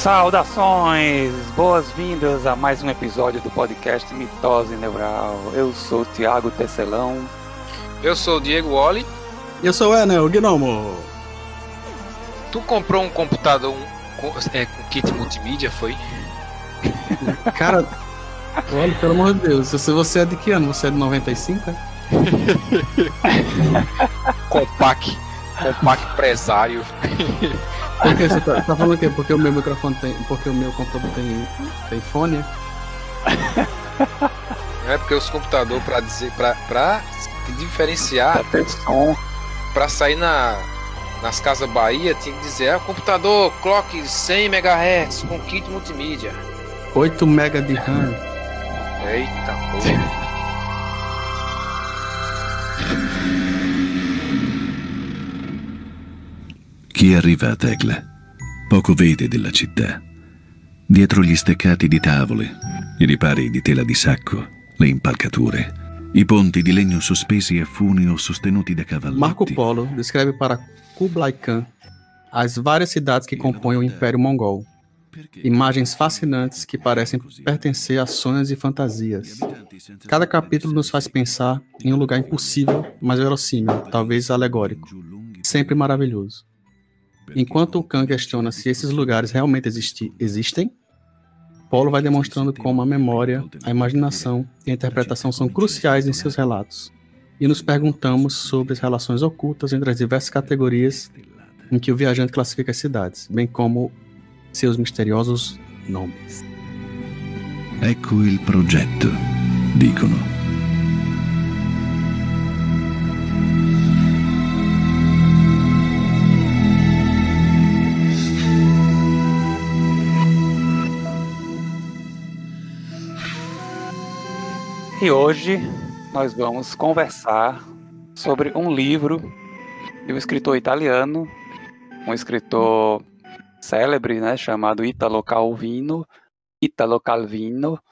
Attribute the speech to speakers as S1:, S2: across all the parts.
S1: Saudações! Boas-vindas a mais um episódio do podcast Mitose Neural. Eu sou o Thiago Tecelão.
S2: Eu sou o Diego Wally.
S3: E eu sou o Enel Gnomo.
S2: Tu comprou um computador com, é, com kit multimídia, foi?
S3: Cara, olha, pelo amor de Deus, se você é de que ano? Você é de 95? É?
S2: Compact. Compact empresário.
S3: Por que você tá, tá, falando o quê? Porque o meu microfone tem. Porque o meu computador tem, tem fone?
S2: É porque os computadores para dizer. Pra, pra diferenciar. Pra sair na, nas casas Bahia tinha que dizer, ah, computador clock 100 MHz com kit multimídia.
S3: 8 MB de RAM.
S2: Eita porra.
S4: Chi arriva a Tecla poco vede della città. Dietro gli steccati di tavole, i ripari di tela di sacco, le impalcature, i ponti di legno sospesi a funi o sostenuti da cavalletti.
S3: Marco Polo descreve para Kublai Khan as várias cidades que compõem o Império Mongol. Imagens fascinantes que parecem pertencer a sonhos e fantasias. Cada capítulo nos faz pensar em um lugar impossível, mas verossímil, talvez alegórico. Sempre maravilhoso. Enquanto o Khan questiona se esses lugares realmente existi existem, Polo vai demonstrando como a memória, a imaginação e a interpretação são cruciais em seus relatos. E nos perguntamos sobre as relações ocultas entre as diversas categorias em que o viajante classifica as cidades, bem como seus misteriosos nomes.
S4: Ecco il progetto, dicono.
S1: E hoje nós vamos conversar sobre um livro de um escritor italiano, um escritor célebre, né, chamado Italo Calvino, Italo Calvino,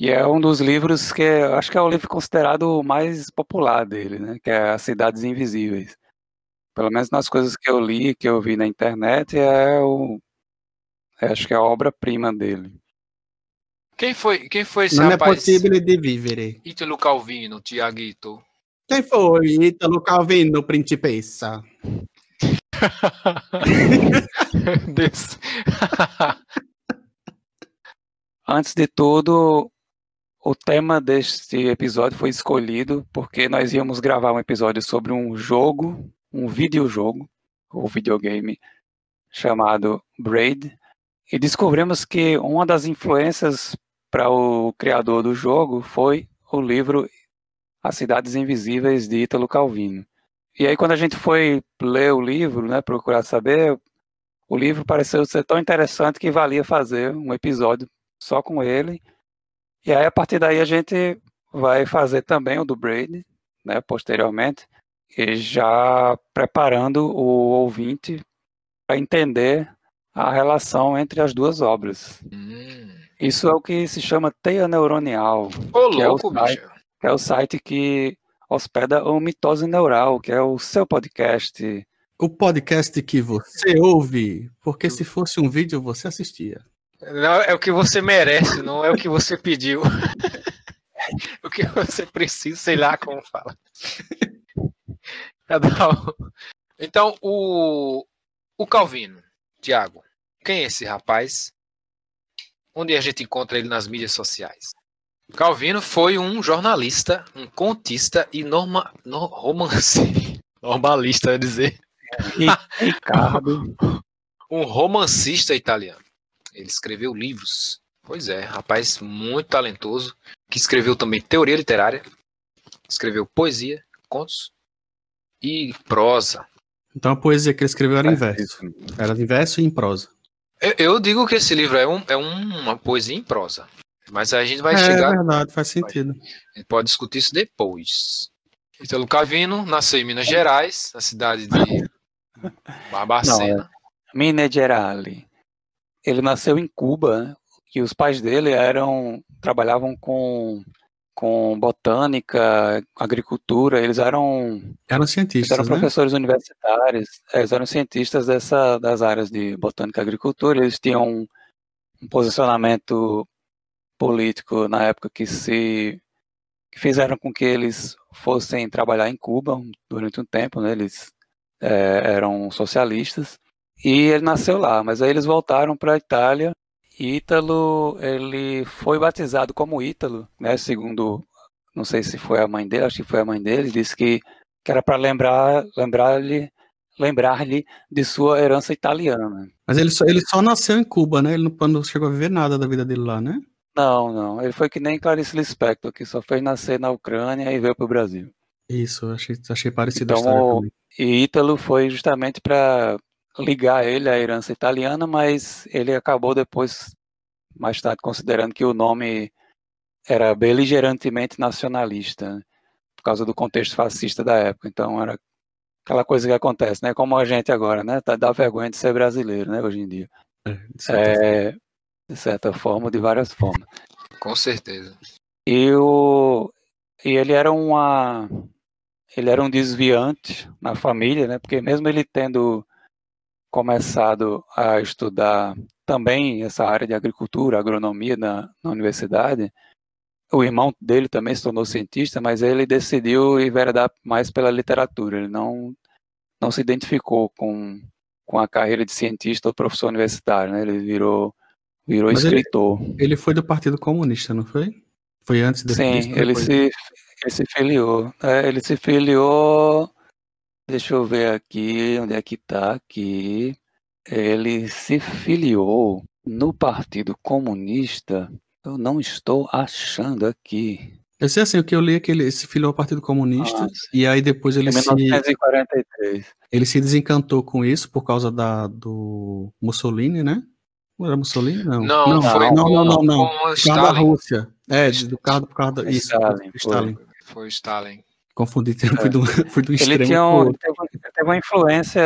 S1: e é um dos livros que acho que é o livro considerado mais popular dele, né, que é As Cidades Invisíveis. Pelo menos nas coisas que eu li, que eu vi na internet, é o é, acho que é a obra-prima dele.
S2: Quem foi, quem foi esse
S3: Não
S2: rapaz?
S3: é possível de vivere.
S2: Ítalo Calvino, Tiaguito.
S3: Quem foi Italo Calvino, principessa?
S1: Antes de tudo, o tema deste episódio foi escolhido porque nós íamos gravar um episódio sobre um jogo, um videojogo, ou videogame, chamado Braid, e descobrimos que uma das influências para o criador do jogo foi o livro As Cidades Invisíveis de Ítalo Calvino. E aí quando a gente foi ler o livro, né, procurar saber, o livro pareceu ser tão interessante que valia fazer um episódio só com ele. E aí a partir daí a gente vai fazer também o do Braid, né, posteriormente, e já preparando o ouvinte para entender a relação entre as duas obras.
S2: Hum.
S1: Isso é o que se chama teia neuronial,
S2: Ô,
S1: que, é o
S2: louco,
S1: site,
S2: bicho.
S1: que é o site que hospeda o Mitose Neural, que é o seu podcast.
S3: O podcast que você ouve, porque se fosse um vídeo você assistia.
S2: Não, é o que você merece, não é o que você pediu. o que você precisa, sei lá como fala. Cada um. Então, o, o Calvino, Tiago, quem é esse rapaz? Onde a gente encontra ele nas mídias sociais? Calvino foi um jornalista, um contista e norma, no, romance, normalista, eu ia dizer,
S1: Ricardo.
S2: um romancista italiano. Ele escreveu livros. Pois é, rapaz muito talentoso, que escreveu também teoria literária, escreveu poesia, contos e prosa.
S3: Então a poesia que ele escreveu era em verso. Era em verso e em prosa.
S2: Eu, eu digo que esse livro é, um, é um- uma poesia em prosa, mas a gente vai
S3: é
S2: chegar,
S3: verdade, faz sentido.
S2: a gente pode discutir isso depois. Italo Calvino nasceu em Minas Gerais, na cidade de Barbacena.
S1: Minas Gerais. Ele nasceu em Cuba, né? e os pais dele eram trabalhavam com com botânica, agricultura, eles eram
S3: Eram cientistas,
S1: eram
S3: né?
S1: professores universitários, eles eram cientistas dessa, das áreas de botânica e agricultura, eles tinham um, um posicionamento político na época que se que fizeram com que eles fossem trabalhar em Cuba durante um tempo, né? Eles é, eram socialistas e ele nasceu lá, mas aí eles voltaram para a Itália. Ítalo, ele foi batizado como Ítalo, né? Segundo, não sei se foi a mãe dele, acho que foi a mãe dele, disse que, que era para lembrar, lembrar-lhe, lembrar-lhe de sua herança italiana.
S3: Mas ele só, ele só nasceu em Cuba, né? Ele não, não chegou a viver nada da vida dele lá, né?
S1: Não, não. Ele foi que nem Clarice Lispector, que só fez nascer na Ucrânia e veio para o Brasil.
S3: Isso, achei, achei parecido a
S1: Então,
S3: história
S1: o-. E Ítalo foi justamente para ligar ele à herança italiana, mas ele acabou depois, mais tarde, considerando que o nome era beligerantemente nacionalista, né, por causa do contexto fascista da época. Então era aquela coisa que acontece, né? Como a gente agora, né? Tá, dá vergonha de ser brasileiro, né? Hoje em dia.
S3: É, de certa forma.
S1: É, de certa forma, de várias formas.
S2: Com certeza.
S1: E, o, e ele era uma ele era um desviante na família, né? Porque mesmo ele tendo começado a estudar também essa área de agricultura, agronomia na, na universidade, o irmão dele também se tornou cientista, mas ele decidiu enveredar mais pela literatura. Ele não não se identificou com com a carreira de cientista ou professor universitário, né? Ele virou virou
S3: Mas ele-
S1: escritor.
S3: Ele foi do Partido Comunista, não foi? Foi antes de
S1: Sim, ele se, ele se filiou. É, ele se filiou. Deixa eu ver aqui, onde é que tá aqui. Ele se filiou no Partido Comunista. Eu não estou achando aqui.
S3: Eu sei assim, o que eu li é que ele se filiou ao Partido Comunista
S1: Ah,
S3: e aí depois ele
S1: Em
S3: se,
S1: 1943.
S3: ele se desencantou com isso por causa da, do Mussolini, né? Não era Mussolini? Não.
S2: Não,
S3: não,
S2: foi
S3: não,
S2: com,
S3: não, não, não.
S2: com o
S3: Por causa da. Rússia. É, de- do carro, por causa da, isso,
S1: Stalin, foi.
S3: Stalin.
S2: Foi o Stalin.
S3: Confundi, fui do, fui do
S1: Ele
S3: extremo
S1: tinha
S3: pro
S1: um, teve, ele teve uma influência.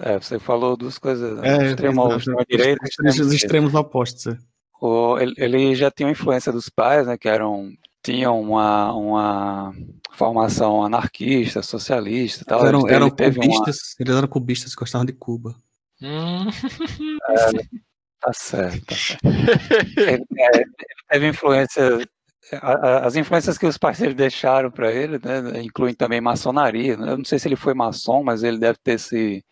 S1: é, você falou duas coisas.
S3: É,
S1: extremo,
S3: exato.
S1: extrema direita.
S3: Os extremos- os extremos opostos. é.
S1: O- ele, ele já tinha uma influência dos pais, né, que eram tinham uma, uma formação anarquista, socialista, e tal.
S3: Eles eram,
S1: Ele
S3: eram
S1: teve uma,
S3: cubistas, eles eram cubistas gostavam de Cuba.
S2: Hum,
S1: tá certo, tá certo. Ele, é, ele teve influência as influências que os dele deixaram para ele, né, incluem também maçonaria. né? Eu não sei se ele foi maçom, mas ele deve ter se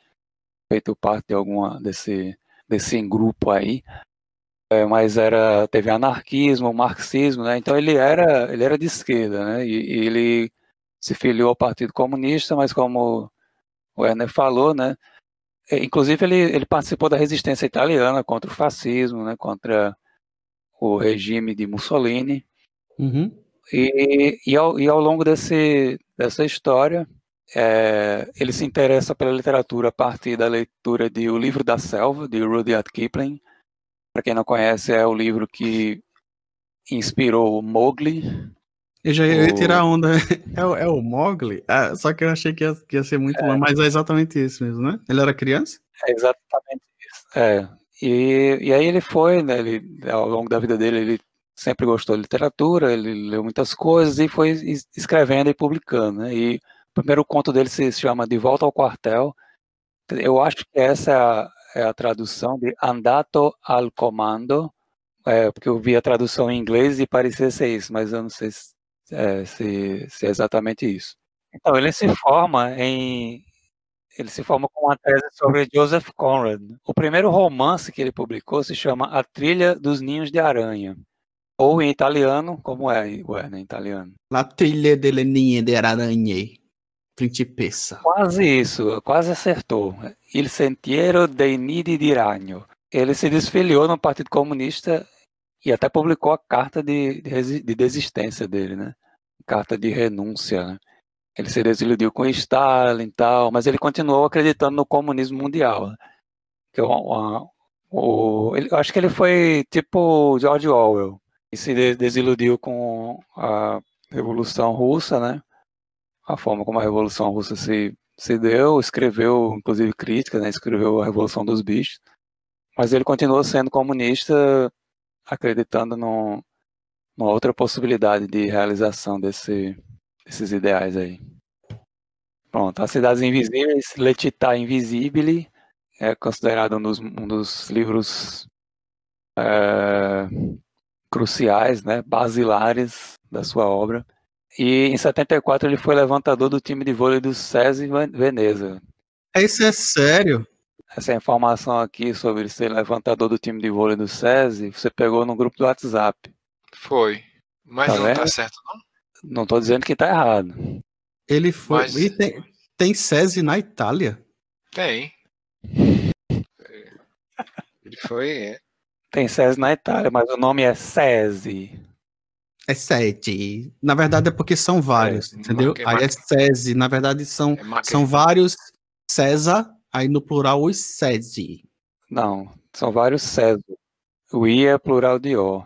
S1: feito parte de alguma desse desse grupo aí. É, mas era teve anarquismo, marxismo, né? Então ele era ele era de esquerda, né? E, e ele se filiou ao Partido Comunista, mas como o Werner falou, né? é, Inclusive ele, ele participou da resistência italiana contra o fascismo, né? Contra o regime de Mussolini.
S3: Uhum.
S1: E, e, ao, e ao longo desse, dessa história, é, ele se interessa pela literatura a partir da leitura de O Livro da Selva, de Rudyard Kipling. Para quem não conhece, é o livro que inspirou o Mowgli.
S3: Eu já ia,
S1: O-
S3: tirar a onda. É, o- é o Mogli? Ah, só que eu achei que ia, que ia ser muito longe, mas é exatamente isso mesmo, né? Ele era criança?
S1: É exatamente isso. É. E, e aí ele foi, né, ele, ao longo da vida dele, ele sempre gostou de literatura, ele leu muitas coisas e foi es- escrevendo e publicando. Né? E o primeiro conto dele se chama De Volta ao Quartel. Eu acho que essa é a, é a tradução de Andato al Comando, é, porque eu vi a tradução em inglês e parecia ser isso, mas eu não sei se é, se- se é exatamente isso. Então, ele se forma em, ele se forma com uma tese sobre Joseph Conrad. O primeiro romance que ele publicou se chama A Trilha dos Ninhos de Aranha. Ou em italiano, como é, ué, em italiano?
S3: La trilha delle linee de. Principessa.
S1: Quase isso, quase acertou. Il Sentiero dei Nidi di Ragno. Ele se desfiliou no Partido Comunista e até publicou a carta de, de, desistência dele, né? Carta de renúncia, né? Ele se desiludiu com Stalin e tal, mas ele continuou acreditando no comunismo mundial. né? Que é uma- uma- o, ele- eu acho que ele foi tipo George Orwell. E se de- desiludiu com a Revolução Russa, né? A forma como a Revolução Russa se, se deu, escreveu, inclusive, crítica, né? Escreveu a Revolução dos Bichos. Mas ele continuou sendo comunista, acreditando no, uma outra possibilidade de realização desse, desses ideais aí. Pronto, As Cidades Invisíveis, Letità Invisibile, é considerado um dos, um dos livros é, cruciais, né, basilares da sua obra. E em 74 ele foi levantador do time de vôlei do SESI Veneza.
S3: Isso é sério?
S1: Essa informação aqui sobre ser levantador do time de vôlei do SESI, você pegou no grupo do WhatsApp.
S2: Foi. Mas
S1: Tá
S2: não
S1: vendo?
S2: tá certo, não?
S1: Não estou dizendo que está errado.
S3: Ele foi.
S2: Mas-
S3: E tem, tem SESI na Itália.
S2: Tem. Ele foi. É.
S1: Tem SESI na Itália, mas o nome é SESI.
S3: É SETI. Na verdade é porque são vários,
S2: É,
S3: entendeu? Aí é SESI. Na verdade são,
S2: É
S3: são vários César, aí no plural os SESI.
S1: Não, são vários SESI. O I é plural de O.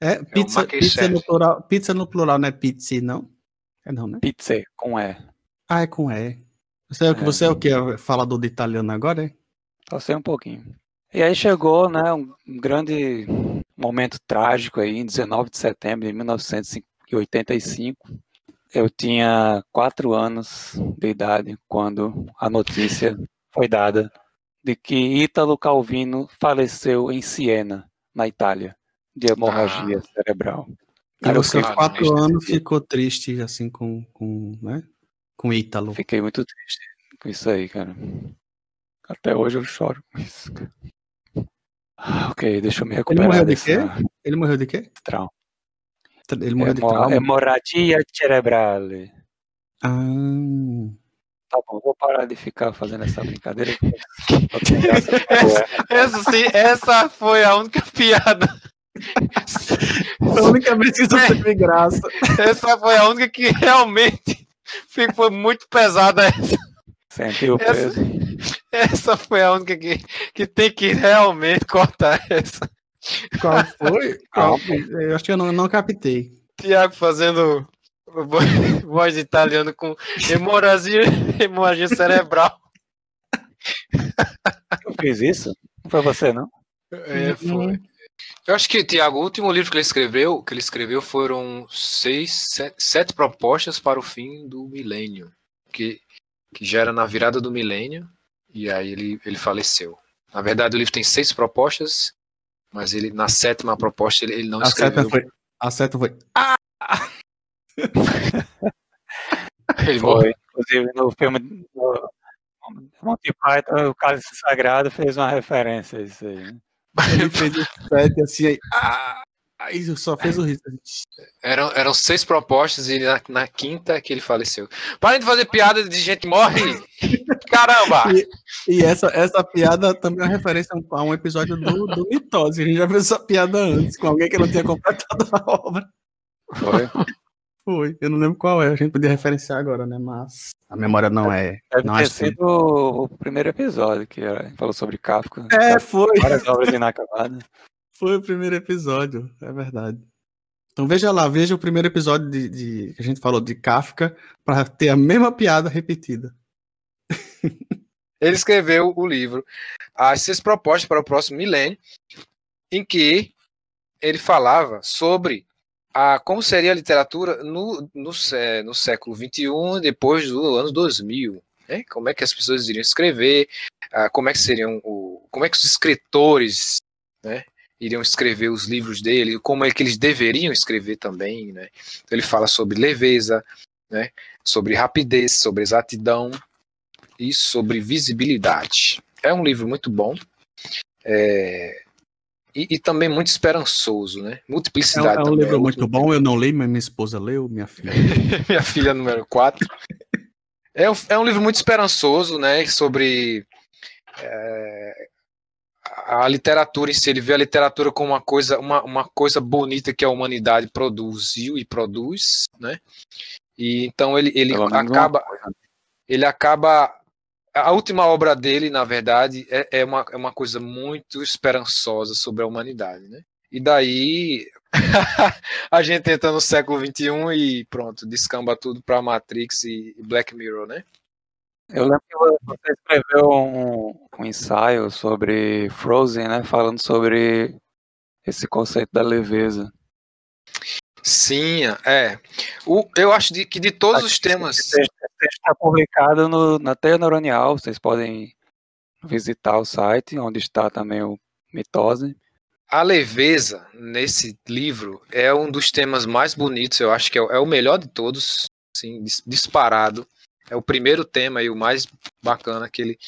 S3: É, pizza,
S2: Marquês
S3: pizza, no plural, pizza no plural não é pizza, não? É não, né?
S1: Pizza com E.
S3: Ah, é com E. Você é, o que-
S1: É.
S3: você é o que? Falador de italiano agora, é?
S1: Só sei um pouquinho. E aí chegou, né, um grande momento trágico aí, em 19 de setembro de 1985. Eu tinha quatro anos de idade quando a notícia foi dada de que Ítalo Calvino faleceu em Siena, na Itália, de hemorragia cerebral.
S3: E
S1: Cara, eu
S3: você,
S1: fiquei,
S3: quatro
S2: triste
S3: anos, ficou triste, assim, com, com, né? com Ítalo.
S1: fiquei muito triste com isso aí, cara. Até hoje eu choro com isso. Ah, Ok, deixa eu me recuperar
S3: morreu de quê? Ele morreu de quê?
S1: trauma.
S3: Ele morreu de
S1: Hemo-
S3: trauma?
S1: Hemorragia cerebrale.
S3: Ah,
S1: Tá bom, vou parar de ficar fazendo essa brincadeira. nenhuma.
S2: Essa, sim, essa foi a única piada.
S3: a única vez que isso teve graça.
S2: Essa foi a única que realmente foi muito pesada. Essa,
S1: Sentiu o peso.
S2: essa foi a única que, que tem que realmente cortar essa.
S3: Qual foi? Qual? Eu acho que eu não, não captei.
S2: Tiago fazendo vo- voz de italiano com hemorragia, hemorragia cerebral.
S1: Eu fiz isso? Não foi você, não?
S2: É, foi. Eu acho que, Tiago, o último livro que ele escreveu, que ele escreveu foram seis, sete, sete propostas para o fim do milênio, que, que já era na virada do milênio, e aí ele, ele faleceu. Na verdade, o livro tem seis propostas, mas ele na sétima proposta ele, ele não
S3: A seta
S2: escreveu.
S3: foi. A seta foi.
S2: Ele morreu.
S1: Foi. Inclusive no filme do Monty Python, o Cálice Sagrado fez uma referência a isso aí. né?
S3: Ele fez o sete assim aí. Ah! Aí só fez o riso.
S2: Eram, eram seis propostas e na, na quinta que ele faleceu. Parem de fazer piada de gente morre! Caramba!
S3: E essa, essa piada também é uma referência a um episódio do, do Mitose. A gente já fez essa piada antes, com alguém que não tinha completado a obra.
S1: Foi.
S3: Foi. Eu não lembro qual é. A gente podia referenciar agora, né? Mas a memória não é.
S1: Deve
S3: Não
S1: ter
S3: que-
S1: sido o primeiro episódio que falou sobre Kafka.
S3: É, foi.
S1: Várias obras inacabadas.
S3: Foi o primeiro episódio. É verdade. Então veja lá, veja o primeiro episódio de, de- que a gente falou de Kafka para ter a mesma piada repetida.
S2: Ele escreveu o livro As Seis Propostas para o Próximo Milênio, em que ele falava sobre a, como seria a literatura no, no, no século XXI, depois do ano 2000. né? Como é que as pessoas iriam escrever, ah, como é que seriam o, como é que os escritores né, iriam escrever os livros dele, como é que eles deveriam escrever também. Né? Então, ele fala sobre leveza, né, sobre rapidez, sobre exatidão, e sobre visibilidade. É um livro muito bom é, e, e também muito esperançoso, né?
S3: É,
S2: Multiplicidade
S3: é um
S2: também.
S3: livro
S2: é
S3: muito bom. Eu não li, mas minha esposa leu, minha filha.
S2: Minha filha número 4. É um, é um livro muito esperançoso, né? Sobre é, a a literatura em si. Ele vê a literatura como uma coisa, uma, uma coisa bonita que a humanidade produziu e produz, né? E então ele, ele
S1: Pelo
S2: acaba. ele acaba. A última obra dele, na verdade, é, é, uma, é uma coisa muito esperançosa sobre a humanidade, né? E daí a gente entra no século XXI e pronto, descamba tudo para Matrix e Black Mirror, né?
S1: Eu lembro que você escreveu um, um ensaio sobre Frozen, né? Falando sobre esse conceito da leveza.
S2: Sim, é. O, eu acho de, que de todos os temas.
S1: Está publicado no, na Teia Neuronial, vocês podem visitar o site, onde está também o Mitose.
S2: A leveza nesse livro é um dos temas mais bonitos, eu acho que é, é o melhor de todos, sim, disparado. É o primeiro tema e o mais bacana que ele.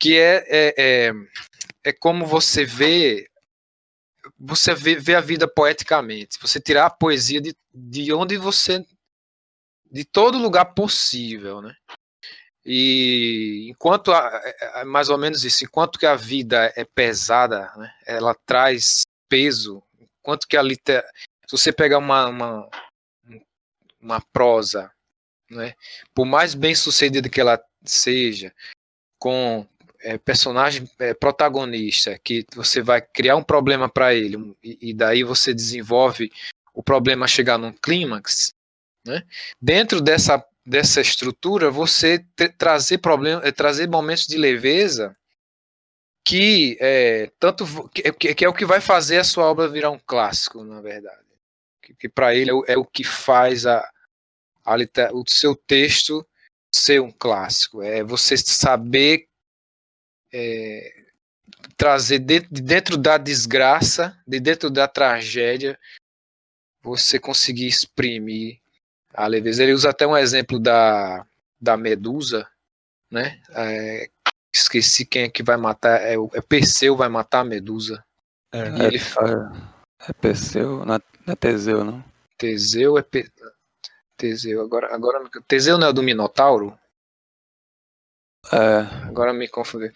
S2: Que é, é, é, é como você vê você vê, vê, a vida poeticamente, você tirar a poesia de, de onde você. de todo lugar possível, né? E enquanto, a, é, é, mais ou menos isso, enquanto que a vida é pesada, né, ela traz peso, enquanto que a liter... se você pegar uma, uma, uma prosa, né, por mais bem sucedida que ela seja, com é, personagem é, protagonista, que você vai criar um problema para ele, e, e, daí você desenvolve o problema chegar num clímax, né, dentro dessa dessa estrutura, você trazer problemas, é, trazer momentos de leveza que é tanto que, que, é o que vai fazer a sua obra virar um clássico, na verdade. Que, que para ele é o, é o, que faz a, o seu texto ser um clássico. É você saber é, trazer de, de dentro da desgraça, de dentro da tragédia, você conseguir exprimir a leveza. Ele usa até um exemplo da, da Medusa, né? É, esqueci quem é que vai matar. É, é Perseu vai matar a Medusa.
S1: É, e ele é, é Perseu, não é Teseu, não?
S2: Teseu é Pe... Teseu. Agora, agora Teseu não é do Minotauro?
S1: É.
S2: Agora me confundi.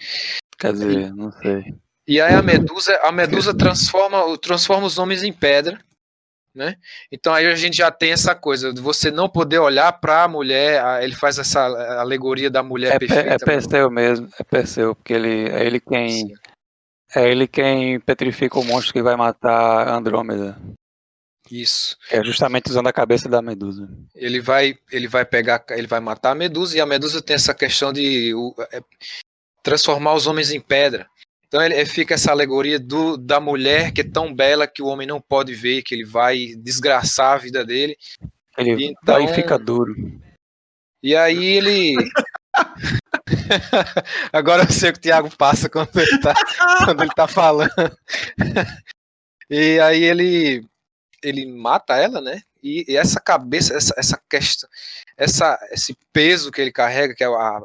S1: Quer dizer, não sei.
S2: E aí a Medusa, a Medusa transforma, transforma os homens em pedra né? Então aí a gente já tem essa coisa de você não poder olhar para a mulher, ele faz essa alegoria da mulher
S1: é,
S2: perfeita.
S1: É Perseu mesmo, é Perseu, porque ele é ele quem é ele quem petrifica o monstro que vai matar Andrômeda.
S2: Isso.
S1: É justamente usando a cabeça da Medusa.
S2: Ele vai ele vai pegar, ele vai matar a Medusa e a Medusa tem essa questão de é, transformar os homens em pedra. Então ele, fica essa alegoria do, da mulher que é tão bela que o homem não pode ver, que ele vai desgraçar a vida dele.
S1: Ele então, daí fica duro.
S2: E aí ele. Agora eu sei o que o Thiago passa quando ele tá, quando ele tá falando. e aí ele ele mata ela, né? E, e essa cabeça, essa, essa questão, essa, esse peso que ele carrega, que é a,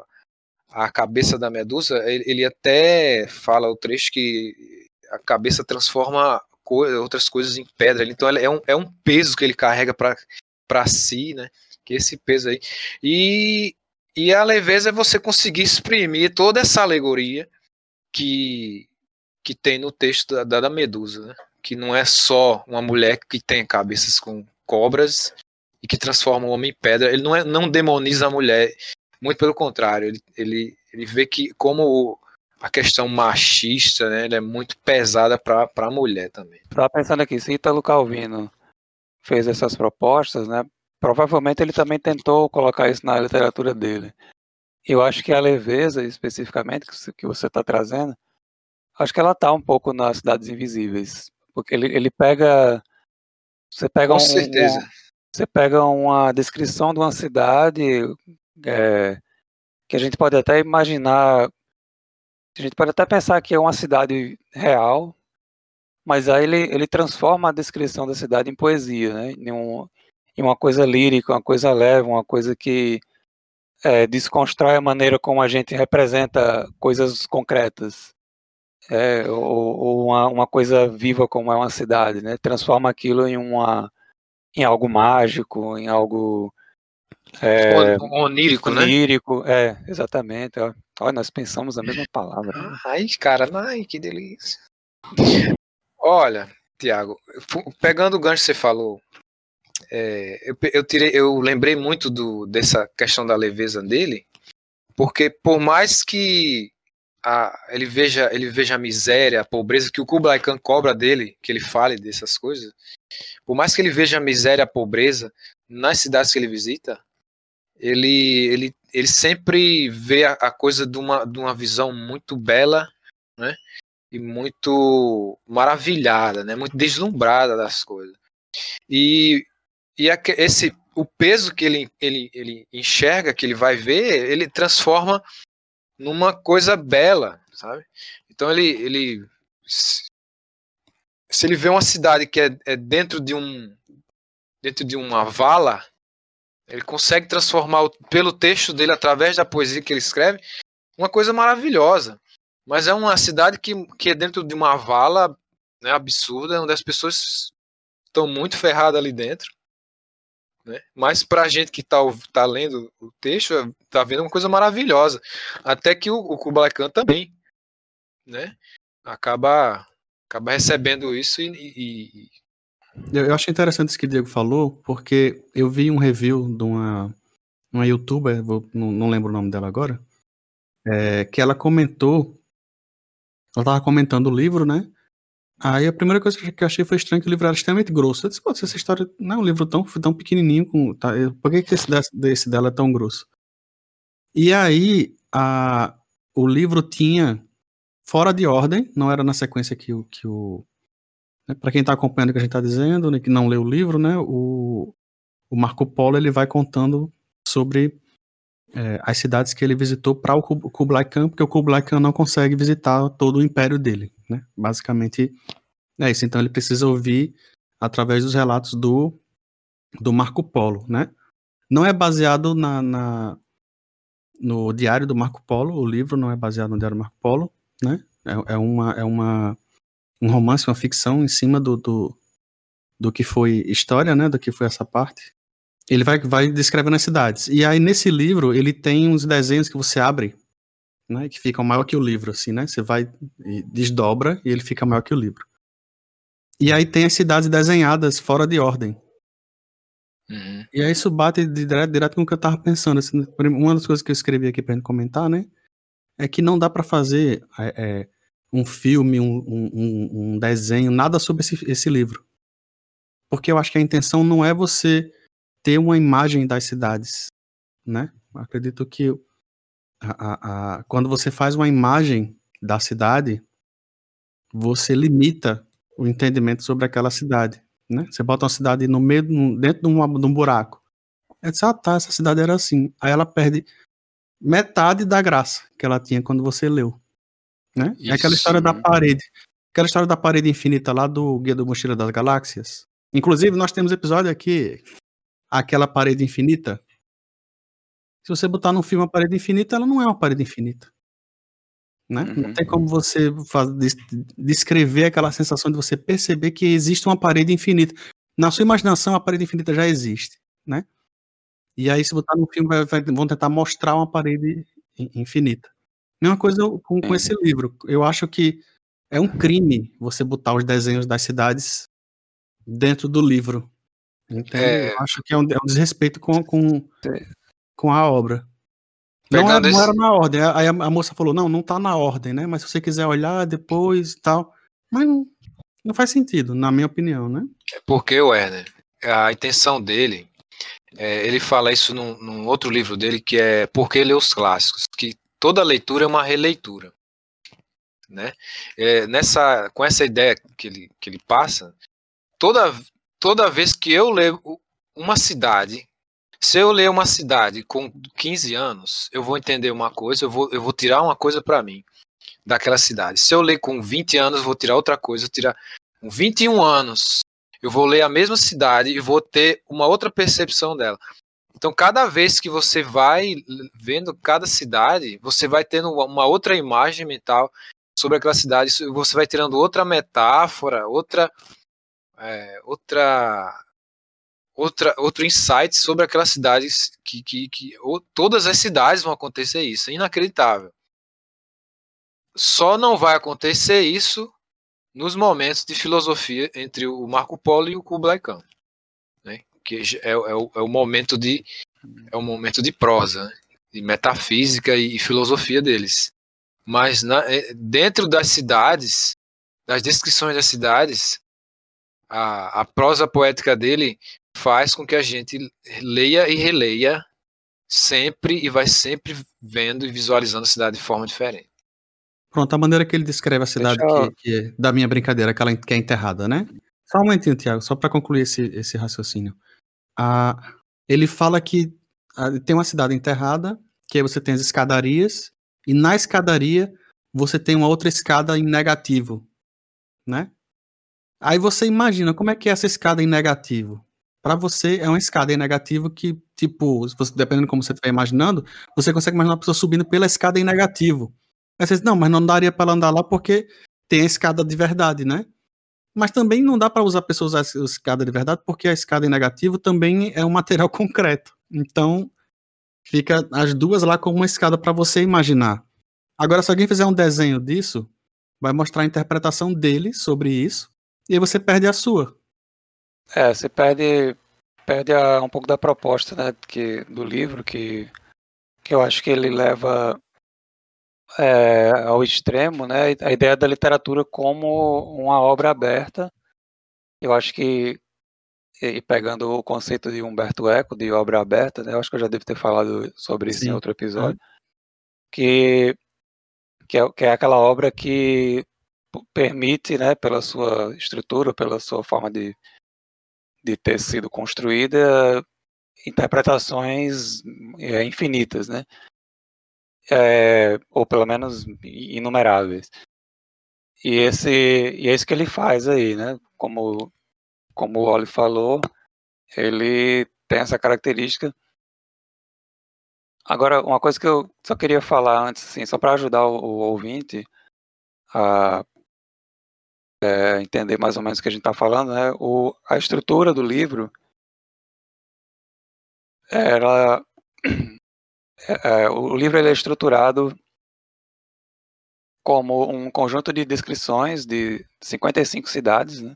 S2: a cabeça da Medusa, ele, ele até fala o trecho que a cabeça transforma co outras coisas em pedra. Então é um, é um peso que ele carrega para si, né? Que esse peso aí. E, e a leveza é você conseguir exprimir toda essa alegoria que, que tem no texto da, da Medusa, né? Que não é só uma mulher que tem cabeças com cobras e que transforma o homem em pedra. Ele não, é, não demoniza a mulher. Muito pelo contrário, ele, ele, ele vê que como a questão machista, né, é muito pesada para a mulher também.
S1: Estava pensando aqui, se Italo Calvino fez essas propostas, né, provavelmente ele também tentou colocar isso na literatura dele. Eu acho que a leveza, especificamente, que você está trazendo, acho que ela está um pouco nas Cidades Invisíveis. Porque ele, ele pega. Você pega
S2: Com
S1: um,
S2: certeza.
S1: Um, você pega uma descrição de uma cidade é, que a gente pode até imaginar, a gente pode até pensar que é uma cidade real, mas aí ele, ele transforma a descrição da cidade em poesia, né? em, um, em uma coisa lírica, uma coisa leve, uma coisa que é, desconstrói a maneira como a gente representa coisas concretas. É, ou, ou uma, uma, coisa viva como é uma cidade, né? Transforma aquilo em uma em algo mágico, em algo
S2: é, onírico, né?
S1: Onírico, é, exatamente. Olha, nós pensamos a mesma palavra.
S2: Ai, cara, ai, que delícia. Olha, Tiago, pegando o gancho que você falou, é, eu, eu, tirei, eu lembrei muito do, dessa questão da leveza dele, porque por mais que a, ele, veja, ele veja a miséria, a pobreza que o Kublai Khan cobra dele, que ele fale dessas coisas, por mais que ele veja a miséria, a pobreza nas cidades que ele visita, ele, ele, ele sempre vê a, a coisa de uma, de uma visão muito bela, né? E muito maravilhada, né? Muito deslumbrada das coisas. E, e esse, o peso que ele, ele, ele enxerga, que ele vai ver, ele transforma numa coisa bela, sabe? Então ele, ele se ele vê uma cidade que é, é dentro de um dentro de uma vala, ele consegue transformar pelo texto dele através da poesia que ele escreve uma coisa maravilhosa. Mas é uma cidade que, que é dentro de uma vala né, absurda, onde as pessoas estão muito ferradas ali dentro. Né? Mas para a gente que está tá lendo o texto, está vendo uma coisa maravilhosa. Até que o, o Kublai Khan também né, acaba, acaba recebendo isso e, e,
S3: eu, eu achei interessante isso que o Diego falou, porque eu vi um review de uma, uma youtuber, vou, não, não lembro o nome dela agora, é, que ela comentou, ela tava comentando o livro, né? Aí a primeira coisa que eu achei foi estranho que o livro era extremamente grosso. Eu disse, pô, essa história não é um livro tão, tão pequenininho, com, tá, por que, que esse, desse dela é tão grosso? E aí a, o livro tinha fora de ordem, não era na sequência que o, que o, né, Para quem está acompanhando o que a gente está dizendo, né, que não leu o livro, né, o, o Marco Polo ele vai contando sobre é, as cidades que ele visitou para o Kublai Khan, porque o Kublai Khan não consegue visitar todo o império dele. Né? Basicamente é isso. Então ele precisa ouvir através dos relatos do, do Marco Polo. Né? Não é baseado na, na no diário do Marco Polo, o livro não é baseado no diário do Marco Polo, né? É, é uma, é uma um romance, uma ficção em cima do, do, do que foi história, né? Do que foi essa parte. Ele vai, vai descrevendo as cidades. E aí, nesse livro, ele tem uns desenhos que você abre, né? Que ficam maior que o livro, assim, né? Você vai e desdobra e ele fica maior que o livro. E aí tem as cidades desenhadas fora de ordem. Uhum. E aí isso bate direto, direto com o que eu tava pensando. Assim, uma das coisas que eu escrevi aqui pra gente comentar, né? É que não dá para fazer é, é, um filme, um, um, um desenho, nada sobre esse, esse livro. Porque eu acho que a intenção não é você ter uma imagem das cidades, né? Acredito que a, a, a, quando você faz uma imagem da cidade, você limita o entendimento sobre aquela cidade, né? Você bota uma cidade no meio, dentro de, uma, de um buraco. É ah tá, essa cidade era assim. Aí ela perde metade da graça que ela tinha quando você leu. Né? É aquela história da parede. Aquela história da parede infinita lá do Guia do Mochila das Galáxias. Inclusive, nós temos episódio aqui, aquela parede infinita. Se você botar no filme a parede infinita, ela não é uma parede infinita. Né? Uhum. Não tem como você fazer, descrever aquela sensação de você perceber que existe uma parede infinita. Na sua imaginação, a parede infinita já existe. Né? E aí, se botar no filme, vai, vai, vão tentar mostrar uma parede infinita. Mesma coisa com, com esse livro. Eu acho que é um crime você botar os desenhos das cidades dentro do livro. Entende? É... Eu acho que é um, é um desrespeito com, com, com a obra. Não, era, não era na ordem. Aí a, a, moça falou: não, não tá na ordem, né? Mas se você quiser olhar depois e tal. Mas não, não faz sentido, na minha opinião, né?
S2: É porque, Werner, a intenção dele. É, ele fala isso num, num, outro livro dele que é Por que ler os clássicos? Que toda leitura é uma releitura. Né? É, nessa, com essa ideia que ele, que ele passa, toda, toda vez que eu leio uma cidade, se eu ler uma cidade com 15 anos, eu vou entender uma coisa, eu vou, eu vou tirar uma coisa para mim daquela cidade. Se eu ler com 20 anos, eu vou tirar outra coisa, tirar com 21 anos, eu vou ler a mesma cidade e vou ter uma outra percepção dela. Então, cada vez que você vai vendo cada cidade, você vai tendo uma outra imagem mental sobre aquela cidade, você vai tirando outra metáfora, outra, é, outra, outra, outro insight sobre aquelas cidades que, que, que ou, todas as cidades vão acontecer isso, é inacreditável. Só não vai acontecer isso nos momentos de filosofia entre o Marco Polo e o Kublai Khan que é, é, o, é o momento de é o momento de prosa, né? de metafísica e filosofia deles. Mas na, é, dentro das cidades, das descrições das cidades, a, a prosa poética dele faz com que a gente leia e releia sempre e vai sempre vendo e visualizando a cidade de forma diferente.
S3: Pronto, a maneira que ele descreve a cidade que, que, da minha brincadeira, aquela que é enterrada, né? Só um momentinho, Tiago, só para concluir esse, esse raciocínio. Ah, ele fala que ah, tem uma cidade enterrada, que aí você tem as escadarias, e na escadaria você tem uma outra escada em negativo, né? Aí você imagina como é que é essa escada em negativo. Para você é uma escada em negativo que, tipo, você, dependendo de como você estiver imaginando, você consegue imaginar uma pessoa subindo pela escada em negativo. Aí você diz, não, mas não daria para ela andar lá porque tem a escada de verdade, né? Mas também não dá para usar pessoas a escada de verdade porque a escada em negativo também é um material concreto. Então, fica as duas lá como uma escada para você imaginar. Agora, se alguém fizer um desenho disso, vai mostrar a interpretação dele sobre isso, e aí você perde a sua.
S1: É, você perde, perde a, um pouco da proposta né, que, do livro, que, que eu acho que ele leva é, ao extremo, né, a ideia da literatura como uma obra aberta. Eu acho que, e pegando o conceito de Humberto Eco, de obra aberta, né, eu acho que eu já devo ter falado sobre isso Sim. em outro episódio, é. que que é, que é aquela obra que permite, né, pela sua estrutura, pela sua forma de, de ter sido construída, interpretações é, infinitas, né? É, ou pelo menos inumeráveis. E esse e é isso que ele faz aí, né? Como como o Oli falou, ele tem essa característica Agora, uma coisa que eu só queria falar antes, assim, só para ajudar o, o, ouvinte a é, entender mais ou menos o que a gente está falando, né? O, a estrutura do livro era é, é, o livro ele é estruturado como um conjunto de descrições de 55 cidades, né?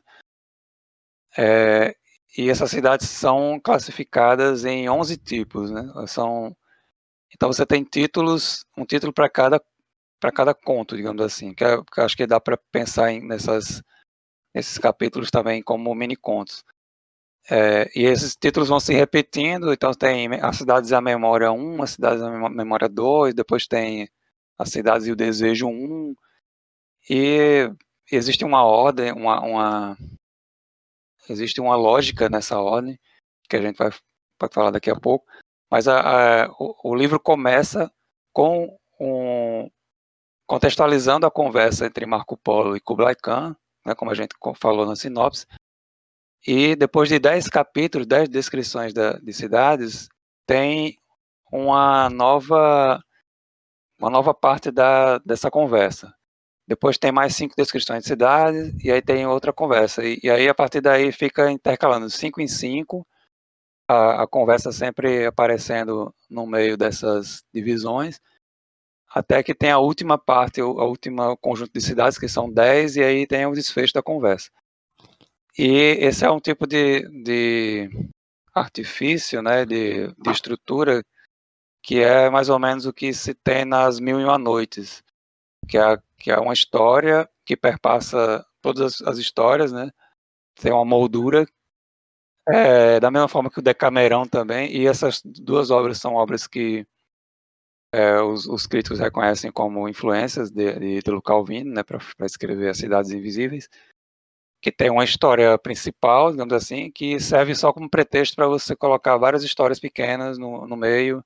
S1: É, e essas cidades são classificadas em 11 tipos, né? São então você tem títulos, um título para cada para cada conto, digamos assim, que, é, que acho que dá para pensar em, nessas nesses capítulos também como mini contos. É, e esses títulos vão se repetindo, então tem as cidades e a memória 1, as cidades e a memória 2, depois tem as cidades e o desejo 1, e existe uma ordem, uma, uma existe uma lógica nessa ordem, que a gente vai, vai falar daqui a pouco, mas a, a, o, o, livro começa com um, contextualizando a conversa entre Marco Polo e Kublai Khan, né, como a gente falou na sinopse, e depois de dez capítulos, dez descrições da, de cidades, tem uma nova uma nova parte da, dessa conversa. Depois tem mais cinco descrições de cidades, e aí tem outra conversa. E, e aí, a partir daí, fica intercalando cinco em cinco, a, a conversa sempre aparecendo no meio dessas divisões, até que tem a última parte, a última conjunto de cidades, que são 10, e aí tem o desfecho da conversa. E esse é um tipo de, de artifício, né, de, de estrutura, que é mais ou menos o que se tem nas Mil e Uma Noites, que é, que é uma história que perpassa todas as histórias, né, tem uma moldura é, da mesma forma que o Decamerão também, e essas duas obras são obras que é, os, os, críticos reconhecem como influências de, de Italo Calvino, né, para escrever As Cidades Invisíveis, que tem uma história principal, digamos assim, que serve só como pretexto para você colocar várias histórias pequenas no, no meio,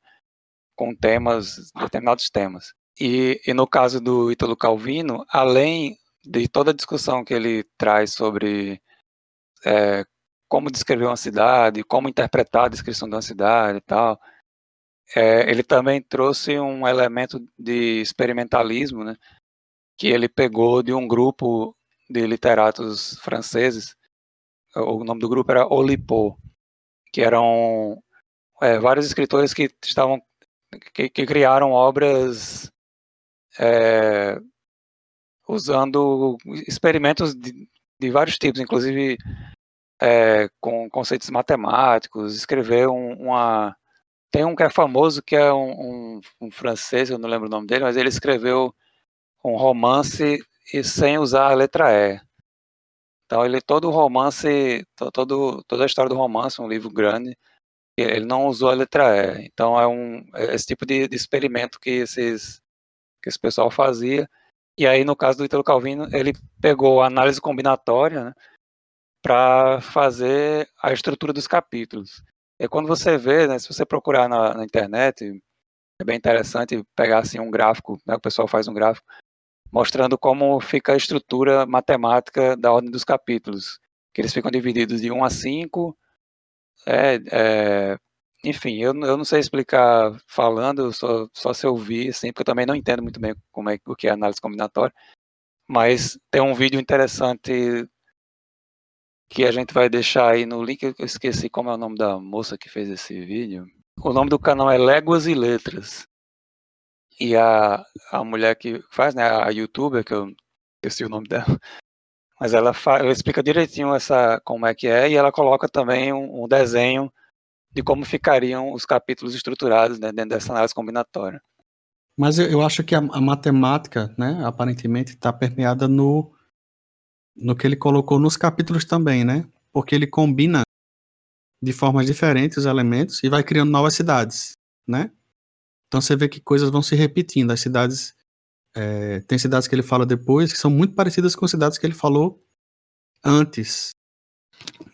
S1: com temas, determinados temas. E, e no caso do Italo Calvino, além de toda a discussão que ele traz sobre é, como descrever uma cidade, como interpretar a descrição de uma cidade e tal. É, ele também trouxe um elemento de experimentalismo, né, que ele pegou de um grupo de literatos franceses. O nome do grupo era Olipo, que eram é, vários escritores que estavam que, que criaram obras é, usando experimentos de, de vários tipos, inclusive é, com conceitos matemáticos, escreveu um, uma. Tem um que é famoso, que é um, um, um, francês, eu não lembro o nome dele, mas ele escreveu um romance e sem usar a letra E. Então ele todo o romance, todo, toda a história do romance, um livro grande, ele não usou a letra E. Então é um é esse tipo de, de experimento que esses que esse pessoal fazia. E aí no caso do Italo Calvino, ele pegou a análise combinatória, né, para fazer a estrutura dos capítulos. E quando você vê, né, se você procurar na, na internet, é bem interessante pegar assim um gráfico, né, o pessoal faz um gráfico mostrando como fica a estrutura matemática da ordem dos capítulos, que eles ficam divididos de 1 a 5. É, é, enfim, eu, eu não sei explicar falando, só, só se eu vi, assim, porque eu também não entendo muito bem como é, o que é análise combinatória, mas tem um vídeo interessante que a gente vai deixar aí no link, eu esqueci como é o nome da moça que fez esse vídeo. O nome do canal é Léguas e Letras. E a, a mulher que faz, né, a youtuber, que eu esqueci o nome dela, mas ela, fala, ela explica direitinho essa, como é que é, e ela coloca também um, um desenho de como ficariam os capítulos estruturados né, dentro dessa análise combinatória.
S3: Mas eu, eu acho que a, a, matemática, né, aparentemente, está permeada no, no que ele colocou nos capítulos também, né? Porque ele combina de formas diferentes os elementos e vai criando novas cidades, né? Então você vê que coisas vão se repetindo. As cidades. É, tem cidades que ele fala depois que são muito parecidas com cidades que ele falou antes.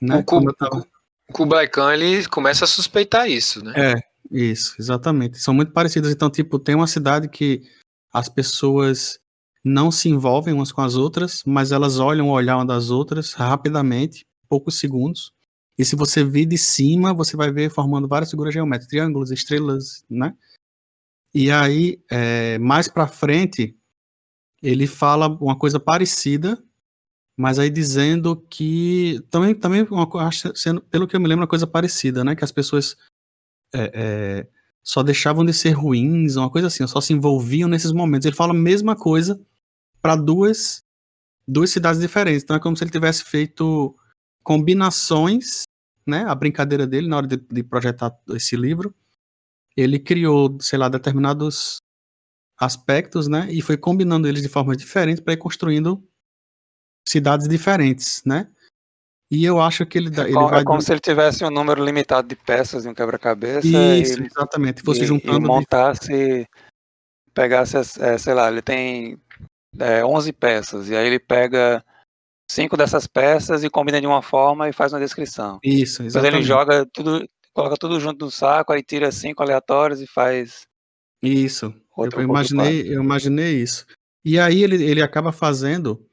S3: Né?
S2: O, Kub, tava... Kublai Khan ele começa a suspeitar isso, né?
S3: É, isso, exatamente. São muito parecidas. Então, tipo, tem uma cidade que as pessoas não se envolvem umas com as outras, mas elas olham o olhar uma das outras rapidamente, poucos segundos. E se você vir de cima, você vai ver formando várias figuras geométricas, triângulos, estrelas, né? E aí, é, mais para frente, ele fala uma coisa parecida, mas aí dizendo que também, também uma, sendo, pelo que eu me lembro, uma coisa parecida, né? Que as pessoas é, é, só deixavam de ser ruins, uma coisa assim, só se envolviam nesses momentos. Ele fala a mesma coisa para duas duas cidades diferentes. Então é como se ele tivesse feito combinações, né? A brincadeira dele na hora de, de projetar esse livro ele criou, sei lá, determinados aspectos, né? E foi combinando eles de formas diferentes para ir construindo cidades diferentes, né? E eu acho que ele,
S1: é,
S3: ele
S1: como,
S3: vai.
S1: É como se ele tivesse um número limitado de peças em um quebra-cabeça.
S3: Isso, e, exatamente. Fosse
S1: e,
S3: juntando.
S1: E montasse. De... Pegasse, é, sei lá, ele tem é, 11 peças. E aí ele pega cinco dessas peças e combina de uma forma e faz uma descrição.
S3: Isso, exatamente.
S1: Depois ele joga tudo, coloca tudo junto no saco, aí tira cinco aleatórios e faz.
S3: Isso. Eu imaginei, eu imaginei isso. E aí ele, ele acaba fazendo.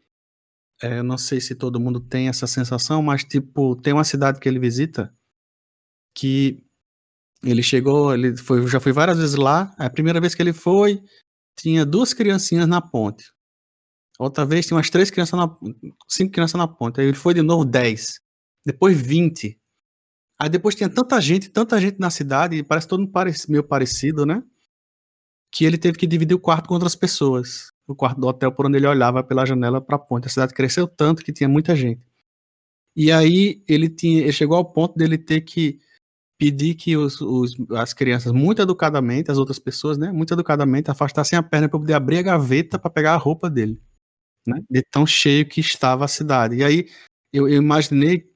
S3: É, eu não sei se todo mundo tem essa sensação, mas tipo, tem uma cidade que ele visita que ele chegou, ele foi, já foi várias vezes lá. A primeira vez que ele foi, tinha duas criancinhas na ponte. Outra vez tinha umas três crianças na cinco crianças na ponte. Aí ele foi de novo dez. Depois vinte. Aí depois tinha tanta gente, tanta gente na cidade, parece todo mundo meio parecido, né? Que ele teve que dividir o quarto com outras pessoas. O quarto do hotel por onde ele olhava pela janela para a ponte. A cidade cresceu tanto que tinha muita gente. E aí ele, tinha, ele chegou ao ponto dele ter que pedir que os, os, as crianças, muito educadamente, as outras pessoas, né, muito educadamente, afastassem a perna para poder abrir a gaveta para pegar a roupa dele, né, de tão cheio que estava a cidade. E aí eu, eu imaginei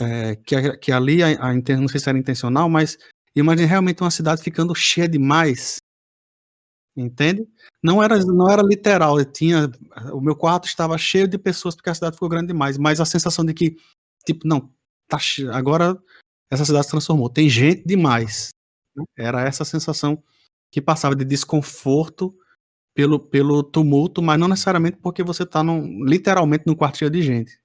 S3: é, que, que ali, a, a, não sei se era intencional, mas imagine realmente uma cidade ficando cheia demais. Entende? Não era, não era literal, tinha, o meu quarto estava cheio de pessoas porque a cidade ficou grande demais, mas a sensação de que, tipo, não, tá, agora essa cidade se transformou, tem gente demais. Era essa sensação que passava de desconforto pelo, pelo tumulto, mas não necessariamente porque você está literalmente num quarto cheio de gente.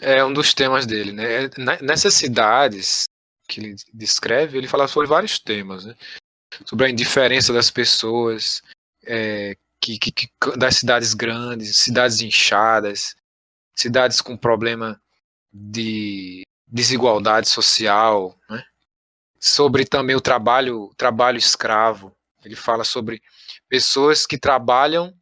S2: É um dos temas dele, né? É, nessas cidades que ele descreve, ele fala sobre vários temas, né? Sobre a indiferença das pessoas, é, que, que, que, das cidades grandes, cidades inchadas, cidades com problema de desigualdade social, né? sobre também o trabalho, trabalho escravo. Ele fala sobre pessoas que trabalham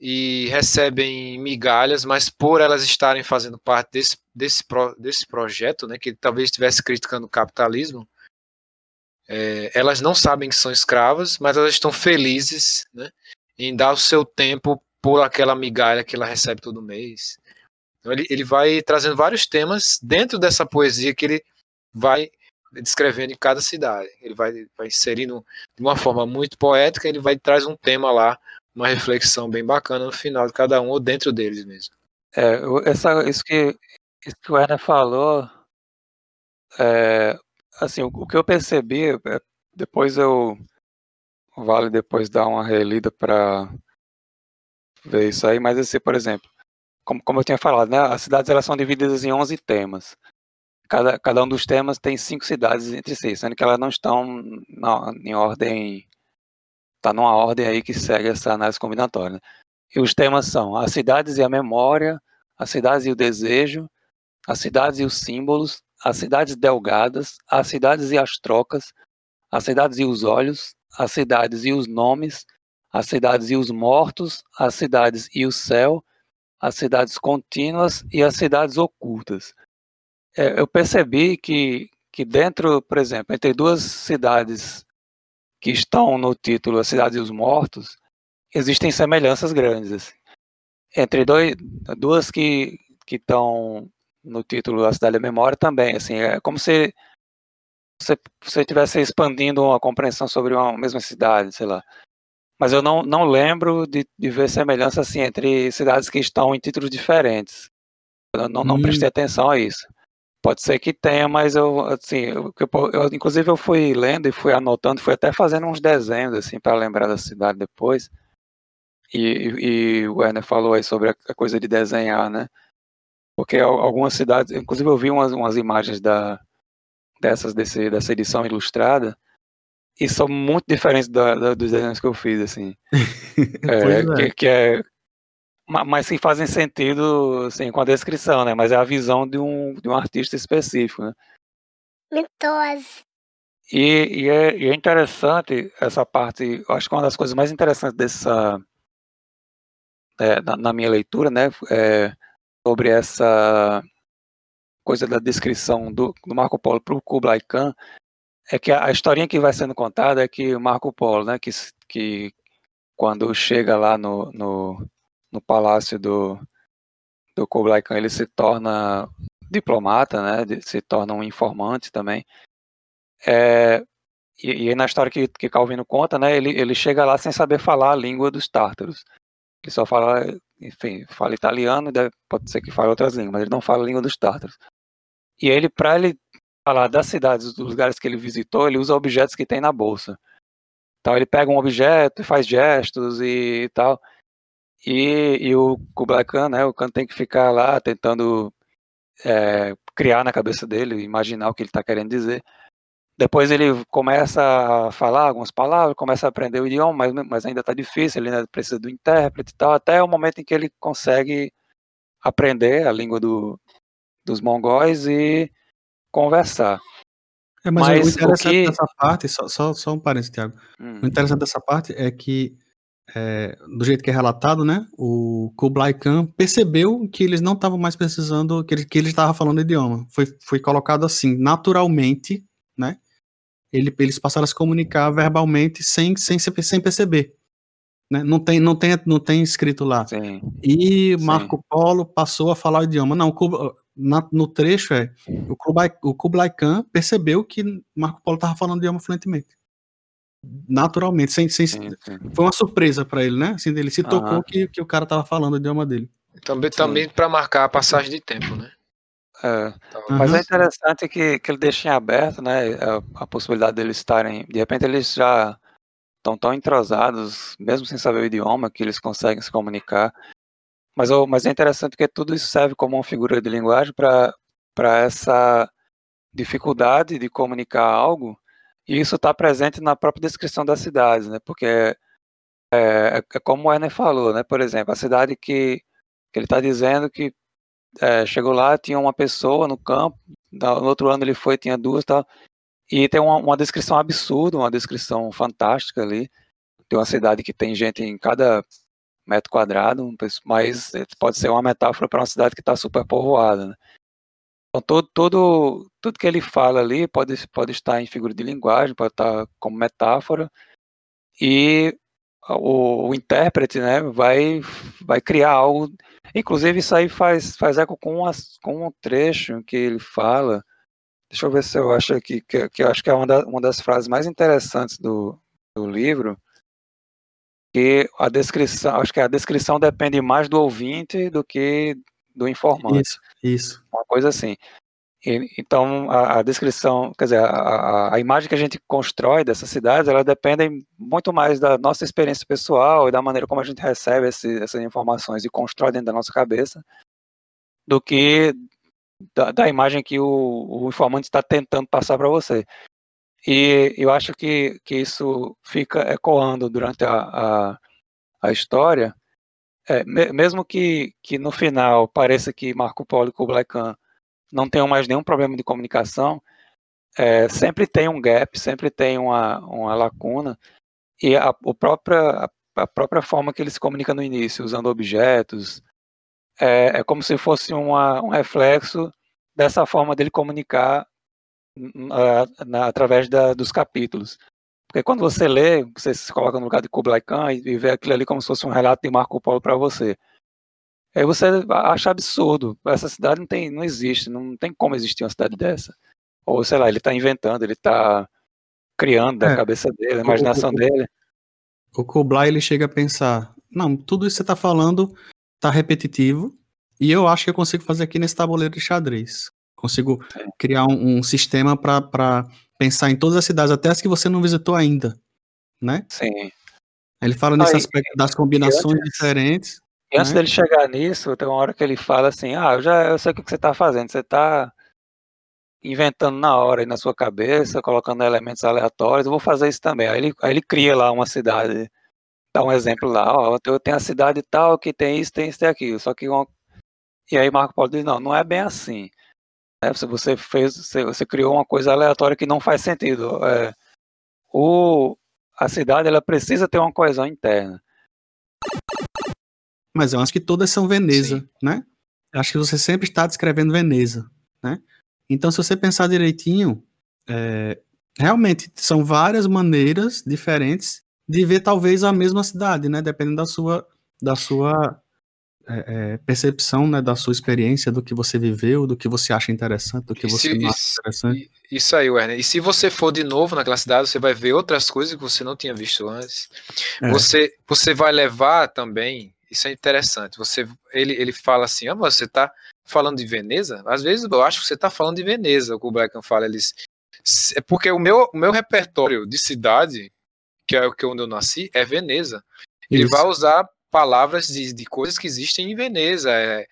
S2: e recebem migalhas, mas por elas estarem fazendo parte desse, desse, pro, desse projeto, né, que talvez estivesse criticando o capitalismo, é, elas não sabem que são escravas, mas elas estão felizes né, em dar o seu tempo por aquela migalha que ela recebe todo mês. Então ele, ele vai trazendo vários temas dentro dessa poesia que ele vai descrevendo em cada cidade. Ele vai, vai inserindo de uma forma muito poética, ele vai traz um tema lá uma reflexão bem bacana no final de cada um ou dentro deles mesmo.
S1: É, essa, isso que isso que o Werner falou, é, assim, o, o, que eu percebi, é, depois eu vale depois dar uma relida para ver isso aí, mas assim, por exemplo, como, como eu tinha falado, né, as cidades elas são divididas em 11 temas. Cada, cada um dos temas tem cinco cidades entre si, sendo que elas não estão na, em ordem, está numa ordem aí que segue essa análise combinatória. Né? E os temas são as cidades e a memória, as cidades e o desejo, as cidades e os símbolos, as cidades delgadas, as cidades e as trocas, as cidades e os olhos, as cidades e os nomes, as cidades e os mortos, as cidades e o céu, as cidades contínuas e as cidades ocultas. É, eu percebi que, que dentro, por exemplo, entre duas cidades que estão no título As Cidades e os Mortos, existem semelhanças grandes. Assim. Entre dois, duas que, que estão no título A Cidade da Memória também, assim, é como se você, você estivesse expandindo uma compreensão sobre uma mesma cidade, sei lá. Mas eu não, não lembro de, de ver semelhança assim entre cidades que estão em títulos diferentes. Eu não, não hum. prestei atenção a isso. Pode ser que tenha, mas eu, assim, eu, eu, inclusive eu fui lendo e fui anotando, fui até fazendo uns desenhos, assim, para lembrar da cidade depois. E, e, o Werner falou aí sobre a, a coisa de desenhar, né? Porque algumas cidades, inclusive eu vi umas, umas imagens da, dessas desse, dessa edição ilustrada e são muito diferentes da, da, dos desenhos que eu fiz, assim. é, é. Que, que, é mas que fazem sentido assim, com a descrição, né? Mas é a visão de um, de um artista específico, né?
S5: Mitose.
S1: E, e, é, e é interessante essa parte, acho que uma das coisas mais interessantes dessa, é, na, na, minha leitura, né, é sobre essa coisa da descrição do, do Marco Polo para o Kublai Khan, é que a, a historinha que vai sendo contada é que o Marco Polo, né, que, que quando chega lá no, no, no palácio do, do Kublai Khan, ele se torna diplomata, né, se torna um informante também. É, e, e na história que, que Calvino conta, né, ele, ele chega lá sem saber falar a língua dos tártaros. Ele só fala, enfim, fala italiano, pode ser que fale outras línguas, mas ele não fala a língua dos tártaros. E ele, para ele falar das cidades, dos lugares que ele visitou, ele usa objetos que tem na bolsa. Então ele pega um objeto e faz gestos e tal. E, e o Kublai Khan, né, o Khan tem que ficar lá tentando é, criar na cabeça dele, imaginar o que ele está querendo dizer. Depois ele começa a falar algumas palavras, começa a aprender o idioma, mas, mas ainda está difícil, ele ainda precisa do intérprete e tal, até o momento em que ele consegue aprender a língua do, dos mongóis e conversar.
S3: É, mas, mas o interessante o que... dessa parte, só, só, só um parênteses, Thiago. Hum. O interessante dessa parte é que é, do jeito que é relatado, né? O Kublai Khan percebeu que eles não estavam mais precisando, que ele, que estava falando idioma. Foi, foi colocado assim, naturalmente, né? Ele, eles passaram a se comunicar verbalmente sem, sem, sem perceber. Né? Não, tem, não, tem, não tem escrito lá.
S1: Sim.
S3: E Marco Sim. Polo passou a falar o idioma. Não, na, no trecho é o Kublai, o Kublai Khan percebeu que Marco Polo estava falando o idioma fluentemente naturalmente, sem, sem sim, sim. foi uma surpresa para ele, né? Assim, ele se tocou que, que o cara tava falando o idioma dele.
S2: Também, também para marcar a passagem de tempo, né?
S1: É, uhum. Mas é interessante que, que ele deixa em aberto, né? A, a, possibilidade deles estarem. De repente eles já estão tão entrosados, mesmo sem saber o idioma, que eles conseguem se comunicar. Mas, mas é interessante que tudo isso serve como uma figura de linguagem para essa dificuldade de comunicar algo e isso está presente na própria descrição das cidades, né? Porque é, é, é como o Werner falou, né? Por exemplo, a cidade que, que ele está dizendo que é, chegou lá, tinha uma pessoa no campo, no outro ano ele foi, tinha duas tal. E tem uma, uma descrição absurda, uma descrição fantástica ali. de uma cidade que tem gente em cada metro quadrado, mas pode ser uma metáfora para uma cidade que está super povoada. Né? Então, todo, todo, tudo que ele fala ali pode, pode estar em figura de linguagem, pode estar como metáfora, e o, o intérprete né, vai, vai criar algo. Inclusive, isso aí faz, faz eco com, as, com um trecho que ele fala. Deixa eu ver se eu acho aqui, que, que eu acho que é uma, da, uma das frases mais interessantes do, do livro, que a descrição, acho que a descrição depende mais do ouvinte do que do informante.
S3: Isso, isso.
S1: Uma coisa assim. E, então, a, a, descrição, quer dizer, a, a, imagem que a gente constrói dessas cidades, ela depende muito mais da nossa experiência pessoal e da maneira como a gente recebe esse, essas informações e constrói dentro da nossa cabeça, do que da, da imagem que o, o informante está tentando passar para você. E eu acho que, que isso fica ecoando durante a, a, a história, é, mesmo que, que no final pareça que Marco Polo e Kublai Khan não tenham mais nenhum problema de comunicação, é, sempre tem um gap, sempre tem uma, uma lacuna, e a, a, própria, a própria forma que ele se comunica no início, usando objetos, é, é como se fosse uma, um reflexo dessa forma dele comunicar na, através da, dos capítulos. Porque quando você lê, você se coloca no lugar de Kublai Khan e, e vê aquilo ali como se fosse um relato de Marco Polo para você. Aí você acha absurdo. Essa cidade não, tem, não existe, não tem como existir uma cidade dessa. Ou, sei lá, ele está inventando, ele está criando da é, cabeça dele, da imaginação
S3: o, o,
S1: dele.
S3: O Kublai, ele chega a pensar, não, tudo isso que você está falando está repetitivo, e eu acho que eu consigo fazer aqui nesse tabuleiro de xadrez. Consigo é. criar um, um sistema para pensar em todas as cidades, até as que você não visitou ainda, né?
S1: Sim.
S3: Ele fala nesse aspecto das combinações antes, diferentes.
S1: E antes né? dele chegar nisso, tem uma hora que ele fala assim: Ah, eu já eu sei o que você está fazendo. Você está inventando na hora aí na sua cabeça, colocando elementos aleatórios. Eu vou fazer isso também. Aí ele, aí ele cria lá uma cidade. Dá um exemplo lá: Ó, eu tenho a cidade tal que tem isso, tem isso, tem aquilo. Só que uma... E aí Marco Polo diz: Não, não é bem assim. É, você fez, você, você, criou uma coisa aleatória que não faz sentido. É, o, a cidade ela precisa ter uma coesão interna.
S3: Mas eu acho que todas são Veneza, Sim. né? Eu acho que você sempre está descrevendo Veneza, né? Então, se você pensar direitinho, é, realmente são várias maneiras diferentes de ver talvez a mesma cidade, né? Dependendo da sua, da sua é, é, percepção né, da sua experiência, do que você viveu, do que você acha interessante, do que e você se, não acha interessante.
S2: Isso aí, Werner. E se você for de novo naquela cidade, você vai ver outras coisas que você não tinha visto antes. É. Você, você vai levar também, isso é interessante, você, ele, ele fala assim, ah, você está falando de Veneza? Às vezes eu acho que você está falando de Veneza, o que o Blackham fala, eles... É porque o meu, o meu repertório de cidade, que é o que onde eu nasci, é Veneza. Ele Isso. vai usar palavras de, de coisas que existem em Veneza. É,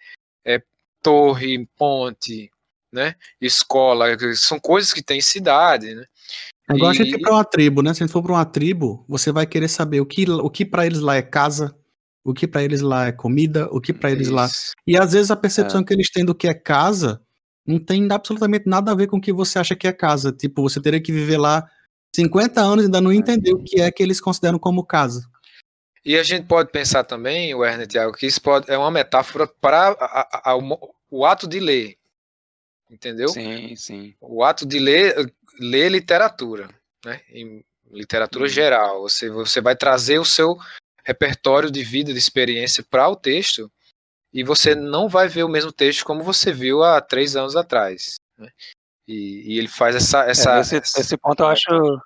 S2: é torre, ponte, né? Escola, são coisas que tem cidade, né?
S3: É igual e... a gente ir para uma tribo, né? Se a gente for para uma tribo, você vai querer saber o que, o que para eles lá é casa, o que para eles lá é comida, o que para eles Isso. lá. E às vezes a percepção é. que eles têm do que é casa não tem absolutamente nada a ver com o que você acha que é casa. Tipo, você teria que viver lá 50 anos e ainda não entender o que é que eles consideram como casa.
S2: E a gente pode pensar também, Werner Tiago, que isso pode, é uma metáfora para a, a, a, o, ato de ler. Entendeu?
S1: Sim, sim.
S2: O ato de ler, ler literatura, né? Em literatura uhum. geral. Você, você vai trazer o seu repertório de vida, de experiência para o texto e você não vai ver o mesmo texto como você viu há três anos atrás. Né? E, e, ele faz essa. essa,
S1: é, esse,
S2: essa...
S1: esse, ponto eu acho.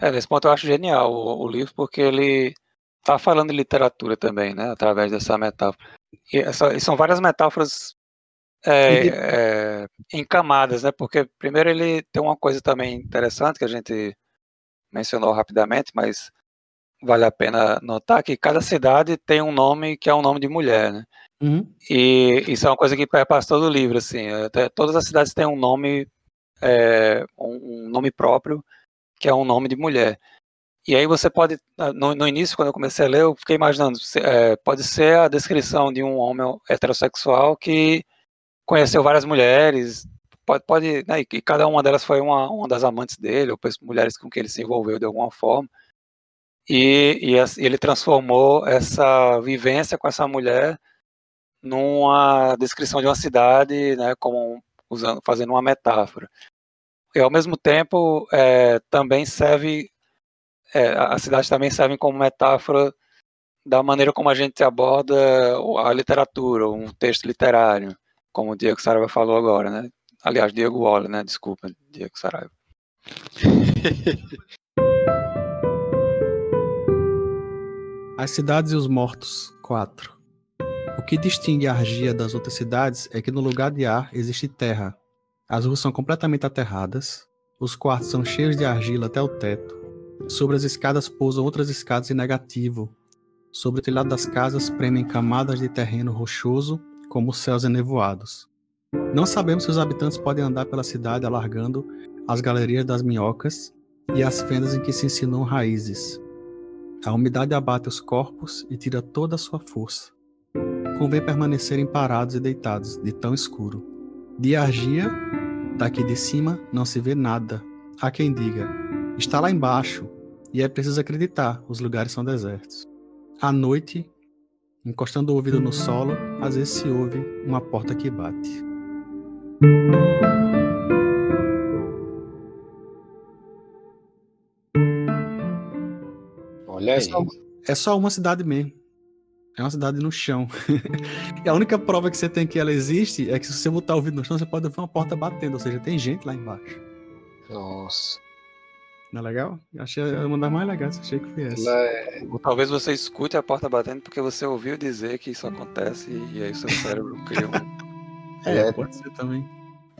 S1: É, nesse ponto eu acho genial o, o livro, porque ele está falando de literatura também, né? Através dessa metáfora. E, essa, e são várias metáforas é, é, em camadas, né? Porque primeiro ele tem uma coisa também interessante que a gente mencionou rapidamente, mas vale a pena notar que cada cidade tem um nome que é um nome de mulher, né? Uhum. E isso é uma coisa que perpassa todo o livro, assim. Até, todas as cidades têm um nome, é, um, um nome próprio que é um nome de mulher. E aí você pode, no, no, início, quando eu comecei a ler, eu fiquei imaginando, é, pode ser a descrição de um homem heterossexual que conheceu várias mulheres, pode, pode né, e cada uma delas foi uma, uma das amantes dele, ou mulheres com quem ele se envolveu de alguma forma. E, e ele transformou essa vivência com essa mulher numa descrição de uma cidade, né, como usando, fazendo uma metáfora. E ao mesmo tempo é, também serve é, a cidade também serve como metáfora da maneira como a gente aborda a literatura, um texto literário, como o Diego Saraiva falou agora, né? Aliás, Diego Waller, né? Desculpa, Diego Saraiva.
S3: As Cidades e os Mortos, 4. O que distingue Argia das outras cidades é que no lugar de ar existe terra. As ruas são completamente aterradas, os quartos são cheios de argila até o teto. Sobre as escadas pousam outras escadas em negativo. Sobre o telhado das casas premem camadas de terreno rochoso, como céus enevoados. Não sabemos se os habitantes podem andar pela cidade alargando as galerias das minhocas e as fendas em que se insinuam raízes. A umidade abate os corpos e tira toda a sua força. Convém permanecerem parados e deitados, de tão escuro. De argia, daqui de cima, não se vê nada. Há quem diga, está lá embaixo, e é preciso acreditar, os lugares são desertos. À noite, encostando o ouvido no solo, às vezes se ouve uma porta que bate.
S2: Olha
S3: É
S2: aí.
S3: só, é só uma cidade mesmo. É uma cidade no chão. e a única prova que você tem que ela existe é que se você botar o ouvido no chão, você pode ouvir uma porta batendo. Ou seja, tem gente lá embaixo.
S2: Nossa.
S3: Não é legal? Eu achei uma das mais legais. Achei que foi essa.
S2: É-
S1: Ou talvez você escute a porta batendo porque você ouviu dizer que isso acontece e aí seu cérebro cria um.
S3: É,
S2: é-
S3: pode ser também.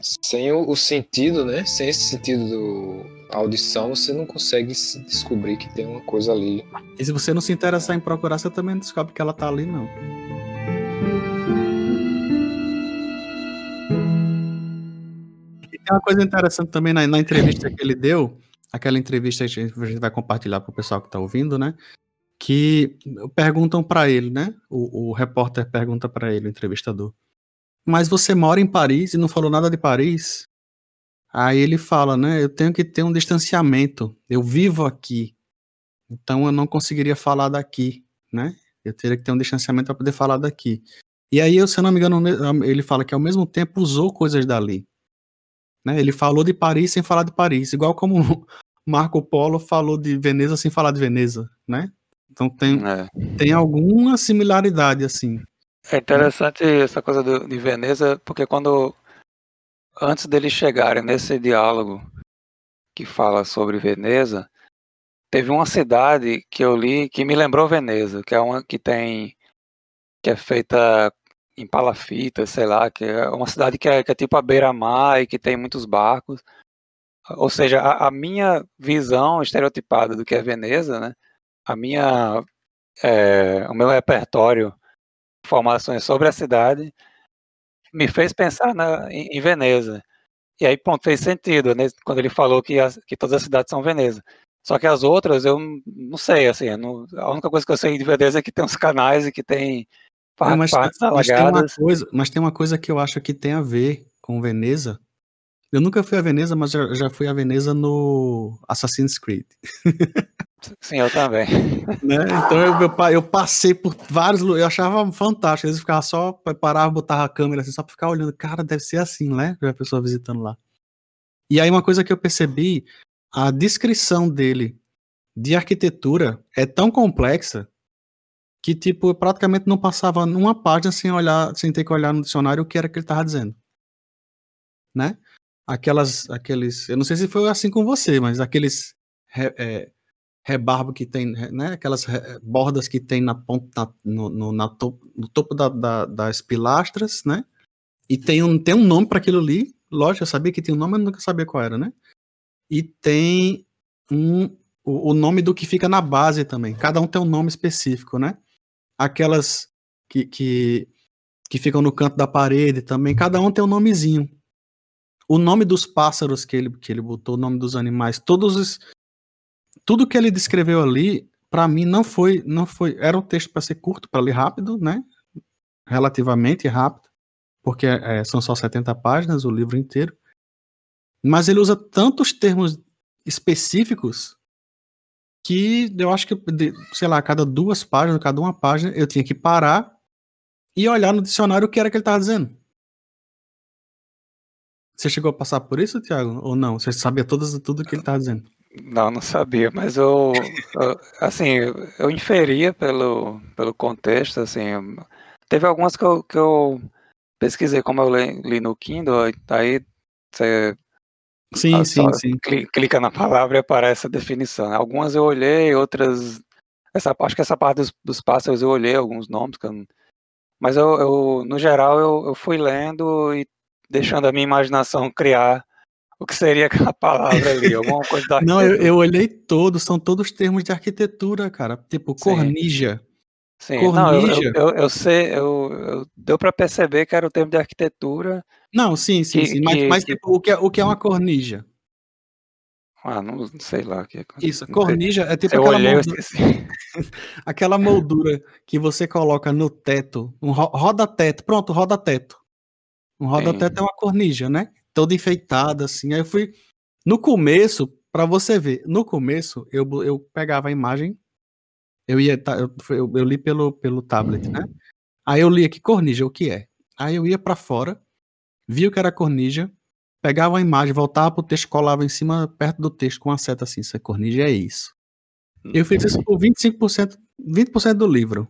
S2: Sem o, o sentido, né? Sem esse sentido do audição, você não consegue se descobrir que tem uma coisa ali.
S3: E se você não se interessar em procurar, você também não descobre que ela tá ali, não. E tem uma coisa interessante também na, na entrevista que ele deu, aquela entrevista que a gente, vai compartilhar pro pessoal que tá ouvindo, né? Que perguntam pra ele, né? O, o repórter pergunta pra ele, o entrevistador. Mas você mora em Paris e não falou nada de Paris? Aí ele fala, né? Eu tenho que ter um distanciamento. Eu vivo aqui. Então eu não conseguiria falar daqui, né? Eu teria que ter um distanciamento para poder falar daqui. E aí, se eu não me engano, ele fala que ao mesmo tempo usou coisas dali. Né? Ele falou de Paris sem falar de Paris, igual como Marco Polo falou de Veneza sem falar de Veneza, né? Então tem,
S1: É.
S3: tem alguma similaridade assim.
S1: É interessante essa coisa do- de Veneza, porque quando antes deles chegarem nesse diálogo que fala sobre Veneza, teve uma cidade que eu li que me lembrou Veneza, que é uma que tem que é feita em palafita, sei lá, que é uma cidade que é, que é tipo a beira-mar e que tem muitos barcos. Ou seja, a, a minha visão estereotipada do que é Veneza, né? A minha é, o meu repertório informações sobre a cidade me fez pensar na, em, em Veneza. E aí, ponto, fez sentido, né, quando ele falou que, as, que todas as cidades são Veneza. Só que as outras eu não, sei, assim, não- a única coisa que eu sei de Veneza é que tem uns canais e que tem
S3: Não, mas,
S1: partes
S3: mas tem uma coisa, mas tem uma coisa que eu acho que tem a ver com Veneza. Eu nunca fui a Veneza, mas já, já fui a Veneza no Assassin's Creed.
S1: Sim, eu também.
S3: né? Então eu, eu, eu passei por vários lugares, eu achava fantástico. Às vezes eu ficava só, parava, botava a câmera assim, só pra ficar olhando. Cara, deve ser assim, né? A pessoa visitando lá. E aí uma coisa que eu percebi, a descrição dele de arquitetura é tão complexa que, tipo, eu praticamente não passava uma página sem olhar, sem ter que olhar no dicionário o que era que ele tava dizendo. Né? Aquelas, aqueles, eu não sei se foi assim com você, mas aqueles re- é, rebarbo que tem, né? Aquelas re- bordas que tem na ponta, na- no, no, na to- no topo da- da- das pilastras, né? E tem um, tem um nome para aquilo ali. Lógico, eu sabia que tinha um nome, mas nunca sabia qual era, né? E tem um, o, o nome do que fica na base também. Cada um tem um nome específico, né? Aquelas que, que, que ficam no canto da parede também, cada um tem um nomezinho. O nome dos pássaros que ele, que ele botou, o nome dos animais, todos os, tudo que ele descreveu ali, para mim não foi, não foi, era um texto para ser curto, para ler rápido, né? Relativamente rápido, porque é, são só 70 páginas o livro inteiro. Mas ele usa tantos termos específicos que eu acho que, sei lá, cada duas páginas, cada uma página, eu tinha que parar e olhar no dicionário o que era que ele estava dizendo. Você chegou a passar por isso, Thiago? Ou não? Você sabia todas, tudo que ele estava dizendo?
S1: Não, não sabia, mas eu, eu- assim, eu inferia pelo, pelo contexto, assim, teve algumas que eu, que eu pesquisei, como eu li, li no Kindle, aí você
S3: Sim,
S1: ah,
S3: sim, sim.
S1: cli- clica na palavra e aparece a definição. né? Algumas eu olhei, outras, essa, acho que essa parte dos, dos pássaros eu olhei alguns nomes, eu não- Mas eu, eu no geral, eu, eu fui lendo e deixando a minha imaginação criar o que seria aquela palavra ali, alguma coisa da
S3: Não, eu, eu olhei todos, são todos termos de arquitetura, cara. Tipo,
S1: Sim.
S3: cornija.
S1: Não, eu, eu, eu, sei, eu, eu- deu para perceber que era o termo de arquitetura.
S3: Não, sim, sim,
S1: Que-
S3: sim. Mas,
S1: que-
S3: mas
S1: que-
S3: tipo, o, que é, o que é uma cornija?
S1: Ah, não, sei lá o que é.
S3: Isso, cornija é tipo aquela
S1: olhei,
S3: moldura, aquela moldura que você coloca no teto, um ro- roda-teto, pronto, roda-teto. Um roda-teto é uma cornija, né? Toda enfeitada, assim. Aí eu fui. No começo, pra você ver, no começo, eu, eu pegava a imagem, eu ia. Eu, eu, eu li pelo, pelo tablet, né? Aí eu li aqui cornija, o que é? Aí eu ia pra fora, via o que era cornija, pegava a imagem, voltava pro texto, colava em cima, perto do texto, com uma seta assim, isso é cornija, é isso. Eu fiz isso por 25%, 20% do livro.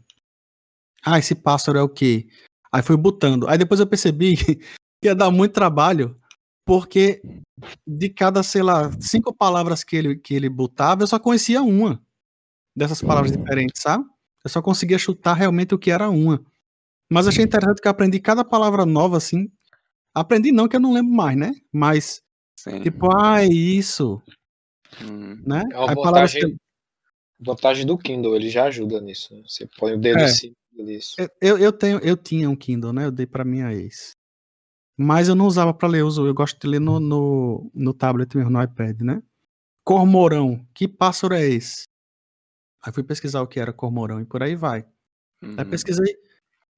S3: Ah, esse pássaro é o quê? Aí fui botando. Aí depois eu percebi que ia dar muito trabalho, porque de cada, sei lá, cinco palavras que ele, que ele botava, eu só conhecia uma dessas palavras diferentes, sabe? Eu só conseguia chutar realmente o que era uma. Mas achei interessante que eu aprendi cada palavra nova, assim. Aprendi não, que eu não lembro mais, né? Mas,
S1: Sim.
S3: tipo, ah, é isso,
S1: Hum.
S3: né?
S2: É uma
S3: Aí palavras que
S2: vantagem, vantagem do Kindle, ele já ajuda nisso. Você põe o dedo
S3: É.
S2: em cima disso.
S3: Eu- Eu, eu, tenho, eu tinha um Kindle, né? Eu dei pra minha ex. Mas eu não usava pra ler, eu, uso- eu gosto de ler no, no, no tablet mesmo, no iPad, né? Cormorão, que pássaro é esse? Aí fui pesquisar o que era cormorão e por aí vai. Aí
S1: Uhum.
S3: pesquisei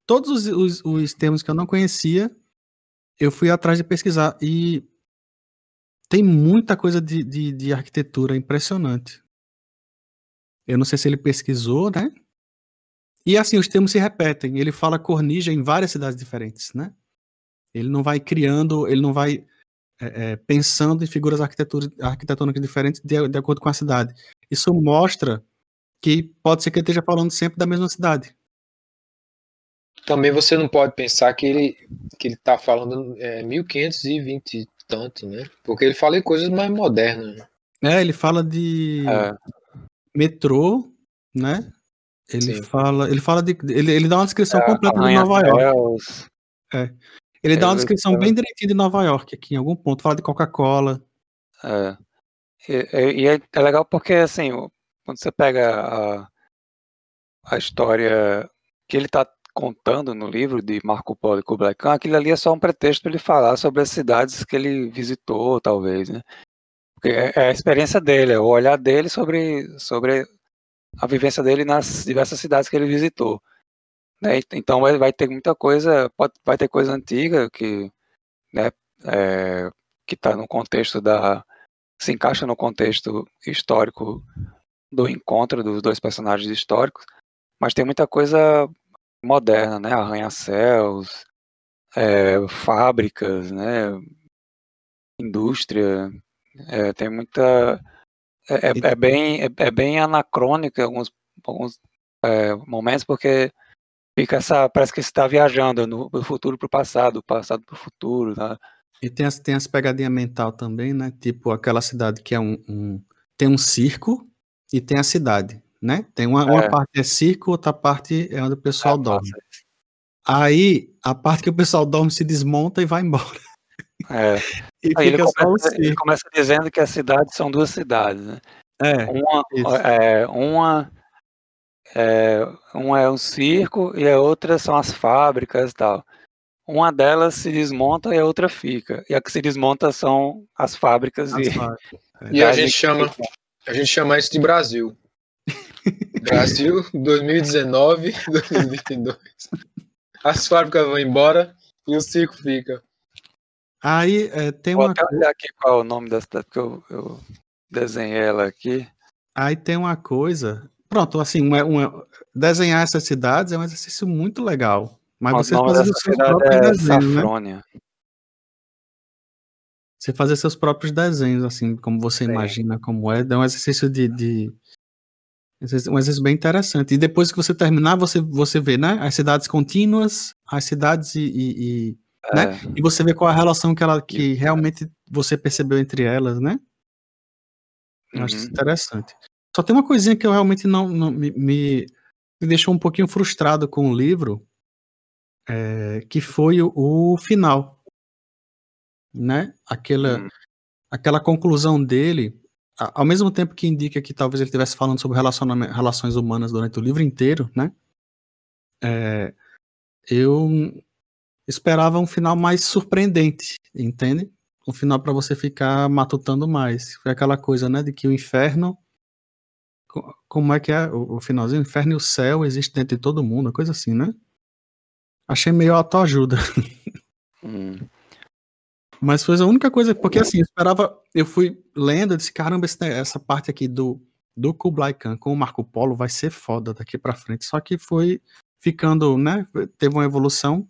S3: todos os, os, os termos que eu não conhecia, eu fui atrás de pesquisar. E tem muita coisa de, de, de arquitetura impressionante. Eu não sei se ele pesquisou, né? E assim, os termos se repetem. Ele fala cornija em várias cidades diferentes, né? Ele não vai criando, ele não vai é, é, pensando em figuras arquitetônicas diferentes de, de acordo com a cidade. Isso mostra que pode ser que ele esteja falando sempre da mesma cidade.
S2: Também você não pode pensar que ele que ele tá falando é, 1520 e tanto, né? Porque ele fala em coisas mais modernas. né?
S3: É, ele fala de
S1: É,
S3: metrô, né? Ele
S2: Sim.
S3: fala, ele fala de, ele, ele dá uma descrição
S1: é,
S3: completa de Nova York.
S1: arranha-céus.
S3: Ele dá uma descrição
S1: fala-
S3: bem direitinho de Nova York aqui em algum ponto. Fala de Coca-Cola.
S1: É. E, e- é, é legal porque, assim, o- quando você pega a, a história que ele está contando no livro de Marco Polo e Kublai Khan, aquilo ali é só um pretexto para ele falar sobre as cidades que ele visitou, talvez, né? Porque é, é a experiência dele, é o olhar dele sobre, sobre a vivência dele nas diversas cidades que ele visitou. né? Então vai, ter muita coisa, pode, vai ter coisa antiga que, né, é, que está no contexto da se encaixa no contexto histórico do encontro dos dois personagens históricos, mas tem muita coisa moderna, né? Arranha-céus, é, fábricas, né? Indústria, é, tem muita é, é- é bem é, é bem anacrônica em alguns alguns é, momentos porque fica essa parece que você está viajando no, do futuro para o passado, do passado para o futuro, né?
S3: E tem as, tem as pegadinhas mental também, né? Tipo aquela cidade que é um, um- tem um circo e tem a cidade, né? Tem uma, uma
S1: É.
S3: parte é circo, outra parte é onde o pessoal
S1: Ah,
S3: dorme. Aí a parte que o pessoal dorme se desmonta e vai embora.
S1: É.
S3: E
S1: Aí ele
S3: fica só o
S1: começa, ele começa dizendo que as cidades são duas cidades, né?
S3: É,
S1: Uma,
S3: isso.
S1: é, uma, é, uma é um circo e a outra são as fábricas e tal. Uma delas se desmonta e a outra fica. E a que se desmonta são as fábricas
S3: as
S1: e,
S3: fábricas.
S2: E a gente chama
S1: ficam.
S2: A gente chama isso de Brasil. Brasil 2019, 2022. As fábricas vão embora e o circo fica.
S3: Aí é, tem
S1: Vou
S3: uma
S1: até olhar aqui qual é o nome da cidade, porque eu, eu desenhei ela aqui.
S3: Aí tem uma coisa. Pronto, assim, uma, uma- desenhar essas cidades é um exercício muito legal. Mas
S1: o
S3: você
S1: nome
S3: fazer
S1: dessa
S3: os seus
S1: cidade
S3: próprios
S1: é
S3: desenhos, né? Você fazer seus próprios desenhos, assim, como você
S1: Sim.
S3: imagina como é, é um exercício de, de- um exercício bem interessante. E depois que você terminar, você, você vê, né? As cidades contínuas, as cidades e, e, e- Né?
S1: É,
S3: e você vê qual a relação que ela que realmente você percebeu entre elas, né? Eu acho isso
S1: uhum.
S3: interessante. Só tem uma coisinha que eu realmente não, não- me, me, me deixou um pouquinho frustrado com o livro, é, que foi o, o, final, né? Aquela, hum. aquela conclusão dele, ao mesmo tempo que indica que talvez ele estivesse falando sobre relações humanas durante o livro inteiro, né? É, eu esperava um final mais surpreendente, entende? Um final para você ficar matutando mais. Foi aquela coisa, né, de que o inferno como é que é o, finalzinho? O inferno e o céu existem dentro de todo mundo, coisa assim, né? Achei meio autoajuda. Hum. Mas foi a única coisa, porque assim, eu esperava, eu fui lendo, eu disse, caramba, esse, essa parte aqui do, do Kublai Khan com o Marco Polo vai ser foda daqui para frente. Só que foi ficando, né, teve uma evolução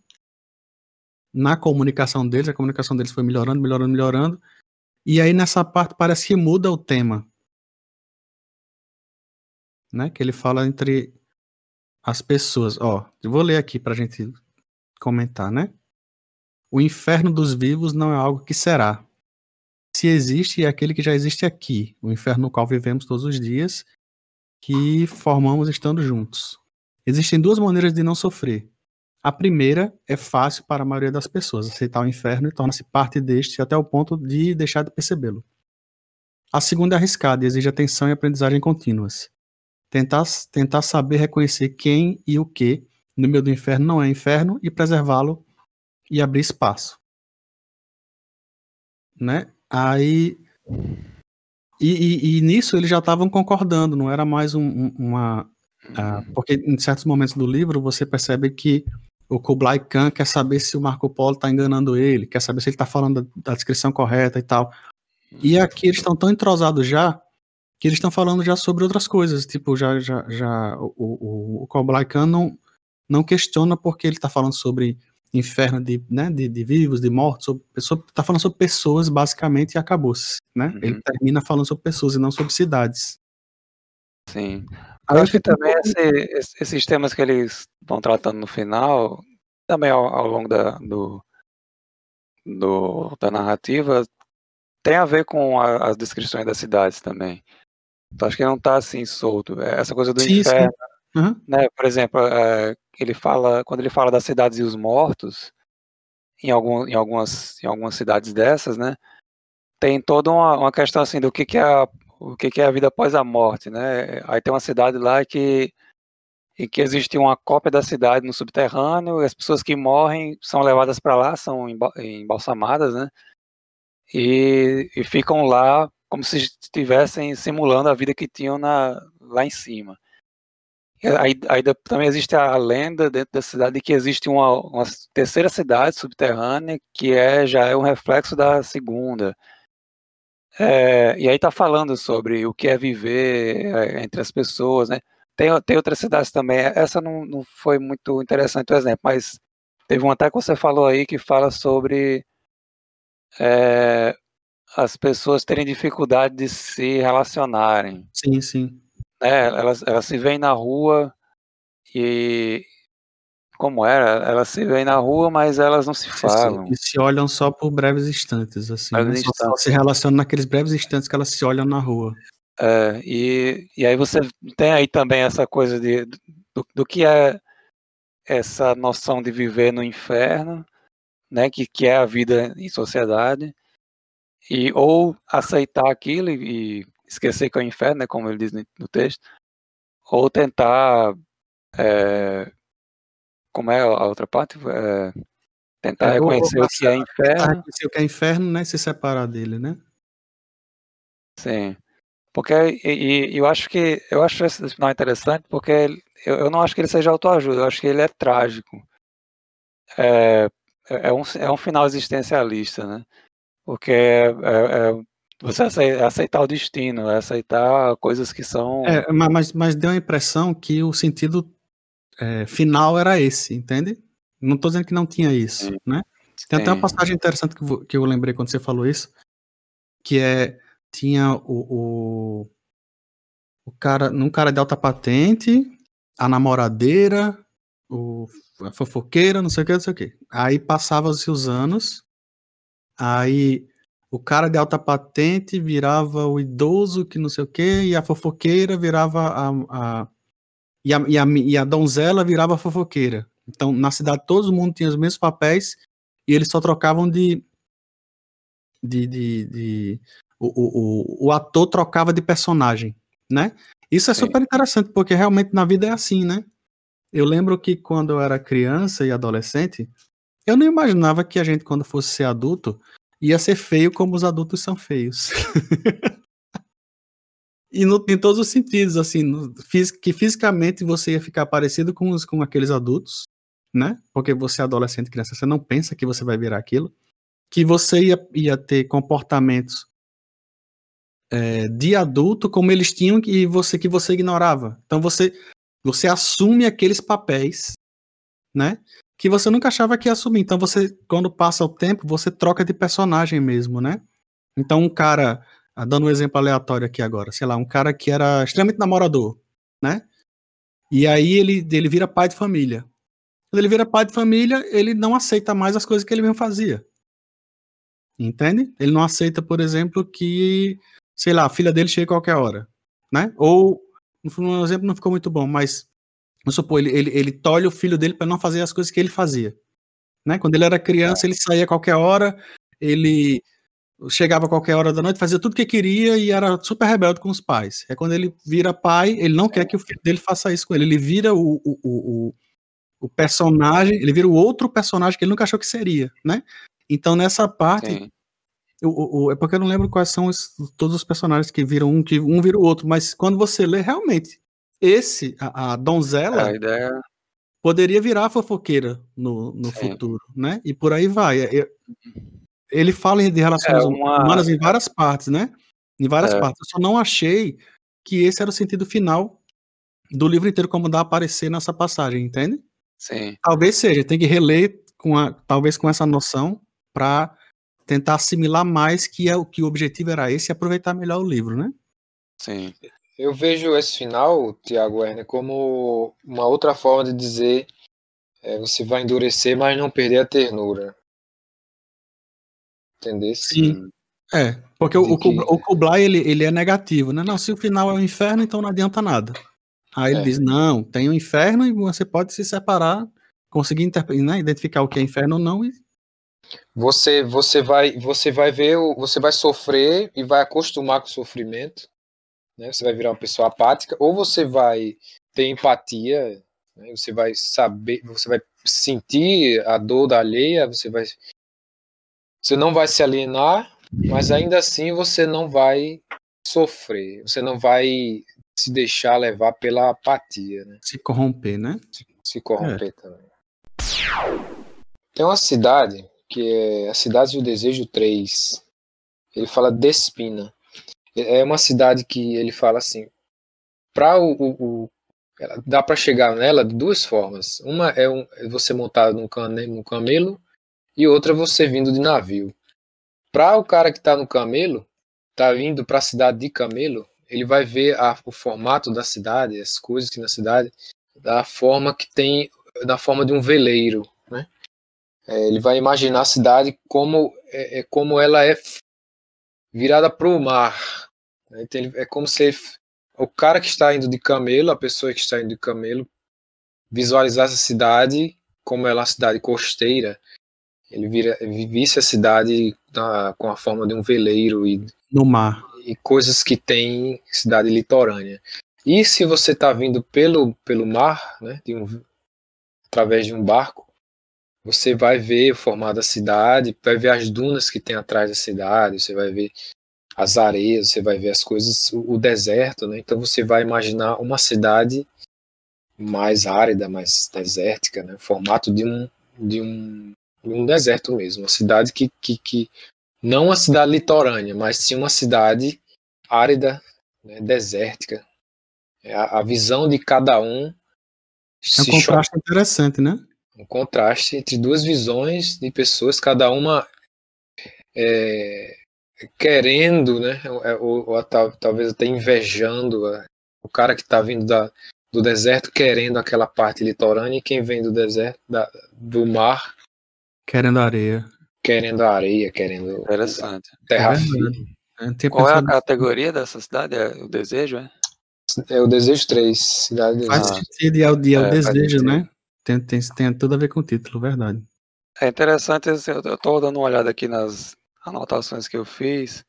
S3: na comunicação deles, a comunicação deles foi melhorando, melhorando, melhorando. E aí nessa parte parece que muda o tema. Né? Que ele fala entre as pessoas. Ó, eu vou ler aqui pra gente comentar, né? O inferno dos vivos não é algo que será. Se existe, é aquele que já existe aqui, o inferno no qual vivemos todos os dias, que formamos estando juntos. Existem duas maneiras de não sofrer. A primeira é fácil para a maioria das pessoas, aceitar o inferno e torna-se parte deste até o ponto de deixar de percebê-lo. A segunda é arriscada e exige atenção e aprendizagem contínuas. Tentar, tentar saber reconhecer quem e o que no meio do inferno não é inferno e preservá-lo e abrir espaço. Né? Aí. E, e, e nisso eles já estavam concordando, não era mais um, um, uma. Uh, porque em certos momentos do livro você percebe que o Kublai Khan quer saber se o Marco Polo está enganando ele, quer saber se ele está falando da, da, descrição correta e tal. E aqui eles estão tão entrosados já que eles estão falando já sobre outras coisas, tipo, já, já, já o, o, o Kublai Khan não, não questiona porque ele está falando sobre inferno de, né, de, de, vivos, de mortos, sobre pessoa, tá falando sobre pessoas basicamente e acabou-se, né? Uhum. Ele termina falando sobre pessoas e não sobre cidades.
S1: Sim. Eu acho que também esse, esses temas que eles estão tratando no final, também ao, ao longo da, do, do, da narrativa, tem a ver com a, as descrições das cidades também. Então acho que não está assim solto. É essa coisa do sim, inferno, sim. Uhum. né? Por exemplo, é, ele fala quando ele fala das cidades e os mortos, em, algum, em, algumas, em algumas cidades dessas, né? Tem toda uma, uma questão assim do que, que é a, o que, que é a vida após a morte, né? Aí tem uma cidade lá que em que existe uma cópia da cidade no subterrâneo, e as pessoas que morrem são levadas para lá, são embalsamadas, né? E, e, ficam lá como se estivessem simulando a vida que tinham na, lá em cima. Aí, aí, também existe a lenda dentro da cidade de que existe uma, uma, terceira cidade subterrânea que é já é um reflexo da segunda. É, e aí está falando sobre o que é viver é, entre as pessoas, né? Tem, tem outras cidades também. Essa não, não foi muito interessante o exemplo, mas teve um até que você falou aí que fala sobre é, as pessoas terem dificuldade de se relacionarem.
S3: Sim, sim.
S1: É, elas, elas se veem na rua e. Como era? Elas se veem na rua, mas elas não se falam.
S3: E se olham só por breves instantes, assim. Breves né? instantes. Só, se relacionam naqueles breves instantes que elas se olham na rua.
S1: É, e, e aí você tem aí também essa coisa de, do, do que é essa noção de viver no inferno, né, que, que é a vida em sociedade, e ou aceitar aquilo e, e esquecer que é o inferno, né, como ele diz no, texto, ou tentar, é, como é a outra parte? É, tentar é, reconhecer o que é inferno.
S3: Reconhecer o que é inferno, né, se separar dele, né?
S1: Sim. Porque e, e, eu acho que eu acho esse final interessante porque eu, eu não acho que ele seja autoajuda, eu acho que ele é trágico. É, é, um, é um final existencialista, né? Porque é, é, é você aceitar o destino, é aceitar coisas que são.
S3: É, mas, mas deu a impressão que o sentido é, final era esse, entende? Não estou dizendo que não tinha isso, Sim. né? Tem Sim. até uma passagem interessante que, que eu lembrei quando você falou isso, que é tinha o, o, o cara, num cara de alta patente, a namoradeira, o, a fofoqueira, não sei o que, não sei o que. Aí passavam-se os anos, aí o cara de alta patente virava o idoso que não sei o que, e a fofoqueira virava a. a, e, a, e, a e a donzela virava a fofoqueira, Então, na cidade, todo mundo tinha os mesmos papéis e eles só trocavam de. de, de, de o, o, o, ator trocava de personagem, né? Isso é Sim. super interessante, porque realmente na vida é assim, né? Eu lembro que quando eu era criança e adolescente, eu não imaginava que a gente, quando fosse ser adulto, ia ser feio como os adultos são feios. e no, em todos os sentidos, assim, no, que fisicamente você ia ficar parecido com, os, com aqueles adultos, né? Porque você é adolescente, criança, você não pensa que você vai virar aquilo. Que você ia, ia ter comportamentos é, de adulto como eles tinham e você que você ignorava. Então você você assume aqueles papéis, né? Que você nunca achava que ia assumir. Então você, quando passa o tempo, você troca de personagem mesmo, né? Então um cara, ah, dando um exemplo aleatório aqui agora, sei lá, um cara que era extremamente namorador, né? E aí ele, ele vira pai de família. Quando ele vira pai de família, ele não aceita mais as coisas que ele mesmo fazia. Entende? Ele não aceita, por exemplo, que, sei lá, a filha dele chegue qualquer hora, né? Ou, no exemplo não ficou muito bom, mas, vamos supor, ele, ele, ele tolhe o filho dele para não fazer as coisas que ele fazia. Né? Quando ele era criança, ele saía a qualquer hora, ele chegava a qualquer hora da noite, fazia tudo o que queria e era super rebelde com os pais. É quando ele vira pai, ele não quer que o filho dele faça isso com ele. Ele vira o, o, o, o personagem, ele vira o outro personagem que ele nunca achou que seria, né? Então nessa parte, o, o, é porque eu não lembro quais são os, todos os personagens que viram um, que um vira o outro, mas quando você lê, realmente, esse, a, a donzela,
S1: a ideia...
S3: poderia virar fofoqueira no, no futuro, né? E por aí vai. É, é, ele fala de relações é uma... humanas em várias partes, né? Em várias é. partes. Eu só não achei que esse era o sentido final do livro inteiro, como dá a aparecer nessa passagem, entende?
S1: Sim.
S3: Talvez seja, tem que reler com a, talvez com essa noção para tentar assimilar mais que é o que o objetivo era esse e aproveitar melhor o livro, né?
S1: Sim.
S2: Eu vejo esse final, Tiago Werner, como uma outra forma de dizer é, você vai endurecer, mas não perder a ternura. Entendeu?
S3: Sim. É, porque o, que... o Kublai ele, ele é negativo, né? Não, se o final é o inferno, então não adianta nada. Aí ele é. diz: não, tem o um inferno e você pode se separar, conseguir né, identificar o que é inferno ou não. E...
S2: Você, você, vai, você vai ver, você vai sofrer e vai acostumar com o sofrimento. Né? Você vai virar uma pessoa apática, ou você vai ter empatia, né? você vai saber, você vai sentir a dor da alheia, você vai. Você não vai se alienar, mas ainda assim você não vai sofrer, você não vai se deixar levar pela apatia, né?
S3: Se corromper, né?
S2: Se, se corromper é. também. Tem uma cidade que é a Cidade do Desejo 3. Ele fala Despina. É uma cidade que ele fala assim, para o, o, o, dá para chegar nela de duas formas. Uma é, um, é você montado num, cane, num camelo e outra você vindo de navio. Para o cara que está no camelo, tá vindo para a cidade de camelo, ele vai ver a, o formato da cidade, as coisas que na cidade, da forma que tem, da forma de um veleiro, né? É, ele vai imaginar a cidade como é, é como ela é virada para o mar. Né? Então, é como se o cara que está indo de camelo, a pessoa que está indo de camelo, visualizasse a cidade como ela é uma cidade costeira. Ele vira, visse a cidade com a forma de um veleiro e
S3: no mar
S2: e coisas que tem cidade litorânea. E se você está vindo pelo, pelo mar, né, de um, através de um barco, você vai ver o formato da cidade, vai ver as dunas que tem atrás da cidade, você vai ver as areias, você vai ver as coisas, o, deserto, né? Então você vai imaginar uma cidade mais árida, mais desértica, né? Formato de um de um, um deserto mesmo, uma cidade que, que, que não uma cidade litorânea, mas sim uma cidade árida, né, desértica. É a, a, visão de cada um.
S3: É um contraste choca. interessante, né?
S2: Um contraste entre duas visões de pessoas, cada uma é, querendo, né? É, ou, ou, talvez até invejando o cara que está vindo da, do deserto querendo aquela parte litorânea e quem vem do deserto, da, do mar.
S3: Querendo areia
S2: querendo areia, querendo
S1: Interessante.
S2: terra é firme.
S1: Qual é a categoria dessa cidade? É o desejo, é?
S2: É o desejo 3, cidade
S3: Faz sentido, e é o, é o é, desejo, né? Tem, tem, tem tudo a ver com o título, verdade.
S1: É interessante, assim, eu estou dando uma olhada aqui nas anotações que eu fiz.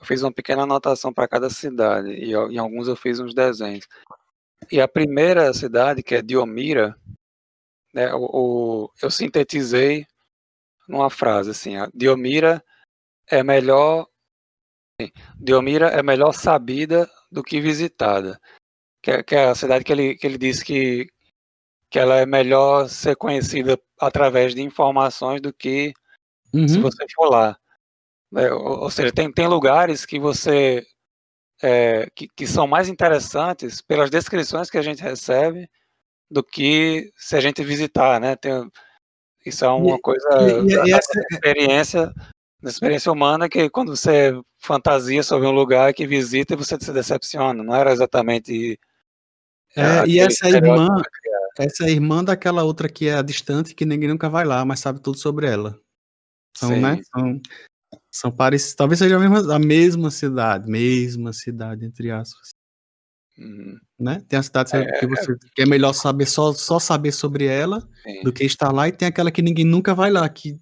S1: Eu fiz uma pequena anotação para cada cidade e em alguns eu fiz uns desenhos. E a primeira cidade, que é Diomira, né, o, o, eu sintetizei numa frase assim: Diomira é melhor Diomira é melhor sabida do que visitada. Que é, que é a cidade que ele, que ele disse que, que ela é melhor ser conhecida através de informações do que uhum. se você for lá. É, ou, ou, seja, tem, tem lugares que você é, que, que são mais interessantes pelas descrições que a gente recebe do que se a gente visitar, né? Tem, isso é uma e, coisa e, e, da, essa... experiência da experiência humana que quando você fantasia sobre um lugar que visita você se decepciona. Não era exatamente
S3: é, e essa irmã, essa irmã daquela outra que é a distante, que ninguém nunca vai lá, mas sabe tudo sobre ela. São, Sim. né? São, são parecidos. Talvez seja a mesma, a mesma cidade, mesma cidade, entre aspas. Uhum. Né? Tem a cidade é, que, você, que é melhor saber só, só saber sobre ela sim. do que estar lá, e tem aquela que ninguém nunca vai lá. Que,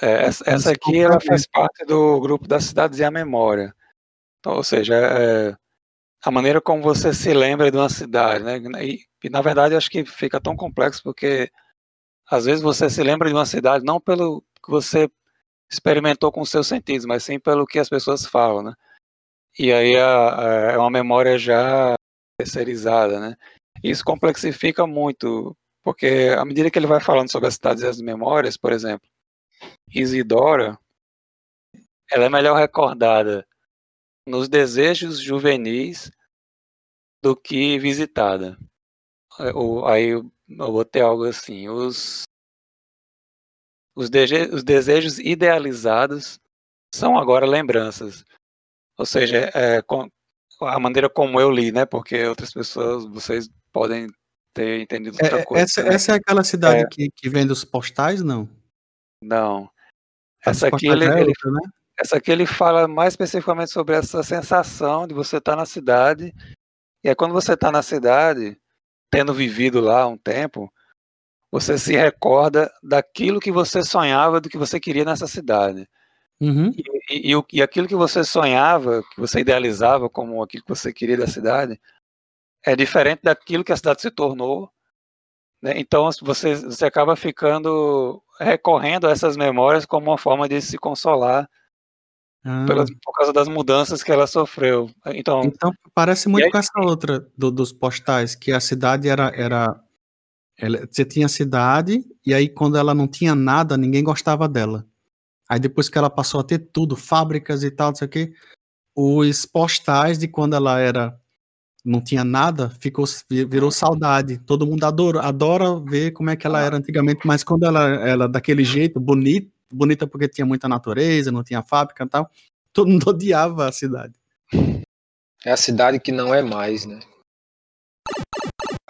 S1: é, essa, essa aqui ela faz parte do grupo das cidades e a memória. Então, ou seja, é, a maneira como você se lembra de uma cidade, né? E, e, na verdade acho que fica tão complexo porque às vezes você se lembra de uma cidade não pelo que você experimentou com seus sentidos, mas sim pelo que as pessoas falam, né? E aí é uma memória já terceirizada, né? Isso complexifica muito, porque à medida que ele vai falando sobre as cidades e as memórias, por exemplo, Isidora, ela é melhor recordada nos desejos juvenis do que visitada. Aí eu vou ter algo assim, os os, dese os desejos idealizados são agora lembranças. Ou seja, é, com, a maneira como eu li, né? Porque outras pessoas, vocês podem ter entendido outra
S3: é,
S1: coisa.
S3: Essa, essa, é aquela cidade é, que, que vende os postais, não?
S1: Não. Essa aqui, ele, é ele, né? Essa aqui ele fala mais especificamente sobre essa sensação de você estar tá na cidade. E aí quando você está na cidade, tendo vivido lá um tempo, você se recorda daquilo que você sonhava, do que você queria nessa cidade.
S3: Uhum.
S1: E, e, e, aquilo que você sonhava, que você idealizava como aquilo que você queria da cidade, é diferente daquilo que a cidade se tornou. Né? Então você, você acaba ficando recorrendo a essas memórias como uma forma de se consolar ah. pelas, por causa das mudanças que ela sofreu. Então,
S3: então parece muito aí, com essa outra do, dos postais, que a cidade era, era ela, você tinha a cidade, e aí quando ela não tinha nada, ninguém gostava dela. Aí depois que ela passou a ter tudo, fábricas e tal, não sei o quê, os postais de quando ela era não tinha nada, ficou virou saudade. Todo mundo adora, adora ver como é que ela era antigamente, mas quando ela era daquele jeito, bonita, bonita porque tinha muita natureza, não tinha fábrica e tal, todo mundo odiava a cidade.
S2: É a cidade que não é mais, né?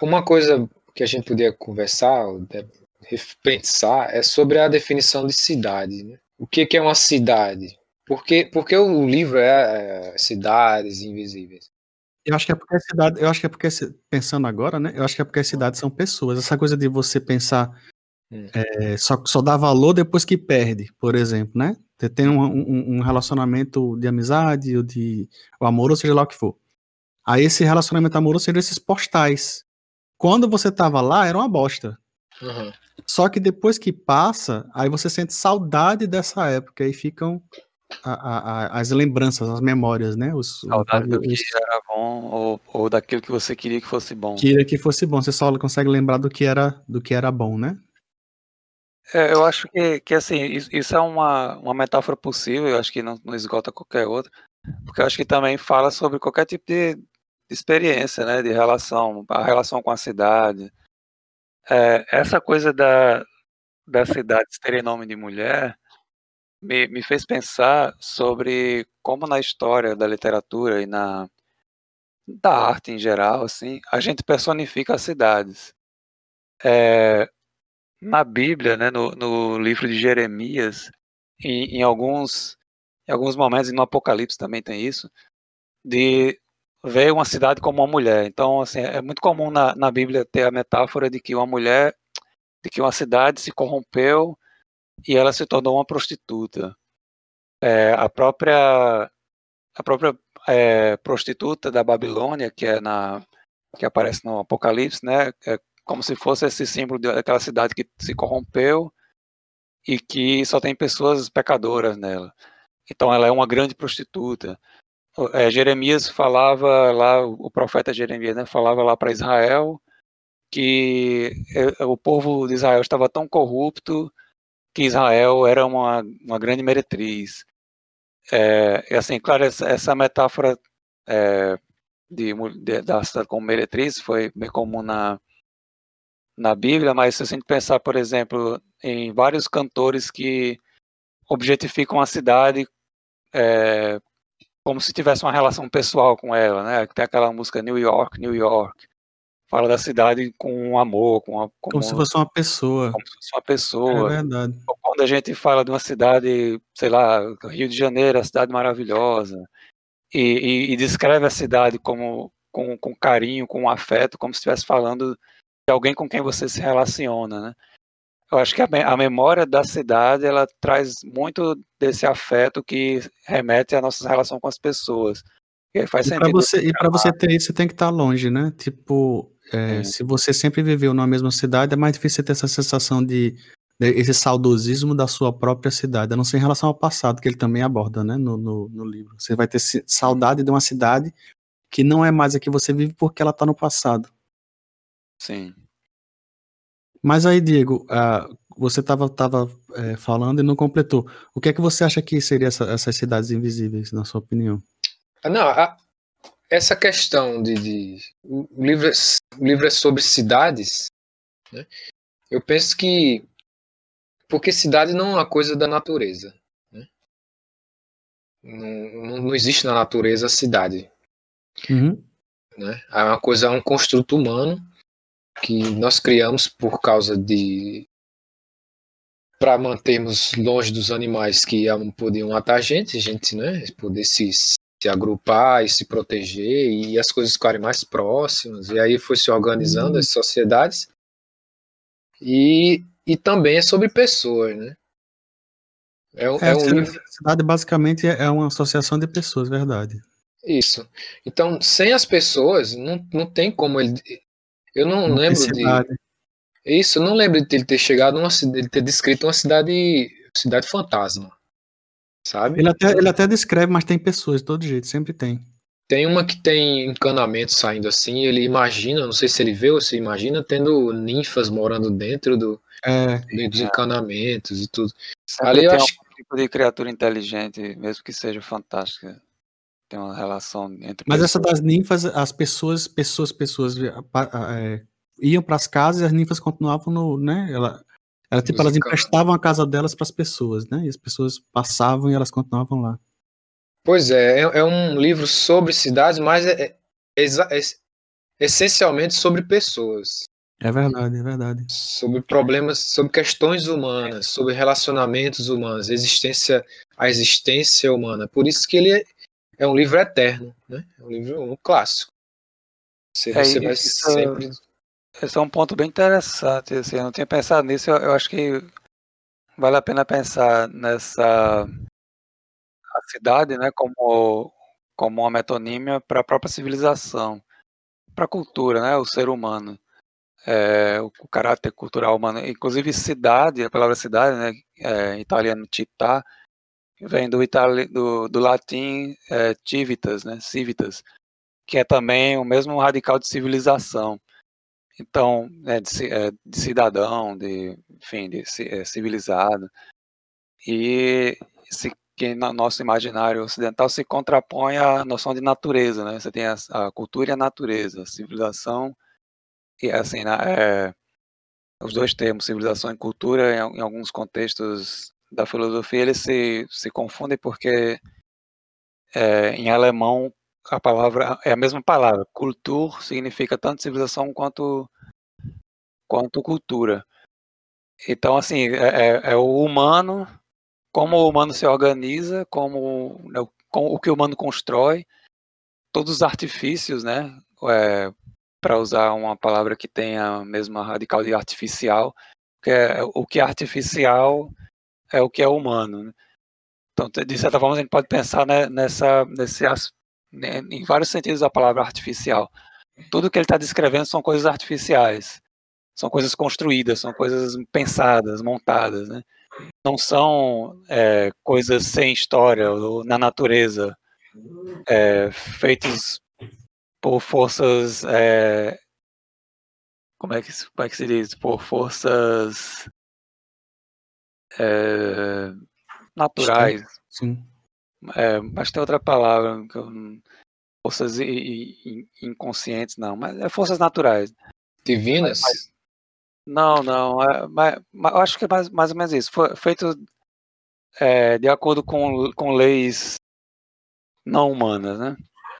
S2: Uma coisa que a gente podia conversar, repensar, é sobre a definição de cidade. Né? O que, que é uma cidade? Porque, porque o livro é, é Cidades Invisíveis.
S3: Eu acho que é porque a cidade, eu acho que é porque pensando agora, né? Eu acho que é porque as cidades são pessoas. Essa coisa de você pensar. É, só, só dá valor depois que perde, por exemplo, né? Você tem um, um, um, relacionamento de amizade ou de ou amor, ou seja lá o que for. Aí esse relacionamento amoroso seriam esses postais quando você tava lá, era uma bosta. Uhum. Só que depois que passa, aí você sente saudade dessa época e ficam a, a, as lembranças, as memórias, né? Os,
S1: saudade do que era bom ou, ou daquilo que você queria que fosse bom.
S3: Queria que fosse bom. Você só consegue lembrar do que era, do que era bom, né?
S1: É, eu acho que, que assim, isso é uma, uma metáfora possível, eu acho que não, não esgota qualquer outra, porque eu acho que também fala sobre qualquer tipo de, experiência, né, de relação, a relação com a cidade. É, essa coisa da, das cidades terem nome de mulher me, me fez pensar sobre como na história da literatura e na da arte em geral, assim, a gente personifica as cidades. É, na Bíblia, né, no, no livro de Jeremias, em, em, alguns, em alguns momentos, e no Apocalipse também tem isso, de vê uma cidade como uma mulher. Então, assim, é muito comum na, na Bíblia ter a metáfora de que uma mulher, de que uma cidade se corrompeu e ela se tornou uma prostituta. É, a própria a própria é, prostituta da Babilônia, que é na que aparece no Apocalipse, né, é como se fosse esse símbolo daquela cidade que se corrompeu e que só tem pessoas pecadoras nela. Então ela é uma grande prostituta. É, Jeremias falava lá, o profeta Jeremias né, falava lá para Israel que é, o povo de Israel estava tão corrupto que Israel era uma, uma grande meretriz. É, assim, claro, essa metáfora é, de, de, da cidade como meretriz foi bem comum na, na Bíblia, mas se a gente pensar, por exemplo, em vários cantores que objetificam a cidade é, como se tivesse uma relação pessoal com ela, né? Tem aquela música New York, New York, fala da cidade com amor, com,
S3: a, como, como se fosse uma pessoa.
S1: Como se fosse uma pessoa.
S3: É verdade.
S1: Quando a gente fala de uma cidade, sei lá, Rio de Janeiro, a cidade maravilhosa, e, e, e descreve a cidade como com, com carinho, com afeto, como se estivesse falando de alguém com quem você se relaciona, né? Eu acho que a, memória da cidade ela traz muito desse afeto que remete à nossa relação com as pessoas.
S3: E faz e para você você ter isso, você tem que estar longe, né? Tipo, é, se você sempre viveu na mesma cidade, é mais difícil ter essa sensação de, de, esse saudosismo da sua própria cidade, a não ser em relação ao passado que ele também aborda, né? No, no, no livro, você vai ter saudade de uma cidade que não é mais a que você vive porque ela está no passado.
S1: Sim.
S3: Mas aí, Diego, uh, você estava tava, é, falando e não completou. O que é que você acha que seria essa, essas cidades invisíveis, na sua opinião?
S2: Ah, não, a, essa questão de, de o, livro, o livro é sobre cidades, né? eu penso que porque cidade não é uma coisa da natureza. Né? Não, não, não, existe na natureza a cidade.
S3: Uhum.
S2: Né? É uma coisa, é um construto humano que nós criamos por causa de para mantermos longe dos animais que podiam matar a gente, a gente né, poder se, se agrupar e se proteger e as coisas ficarem mais próximas. E aí foi se organizando uhum. as sociedades. E, e também é sobre pessoas, né?
S3: É, é, é um livro... A cidade basicamente é uma associação de pessoas, verdade.
S2: Isso. Então, sem as pessoas, não, não tem como ele, eu não, não lembro de. Isso, eu não lembro de ele ter chegado, uma, ele ter descrito uma cidade, cidade fantasma. Sabe?
S3: Ele até, ele até descreve, mas tem pessoas de todo jeito, sempre tem.
S2: Tem uma que tem encanamento saindo assim, ele imagina, não sei se ele vê ou se imagina, tendo ninfas morando dentro do,
S3: é,
S2: dos encanamentos e tudo.
S1: Sempre Ali eu acho um tipo de criatura inteligente, mesmo que seja fantástica tem uma relação entre
S3: Mas pessoas. essa das ninfas, as pessoas, pessoas, pessoas é, iam para as casas e as ninfas continuavam no, né? Ela, ela tipo, elas emprestavam a casa delas para as pessoas, né? E as pessoas passavam e elas continuavam lá.
S2: Pois é, é, é um livro sobre cidades, mas é, é, é, essencialmente sobre pessoas.
S3: É verdade, é verdade.
S2: Sobre problemas, sobre questões humanas, sobre relacionamentos humanos, existência, a existência humana. Por isso que ele é, é um livro eterno, né? É um livro um clássico. Você, é, você vai isso, sempre.
S1: Esse é um ponto bem interessante. Assim, eu não tinha pensado nisso. Eu, eu, acho que vale a pena pensar nessa a cidade, né, como como uma metonímia para a própria civilização, para a cultura, né, o ser humano, é, o, caráter cultural humano. Inclusive cidade, a palavra cidade, né, é, italiano città, vem do, itali, do, do latim é, civitas, né, civitas, que é também o mesmo radical de civilização. Então, é, de, é, de, cidadão, de, enfim, de é, civilizado. E se, que no nosso imaginário ocidental se contrapõe à noção de natureza, né? Você tem a, a cultura e a natureza, a civilização e assim, é, os dois termos, civilização e cultura, em, em alguns contextos da filosofia eles se, se confundem porque é, em alemão a palavra é a mesma palavra. Kultur significa tanto civilização quanto, quanto cultura. Então, assim, é, é, é o humano, como o humano se organiza, como, né, o que o humano constrói, todos os artifícios, né? É, para usar uma palavra que tenha a mesma radical de artificial, que é o que é artificial é o que é humano. Né? Então, de certa forma, a gente pode pensar né, nessa, nesse, né, em vários sentidos da palavra artificial. Tudo que ele está descrevendo são coisas artificiais, são coisas construídas, são coisas pensadas, montadas, né? Não são é, coisas sem história ou na natureza, é, feitos por forças é, como é que como é que se diz por forças é, naturais
S3: Sim.
S1: É, mas tem outra palavra forças inconscientes não mas é forças naturais
S2: divinas
S1: mas, não não é, mas, mas, eu acho que é mais, mais ou menos isso foi feito é, de acordo com, com leis não humanas né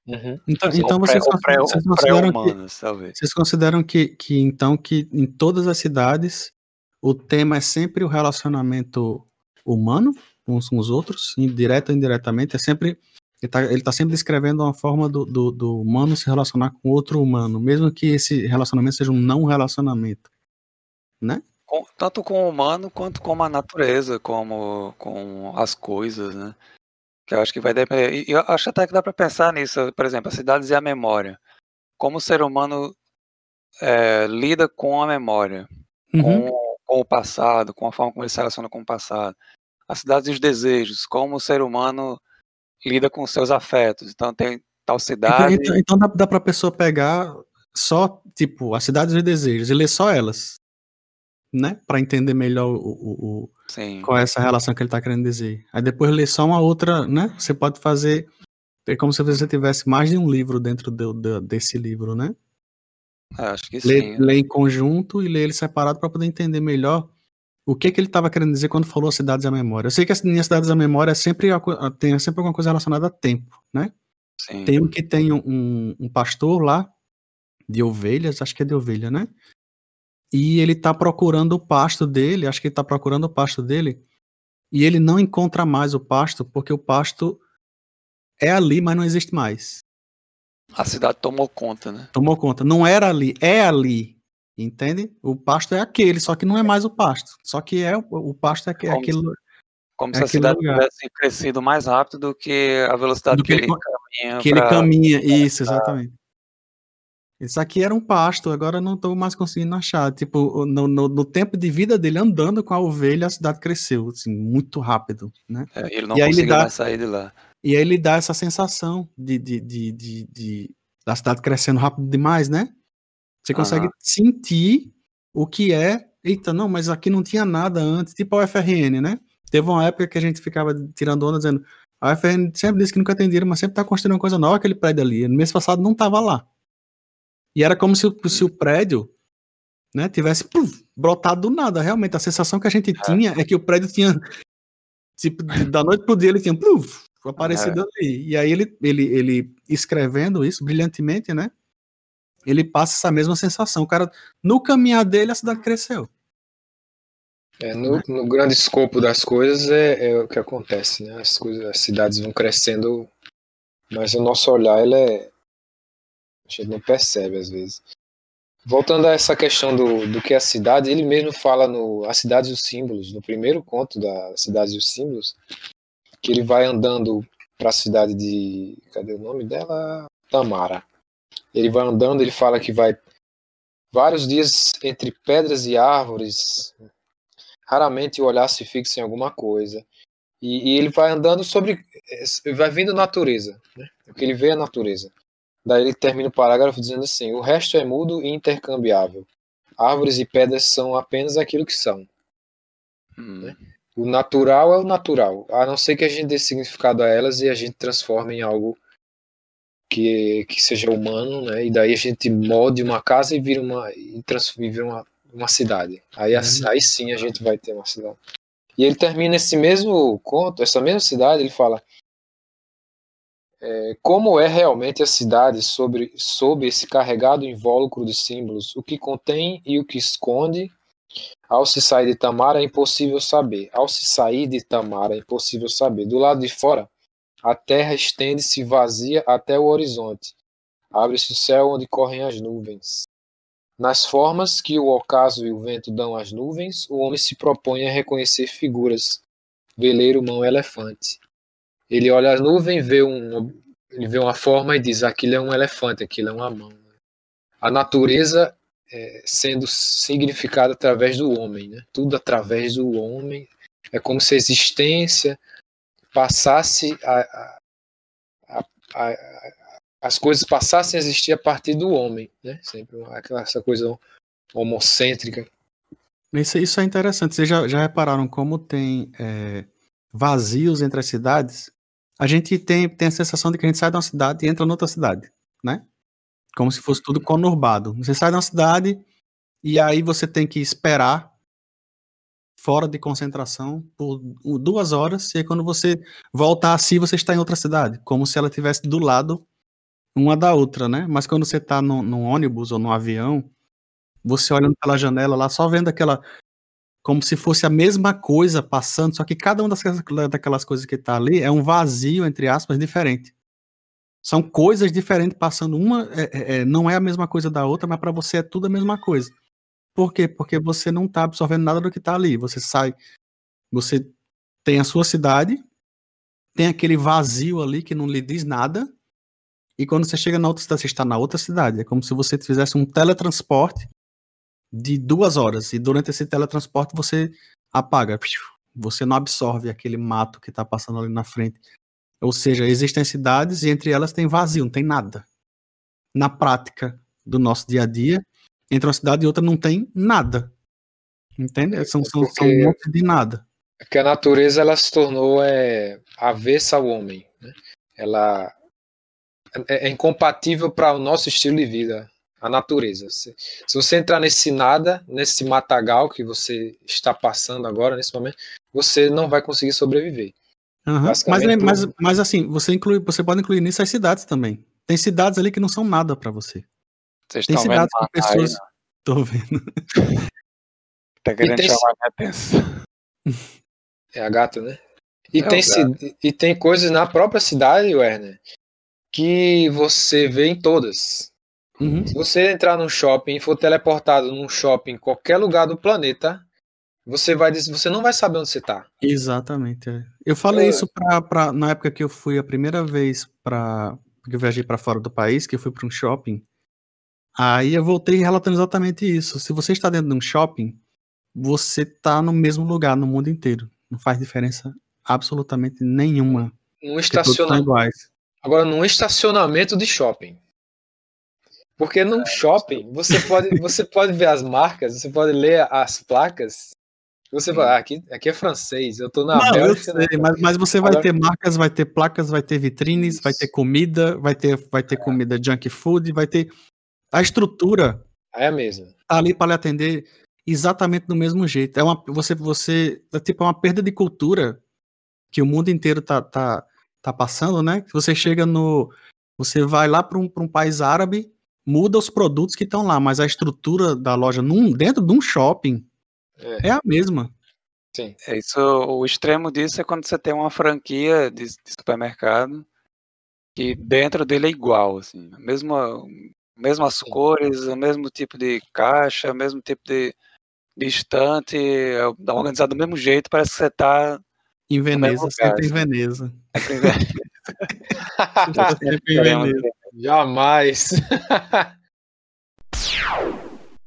S3: Uhum. Então, então vocês, pré, vocês, consideram que, talvez. vocês consideram que, que então que em todas as cidades o tema é sempre o relacionamento humano uns com os outros, direto ou indiretamente, é sempre ele está tá sempre descrevendo uma forma do, do, do, humano se relacionar com outro humano, mesmo que esse relacionamento seja um não relacionamento, né?
S1: Com, tanto com o humano quanto com a natureza, como com as coisas, né? Que eu acho que vai depender. E eu acho até que dá para pensar nisso, por exemplo, as cidades e a memória. Como o ser humano é, lida com a memória, uhum. com, com, o passado, com a forma como ele se relaciona com o passado. As cidades e os desejos, como o ser humano lida com os seus afetos. Então tem tal então, cidade.
S3: Então, então, então dá, dá para a pessoa pegar só, tipo, as cidades e os desejos e ler só elas né? Para entender melhor o, o, o qual é essa relação que ele está querendo dizer. Aí depois ler só uma outra, né? Você pode fazer. É como se você tivesse mais de um livro dentro do, do, desse livro, né?
S1: É, acho que
S3: ler,
S1: sim.
S3: Ler em conjunto e ler ele separado para poder entender melhor o que, que ele estava querendo dizer quando falou cidades da memória. Eu sei que as minhas cidades da memória é sempre, tem sempre alguma coisa relacionada a tempo, né?
S1: Sim.
S3: Tem um que tem um, um pastor lá de ovelhas, acho que é de ovelha, né? e ele tá procurando o pasto dele, acho que ele tá procurando o pasto dele, e ele não encontra mais o pasto, porque o pasto é ali, mas não existe mais.
S1: A cidade tomou conta, né?
S3: Tomou conta. Não era ali, é ali. Entende? O pasto é aquele, só que não é mais o pasto. Só que é o pasto é, é como aquilo.
S1: Como é se a cidade lugar. tivesse crescido mais rápido do que a velocidade do que, que ele, caminha.
S3: Que pra... ele caminha, isso, exatamente. Isso aqui era um pasto, agora não estou mais conseguindo achar. Tipo, no, no, no, tempo de vida dele andando com a ovelha, a cidade cresceu, assim, muito rápido, né?
S1: É, ele não e conseguiu dá, mais sair de lá.
S3: E aí ele dá essa sensação de, de, de, de, de da cidade crescendo rápido demais, né? Você consegue uhum. sentir o que é. Eita, não, mas aqui não tinha nada antes, tipo a UFRN, né? Teve uma época que a gente ficava tirando onda dizendo a UFRN sempre disse que nunca tem dinheiro, mas sempre está construindo uma coisa nova aquele prédio ali. No mês passado não estava lá. E era como se, se o prédio né, tivesse puf, brotado do nada. Realmente, a sensação que a gente é. tinha é que o prédio tinha. Tipo, da noite pro dia ele tinha puf, aparecido é. ali. E aí ele, ele, ele escrevendo isso brilhantemente, né? Ele passa essa mesma sensação. O cara, no caminhar dele, a cidade cresceu.
S2: É, no, no, grande escopo das coisas é, é, o que acontece, né? As, coisas, as cidades vão crescendo, mas o nosso olhar ele é, a gente não percebe às vezes. Voltando a essa questão do, do que é a cidade, ele mesmo fala no As Cidades e os Símbolos, no primeiro conto da Cidades e os Símbolos, que ele vai andando para a cidade de. Cadê o nome dela? Tamara. Ele vai andando, ele fala que vai vários dias entre pedras e árvores. Raramente o olhar se fixa em alguma coisa. E, e ele vai andando sobre. Vai vendo natureza. Né? O que ele vê é natureza. Daí ele termina o parágrafo dizendo assim: o resto é mudo e intercambiável. Árvores e pedras são apenas aquilo que são. Hum. Né? O natural é o natural, a não ser que a gente dê significado a elas e a gente transforme em algo que, que seja humano, né? E daí a gente molde uma casa e vira uma e transforma uma, uma cidade. Aí, uhum. aí sim a gente vai ter uma cidade. E ele termina esse mesmo conto, essa mesma cidade, ele fala: é, como é realmente a cidade sobre, sob esse carregado invólucro de símbolos, o que contém e o que esconde. Ao se sair de Tamara é impossível saber. Ao se sair de Tamara é impossível saber. Do lado de fora, A terra estende-se vazia até o horizonte. Abre-se o céu onde correm as nuvens. Nas formas que o ocaso e o vento dão às nuvens, o homem se propõe a reconhecer figuras. Veleiro, mão, elefante. Ele olha as nuvens, vê um, ele vê uma forma e diz: aquilo é um elefante, aquilo é uma mão. A natureza é, sendo significada através do homem, né? tudo através do homem. É como se a existência passasse a, a, a, a as coisas passassem a existir a partir do homem, né? Sempre aquela, essa coisa homocêntrica.
S3: Isso, isso é interessante. Vocês já, já repararam como tem é, vazios entre as cidades? A gente tem, tem a sensação de que a gente sai de uma cidade e entra noutra cidade, né? Como se fosse tudo conurbado. Você sai uma cidade e aí você tem que esperar fora de concentração por duas horas e aí quando você volta a si, você está em outra cidade, como se ela estivesse do lado uma da outra, né? Mas quando você tá no, no ônibus ou no avião, você olhando pela janela lá, só vendo aquela. Como se fosse a mesma coisa passando, só que cada uma das, daquelas coisas que tá ali é um vazio, entre aspas, diferente. São coisas diferentes passando. Uma é, é, é não é a mesma coisa da outra, mas para você é tudo a mesma coisa. Por quê? Porque você não tá absorvendo nada do que tá ali. Você sai, você tem a sua cidade, tem aquele vazio ali que não lhe diz nada, e quando você chega na outra cidade, você está na outra cidade. É como se você fizesse um teletransporte de duas horas. E durante esse teletransporte você apaga. Você não absorve aquele mato que está passando ali na frente. Ou seja, existem cidades e entre elas tem vazio, não tem nada. Na prática do nosso dia a dia, entre uma cidade e outra não tem nada. Entende? São, são, são um monte de nada.
S2: É que a natureza ela se tornou é, avessa ao homem. Né? Ela é, é incompatível para o nosso estilo de vida, a natureza. Se, se, você entrar nesse nada, nesse matagal que você está passando agora, nesse momento, você não vai conseguir sobreviver.
S3: Uhum. Mas, mas, mas assim, você, inclui, você pode incluir nisso as cidades também. Tem cidades ali que não são nada para você.
S1: Vocês
S3: Tem cidades
S1: com
S3: pessoas. Aí, Tô vendo.
S1: tá querendo tem... chamar minha atenção.
S2: É a gata, né? E, é tem, e tem coisas na própria cidade, Werner, que você vê em todas. Uhum. Se você entrar num shopping e for teleportado num shopping em qualquer lugar do planeta, você vai você não vai saber onde você está.
S3: Exatamente. É. Eu falei é. isso pra, pra, na época que eu fui a primeira vez para que eu viajei para fora do país, que eu fui para um shopping. Aí eu voltei relatando exatamente isso. Se você está dentro de um shopping, você está no mesmo lugar no mundo inteiro. Não faz diferença absolutamente nenhuma.
S2: Um estacionamento. Agora, num estacionamento de shopping. Porque num shopping você pode, você pode ver as marcas, você pode ler as placas. Você vai, ah, aqui, aqui é francês, eu tô na
S3: Não, Bélgica. Sei, mas, mas você vai Agora... ter marcas, vai ter placas, vai ter vitrines, Isso. vai ter comida, vai ter, vai ter é. comida junk food, vai ter. A estrutura
S2: é a mesma.
S3: Tá ali para lhe atender exatamente do mesmo jeito. É uma, você, você, é tipo é uma perda de cultura que o mundo inteiro tá, tá, tá passando, né? Você chega no. Você vai lá para um, um país árabe, muda os produtos que estão lá, mas a estrutura da loja num, dentro de um shopping é, é a mesma.
S1: Sim. É isso, o extremo disso é quando você tem uma franquia de, de supermercado que dentro dele é igual, assim, a mesma, mesmas Sim. cores, o mesmo tipo de caixa, o mesmo tipo de, de estante, é organizado do mesmo jeito, parece que você está
S3: em Veneza, sempre em Veneza. Sempre em Veneza.
S2: sempre em Veneza. Jamais.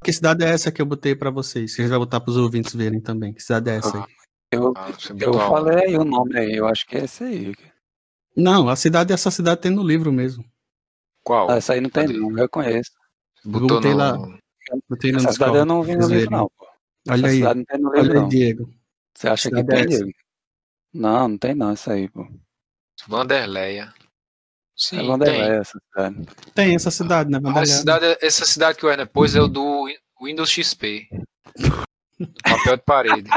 S3: Que cidade é essa que eu botei para vocês? Que a gente vai botar para os ouvintes verem também. Que cidade é essa aí?
S1: Eu, ah, eu falei aí o nome aí, eu acho que é essa aí.
S3: Não, a cidade, essa cidade tem no livro mesmo.
S1: Qual? Ah, essa aí não tem, não, eu conheço.
S3: Botou botei no... lá. Botei
S1: essa cidade eu não vi no livro, não. Pô.
S3: Olha essa aí, olha aí, não. Diego.
S1: Você acha que é tem, Diego? Não, não tem não, isso aí, pô.
S2: Vanderleia.
S1: Sim, é tem. essa cidade.
S3: Tem essa cidade, né?
S2: Essa cidade, essa cidade que o Werner pôs é o do Windows XP. Papel de parede.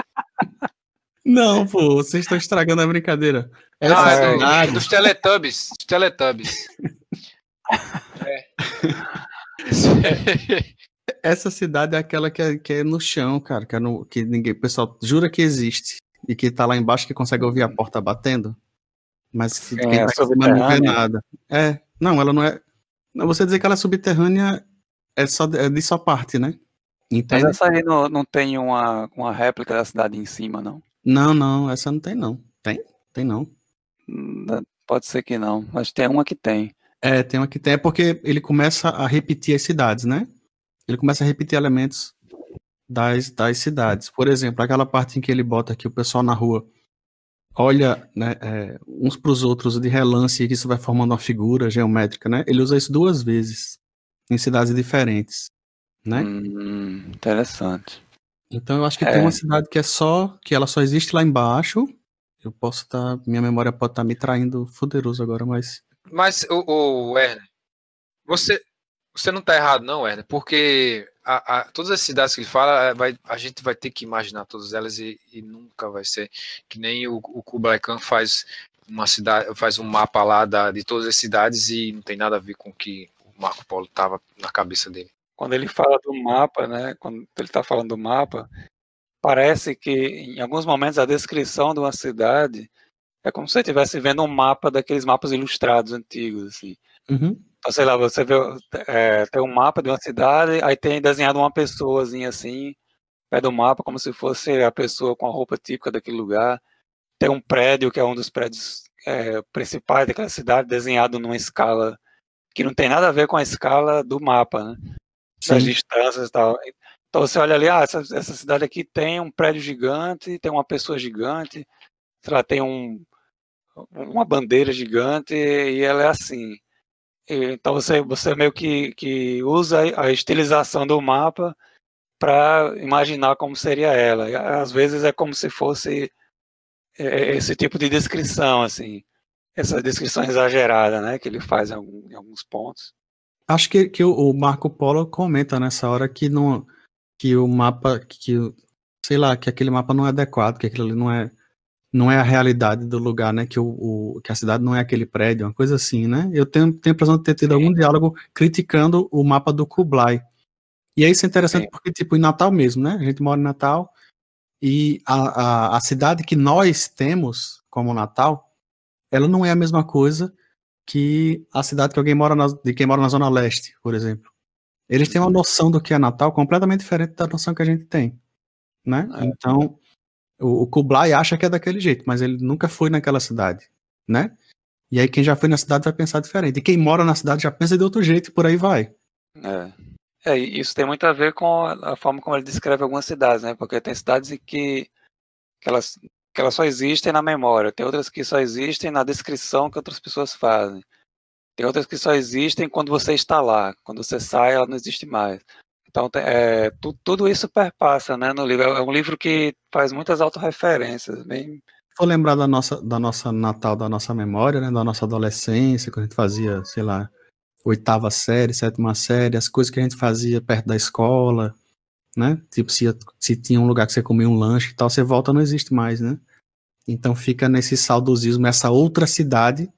S3: Não, pô, vocês estão estragando a brincadeira.
S2: Essa ah, é, cidade... é dos Teletubbies. Dos Teletubbies.
S3: é. Essa cidade é aquela que é, que é no chão, cara, que, é no, que ninguém, o pessoal jura que existe e que tá lá embaixo que consegue ouvir a porta batendo. Mas
S1: É,
S3: quem tá em cima não vê nada. É, não, ela não é. Não, você dizer que ela é subterrânea é só é de só parte, né?
S1: Mas
S3: Entende?
S1: essa aí não, não tem uma, uma réplica da cidade em cima, não.
S3: Não, não, essa não tem, não. Tem? Tem não.
S1: Hum, Pode ser que não, mas tem uma que tem.
S3: É, tem uma que tem, é porque ele começa a repetir as cidades, né? Ele começa a repetir elementos das, das cidades. Por exemplo, aquela parte em que ele bota que o pessoal na rua olha né, é, uns para os outros de relance e isso vai formando uma figura geométrica, né? Ele usa isso duas vezes em cidades diferentes, né?
S1: Hum, interessante.
S3: Então eu acho que
S1: É.
S3: tem uma cidade que é só, que ela só existe lá embaixo. Eu posso estar, minha memória pode estar me traindo fuderoso agora, mas
S2: Mas, o, o Werner, você, você não tá errado, não, Werner, porque a, a- todas as cidades que ele fala, é, vai, a gente vai ter que imaginar todas elas e, e nunca vai ser que nem o, o Kublai Khan faz uma cidade, faz um mapa lá da, de todas as cidades e não tem nada a ver com o que o Marco Polo tava na cabeça dele.
S1: Quando ele fala do mapa, né? Quando ele está falando do mapa, parece que em alguns momentos a descrição de uma cidade é como se você estivesse vendo um mapa daqueles mapas ilustrados antigos, assim.
S3: Uhum.
S1: Então, sei lá, você vê, é, tem um mapa de uma cidade, aí tem desenhado uma pessoazinha assim, pé do mapa, como se fosse a pessoa com a roupa típica daquele lugar. Tem um prédio, que é um dos prédios é, principais daquela cidade, desenhado numa escala que não tem nada a ver com a escala do mapa, né? Das distâncias e tal. Então você olha ali, ah, essa, essa cidade aqui tem um prédio gigante, tem uma pessoa gigante, sei lá, tem um, uma bandeira gigante e ela é assim. Então você, você meio que, que usa a estilização do mapa para imaginar como seria ela. Às vezes é como se fosse é, esse tipo de descrição, assim, essa descrição exagerada, né, que ele faz em, alguns pontos.
S3: Acho que, que o, Marco Polo comenta nessa hora que não que o mapa que sei lá que aquele mapa não é adequado, que aquilo ali não é não é a realidade do lugar, né? Que o, o- que a cidade não é aquele prédio, uma coisa assim, né? Eu tenho, tenho a impressão de ter tido algum diálogo criticando o mapa do Kublai. E aí isso é interessante porque tipo em Natal mesmo, né? A gente mora em Natal e a, a, a cidade que nós temos como Natal, ela não é a mesma coisa que a cidade que alguém mora na, de quem mora na Zona Leste, por exemplo. Eles têm uma noção do que é Natal completamente diferente da noção que a gente tem, né?
S1: É.
S3: Então, o, o Kublai acha que é daquele jeito, mas ele nunca foi naquela cidade, né? E aí quem já foi na cidade vai pensar diferente. E quem mora na cidade já pensa de outro jeito e por aí vai.
S1: É. É, isso tem muito a ver com a forma como ele descreve algumas cidades, né? Porque tem cidades que, que, elas, que elas só existem na memória, tem outras que só existem na descrição que outras pessoas fazem. Tem outras que só existem quando você está lá, quando você sai, ela não existe mais. Então, é, tu- tudo isso perpassa né, no livro. É um livro que faz muitas autorreferências, bem
S3: for lembrar da nossa, da nossa Natal, da nossa memória, né? Da nossa adolescência, quando a gente fazia, sei lá, oitava série, sétima série, as coisas que a gente fazia perto da escola, né? Tipo, se, se tinha um lugar que você comia um lanche e tal, você volta, não existe mais, né? Então fica nesse saudosismo, essa outra cidade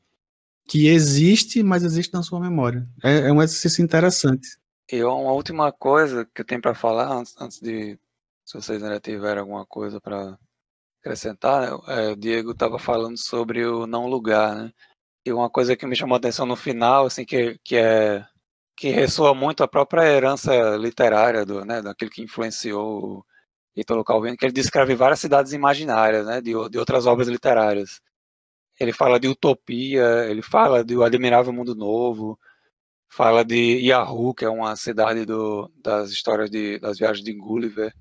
S3: que existe, mas existe na sua memória. É, é um exercício interessante.
S1: E uma última coisa que eu tenho para falar, antes, antes de. Se vocês ainda tiverem alguma coisa para acrescentar, né, é, o Diego estava falando sobre o não lugar, né? E uma coisa que me chamou a atenção no final, assim, que, que é. que ressoa muito a própria herança literária do, né, daquilo que influenciou Italo Calvino, que ele descreve várias cidades imaginárias, né, de, de outras obras literárias. Ele fala de Utopia, ele fala de O Admirável Mundo Novo, fala de Yahoo, que é uma cidade do, das histórias de, das viagens de Gulliver.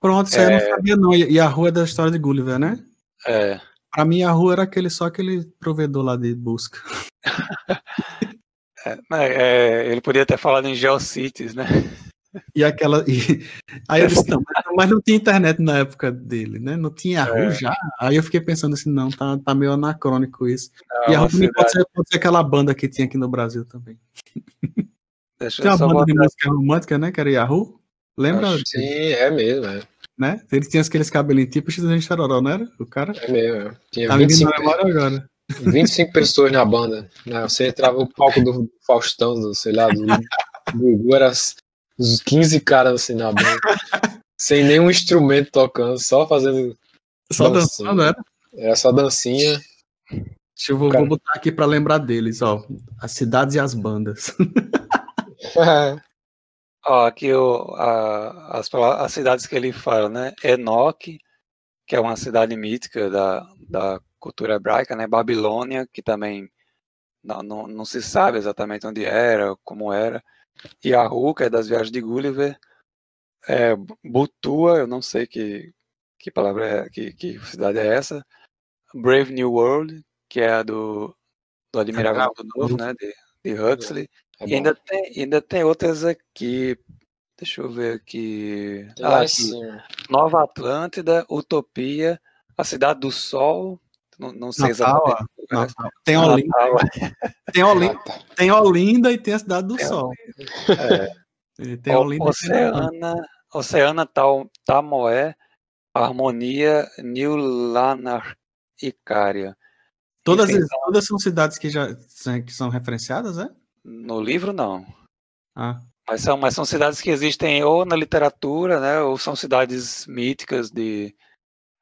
S3: Pronto, isso aí eu não sabia não. Rua é da história de Gulliver, né?
S1: É,
S3: Pra mim, rua era aquele, só aquele provedor lá de busca.
S1: é, é, ele podia ter falado em Geocities, né?
S3: E aquela. e- Aí eu disse, não, mas, não tinha internet na época dele, né? Não tinha Yahoo
S1: É.
S3: já. Aí eu fiquei pensando assim, não, tá, tá meio anacrônico isso.
S1: É
S3: e Yahoo também pode
S1: cidade-
S3: ser, pode ser aquela banda que tinha aqui no Brasil também.
S1: Deixa eu
S3: uma banda de música romântica, né? Que era Yahoo. Lembra?
S1: Acho
S2: Sim, é mesmo, é,
S3: Né? Ele tinha aqueles cabelinhos tipo X de Chororó, não era? O cara.
S2: é mesmo. é. Tinha
S3: Tá me vindo
S2: 25,
S3: na memória agora.
S2: 25 pessoas na banda. né? Você entrava no palco do Faustão, do, sei lá, do Gugu, era uns 15 caras assim na banda. sem nenhum instrumento tocando, só fazendo.
S3: Só
S2: Dancinha.
S3: dançando, era?
S2: Era só dancinha.
S3: Deixa eu vou, vou botar aqui para lembrar deles, ó. As cidades e as bandas.
S1: Ó, aqui o, a, as, as cidades que ele fala, né? Enoque, que é uma cidade mítica da, da cultura hebraica, né? Babilônia, que também não, não, não se sabe exatamente onde era, como era. Yahu, que é das viagens de Gulliver. É, Butua, eu não sei que, que palavra é, que, que cidade é essa. Brave New World, que é a do, do Admirável. Mundo Novo, né? De, de Huxley.
S2: É
S1: E ainda tem, ainda tem outras aqui. Deixa eu ver aqui. Ah, aqui. Nova Atlântida, Utopia, a Cidade do Sol. Não, não sei
S3: Natal,
S1: exatamente. o que é.
S3: Natal. Tem, Olinda, tem, Olinda,
S2: Ah, tá.
S3: tem Olinda e tem a Cidade do
S1: Tem
S3: Sol.
S1: é,
S3: tem Olinda e.
S1: Oceana, Oceana Tal, Tamoé, Harmonia, New Lanar Icária.
S3: Todas,
S1: Enfim,
S3: as- todas são cidades que já que são referenciadas, é?
S1: No livro, não.
S3: Ah,
S1: Mas são, mas são cidades que existem ou na literatura, né, ou são cidades míticas de.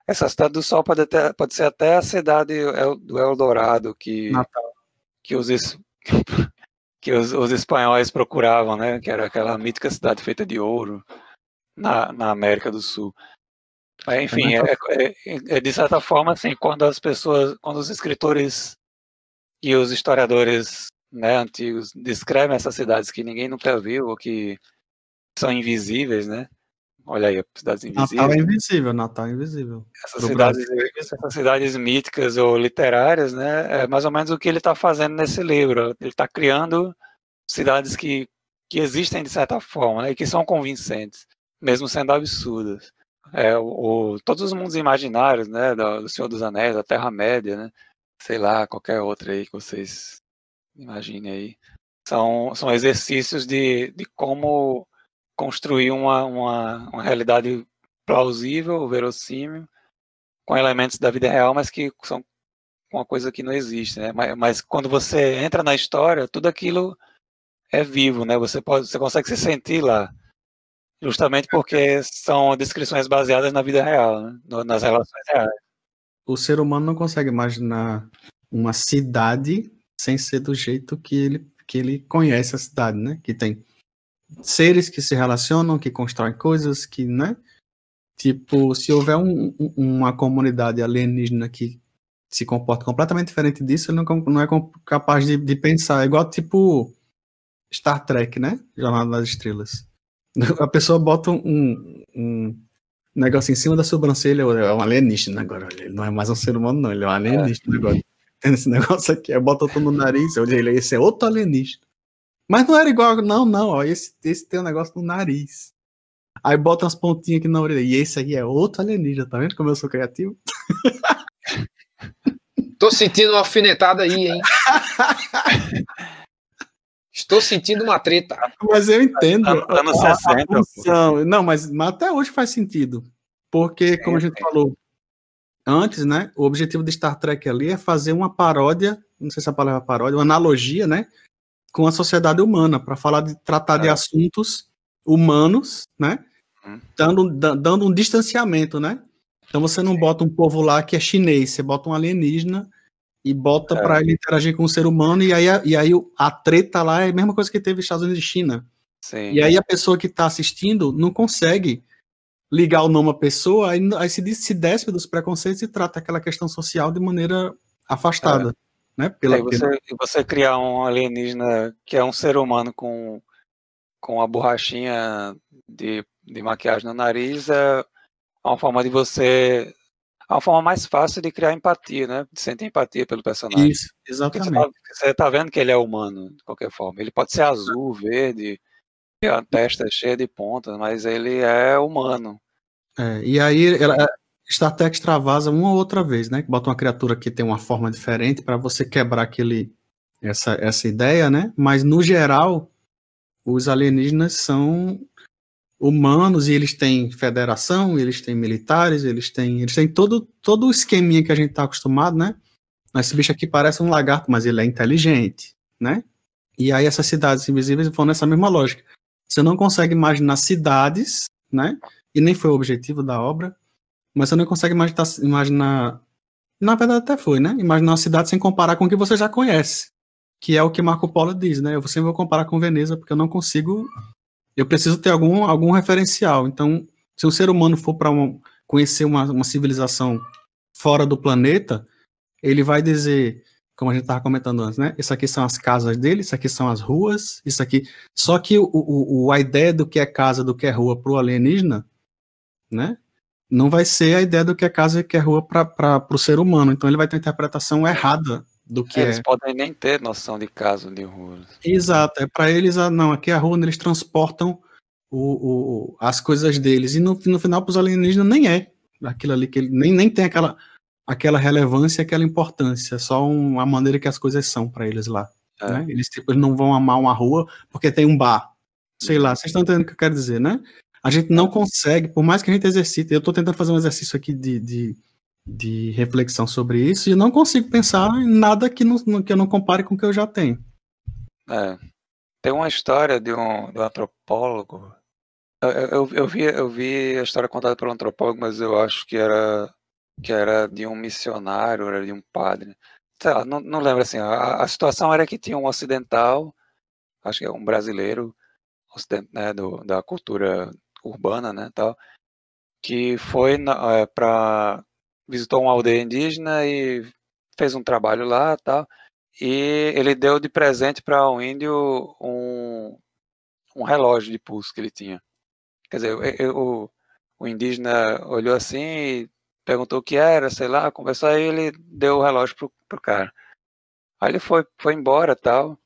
S1: Essa cidade do Sol pode, até, pode ser até a cidade do Eldorado que,
S3: Natal.
S1: que, os, que os, os espanhóis procuravam, né, que era aquela mítica cidade feita de ouro na, na América do Sul. Mas, enfim, é, é- é de certa forma, assim, quando as pessoas, quando os escritores e os historiadores né, antigos descrevem essas cidades que ninguém nunca viu ou que são invisíveis, né? Olha aí, cidades
S3: Natal
S1: invisíveis.
S3: é invisível, Natal é invisível.
S1: Essas cidades, essas cidades míticas ou literárias, né? É mais ou menos o que ele está fazendo nesse livro. Ele está criando cidades que, que existem de certa forma, né? E que são convincentes, mesmo sendo absurdas. É, o, o- todos os mundos imaginários, né? Do, do Senhor dos Anéis, da Terra-média, né? Sei lá, qualquer outra aí que vocês imaginem aí. São, são exercícios de, de como construir uma, uma, uma realidade plausível, verossímil, com elementos da vida real, mas que são uma coisa que não existe, né? Mas, mas quando você entra na história, tudo aquilo é vivo, né? Você pode, você consegue se sentir lá, justamente porque são descrições baseadas na vida real, né? Nas relações reais.
S3: O ser humano não consegue imaginar uma cidade sem ser do jeito que ele, que ele conhece a cidade, né? Que tem seres que se relacionam, que constroem coisas, que, né? Tipo, se houver um- um- uma comunidade alienígena que se comporta completamente diferente disso, ele não, não é capaz de, de pensar. É igual, tipo, Star Trek, né? Jornada das Estrelas. A pessoa bota um, um negócio em cima da sobrancelha, é um alienígena agora. Ele não é mais um ser humano, não. Ele é um alienígena agora. Tem esse negócio aqui, bota tudo no nariz, eu digo, esse é outro alienígena. Mas não era igual, não, não, ó, esse, esse tem um negócio no nariz. Aí bota umas pontinhas aqui na orelha, e esse aí é outro alienígena, tá vendo como eu sou criativo?
S2: Tô sentindo uma alfinetada aí, hein? Estou sentindo uma treta.
S3: Mas eu entendo.
S1: Anos- anos
S3: a- a
S1: 60, pô.
S3: função. Não, mas, mas até hoje faz sentido. Porque, como a gente
S1: sim.
S3: falou antes, né? O objetivo de Star Trek ali é fazer uma paródia, não sei se a palavra é paródia, uma analogia, né? Com a sociedade humana, para falar de tratar de
S1: É.
S3: assuntos humanos, né?
S1: Hum.
S3: Dando, da- dando um distanciamento, né? Então você não bota um povo lá que é chinês, você bota um alienígena e bota
S1: É.
S3: para ele interagir com o ser humano, e aí, a- e aí a treta lá é a mesma coisa que teve Estados Unidos e China.
S1: Sim.
S3: E aí a pessoa que está assistindo não consegue ligar o nome à pessoa, aí, aí se, se despe dos preconceitos e trata aquela questão social de maneira afastada. Né? Pela,
S1: você, você criar um alienígena que é um ser humano com, com a borrachinha de, de maquiagem no nariz é uma forma de você. É uma forma mais fácil de criar empatia, né? De sentir empatia pelo personagem.
S3: Isso,
S1: Porque você
S3: exatamente.
S1: tá, você tá vendo que ele é humano, de qualquer forma. Ele pode ser azul, verde, ter a testa cheia de pontas, mas ele é humano.
S3: É, e aí ela, Star Trek extravasa uma ou outra vez, né? Bota uma criatura que tem uma forma diferente para você quebrar aquele, essa, essa ideia, né? Mas no geral, os alienígenas são humanos e eles têm federação, eles têm militares, eles têm, eles têm todo, todo o esqueminha que a gente tá acostumado, né? Esse bicho aqui parece um lagarto, mas ele é inteligente, né? E aí essas cidades invisíveis vão nessa mesma lógica. Você não consegue imaginar cidades, né? E nem foi o objetivo da obra, mas você não consegue imaginar, imaginar Na verdade até foi, né? Imaginar uma cidade sem comparar com o que você já conhece. Que é o que Marco Polo diz, né? Eu sempre vou comparar com Veneza porque eu não consigo. Eu preciso ter algum, algum referencial. Então, se o ser humano for para um, conhecer uma, uma civilização fora do planeta, ele vai dizer, como a gente estava comentando antes, né? Isso aqui são as casas dele, isso aqui são as ruas, isso aqui. Só que o, o, a ideia do que é casa, do que é rua para o alienígena, né? Não vai ser a ideia do que é casa e que é rua para o ser humano. Então ele vai ter uma interpretação errada do que é.
S1: Eles podem nem ter noção de casa, de rua.
S3: Exato. É para eles, ah, não, aqui é a rua onde eles transportam o, o, as coisas deles. E no, no final, para os alienígenas, nem é aquilo ali que ele nem, nem tem aquela, aquela relevância, aquela importância. É só uma maneira que as coisas são para eles lá. É. Né? Eles tipo, não vão amar uma rua porque tem um bar. Sei lá, vocês estão entendendo o que eu quero dizer, né? A gente não consegue, por mais que a gente exercite, eu estou tentando fazer um exercício aqui de, de, de, reflexão sobre isso e não consigo pensar em nada que, não, que eu não compare com o que eu já tenho.
S1: É. Tem uma história de um, de um antropólogo. Eu, eu, eu, vi, eu vi a história contada pelo antropólogo, mas eu acho que era, que era de um missionário, era de um padre. Sei lá, não, não lembro assim. A, a situação era que tinha um ocidental, acho que é um brasileiro, né, do, da cultura urbana, né, tal, que foi é, para visitou uma aldeia indígena e fez um trabalho lá, tal. E ele deu de presente para um índio um, um relógio de pulso que ele tinha. Quer dizer, eu, o, o indígena olhou assim e perguntou o que era, sei lá, conversou, aí ele deu o relógio pro, pro cara. Aí ele foi, foi embora tal.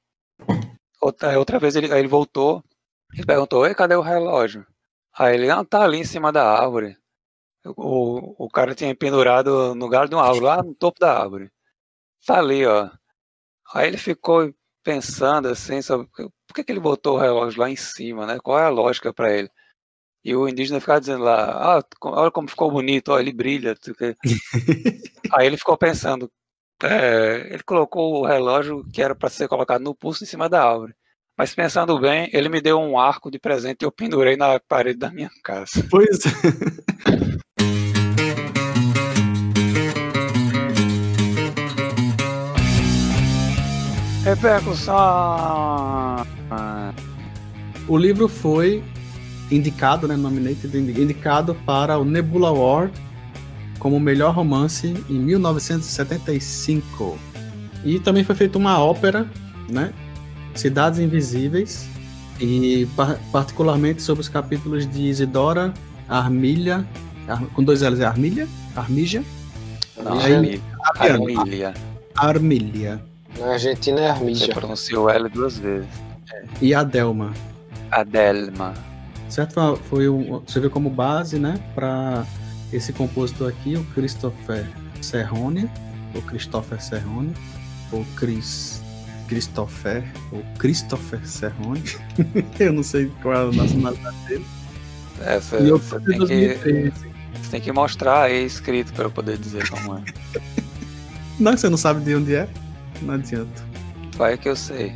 S1: Outra, outra vez ele, ele voltou e perguntou, ei, cadê o relógio? Aí ele, não, tá ali em cima da árvore. O, o cara tinha pendurado no galho de uma árvore, lá no topo da árvore. Tá ali, ó. Aí ele ficou pensando assim, sobre por que, que ele botou o relógio lá em cima, né? Qual é a lógica para ele? E o indígena ficava dizendo lá, ah, olha como ficou bonito, ó, ele brilha. Aí ele ficou pensando, é, ele colocou o relógio que era para ser colocado no pulso em cima da árvore. Mas pensando bem, ele me deu um arco de presente e eu pendurei na parede da minha casa.
S3: Pois é.
S1: Repercussão.
S3: O livro foi indicado, né, nominated, indicado para o Nebula Award como melhor romance em 1975. E também foi feita uma ópera, né, Cidades Invisíveis, e particularmente sobre os capítulos de Isidora, Armilha, com dois L's é Armilha? Armígia?
S1: Não, Armília. Armília.
S3: Armília.
S2: Na Argentina é Armídia.
S1: Você pronunciou L duas vezes.
S3: É. E Adelma.
S1: Adelma.
S3: Certo? Foi um, você vê como base, né, para esse compositor aqui, o Christopher Serrone, ou Christopher Serrone, ou Chris Christopher, ou Christopher Serrone. Eu não sei qual é a nacionalidade dele.
S1: E eu você, tem que, você tem que mostrar aí escrito para eu poder dizer como é.
S3: não, você não sabe de onde é? Não adianta.
S1: Vai que eu sei.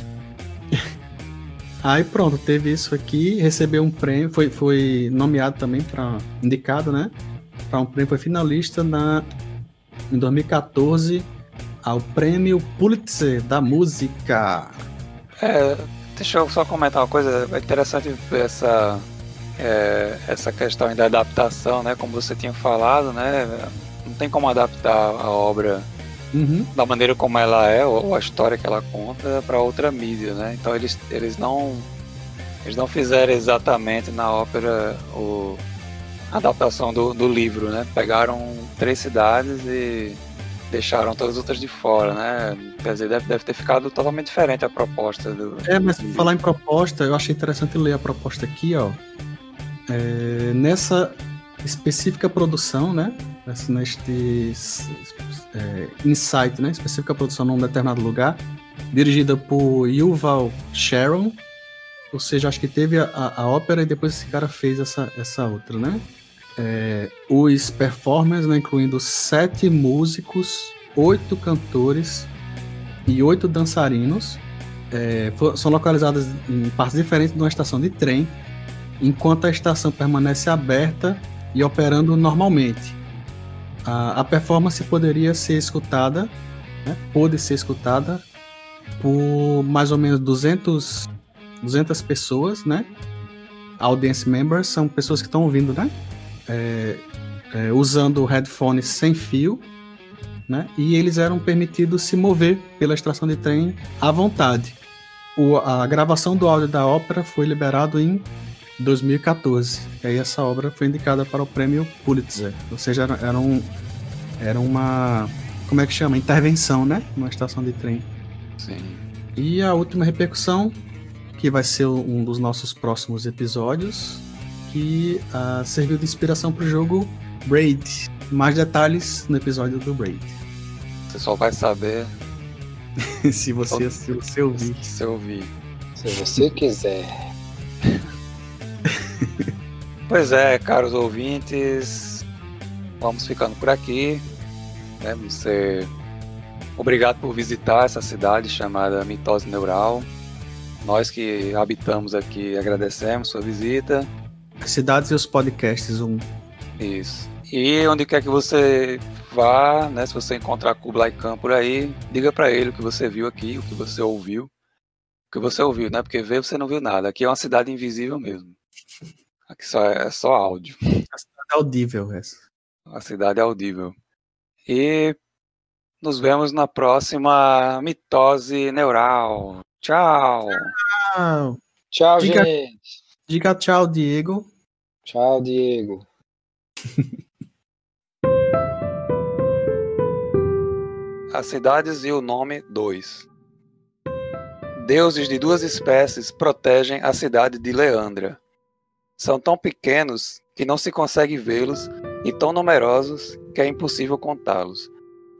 S3: Aí pronto, teve isso aqui, recebeu um prêmio, foi, foi nomeado também para indicado, né? Para um prêmio, foi finalista na em 2014 ao prêmio Pulitzer da música.
S1: É, deixa eu só comentar uma coisa, é interessante essa é, essa questão da adaptação, né? Como você tinha falado, né? Não tem como adaptar a obra uhum. da maneira como ela é ou a história que ela conta para outra mídia, né? Então eles, eles não eles não fizeram exatamente na ópera o, a adaptação do, do livro, né? Pegaram três cidades e deixaram todas as outras de fora, né? Quer dizer, deve, deve ter ficado totalmente diferente a proposta do.
S3: É, mas do... falar em proposta, eu achei interessante ler a proposta aqui, ó. É, nessa específica produção, né? Neste é, Insight, né? Específica produção num determinado lugar, dirigida por Yuval Sharon, ou seja, acho que teve a, a, ópera e depois esse cara fez essa, essa outra, né? É, os performers, né, incluindo sete músicos, oito cantores e oito dançarinos, é, são localizadas em partes diferentes de uma estação de trem, enquanto a estação permanece aberta e operando normalmente. a, a performance poderia ser escutada, né, pôde ser escutada por mais ou menos 200, 200 pessoas, né? Audience members são pessoas que estão ouvindo, né? É, é, usando headphones sem fio, né? E eles eram permitidos se mover pela estação de trem à vontade. O, a gravação do áudio da ópera foi liberado em 2014. E aí essa obra foi indicada para o prêmio Pulitzer. Ou seja, era, era, um, era uma. Como é que chama? Intervenção, né? Numa estação de trem.
S1: Sim.
S3: E a última repercussão, que vai ser um dos nossos próximos episódios, que uh, serviu de inspiração para o jogo Braid. Mais detalhes no episódio do Braid.
S1: Você só vai saber
S3: se, você, se você ouvir.
S1: Se ouvir.
S2: Se você quiser.
S1: pois é, caros ouvintes, vamos ficando por aqui. Né? Você Obrigado por visitar essa cidade chamada Mitose Neural. Nós que habitamos aqui agradecemos sua visita.
S3: Cidades e os podcasts, um.
S1: Isso. E onde quer que você vá, né, se você encontrar Kublai Khan por aí, diga para ele o que você viu aqui, o que você ouviu. O que você ouviu, né? Porque ver você não viu nada. Aqui é uma cidade invisível mesmo. Aqui só é, é só áudio.
S3: A cidade é audível, essa.
S1: A cidade é audível. E nos vemos na próxima mitose neural. Tchau.
S3: Tchau.
S2: Tchau,
S3: Diga-
S2: gente.
S3: Diga tchau, Diego.
S2: Tchau, Diego.
S1: As cidades e o nome 2. Deuses de duas espécies protegem a cidade de Leandra. São tão pequenos que não se consegue vê-los e tão numerosos que é impossível contá-los.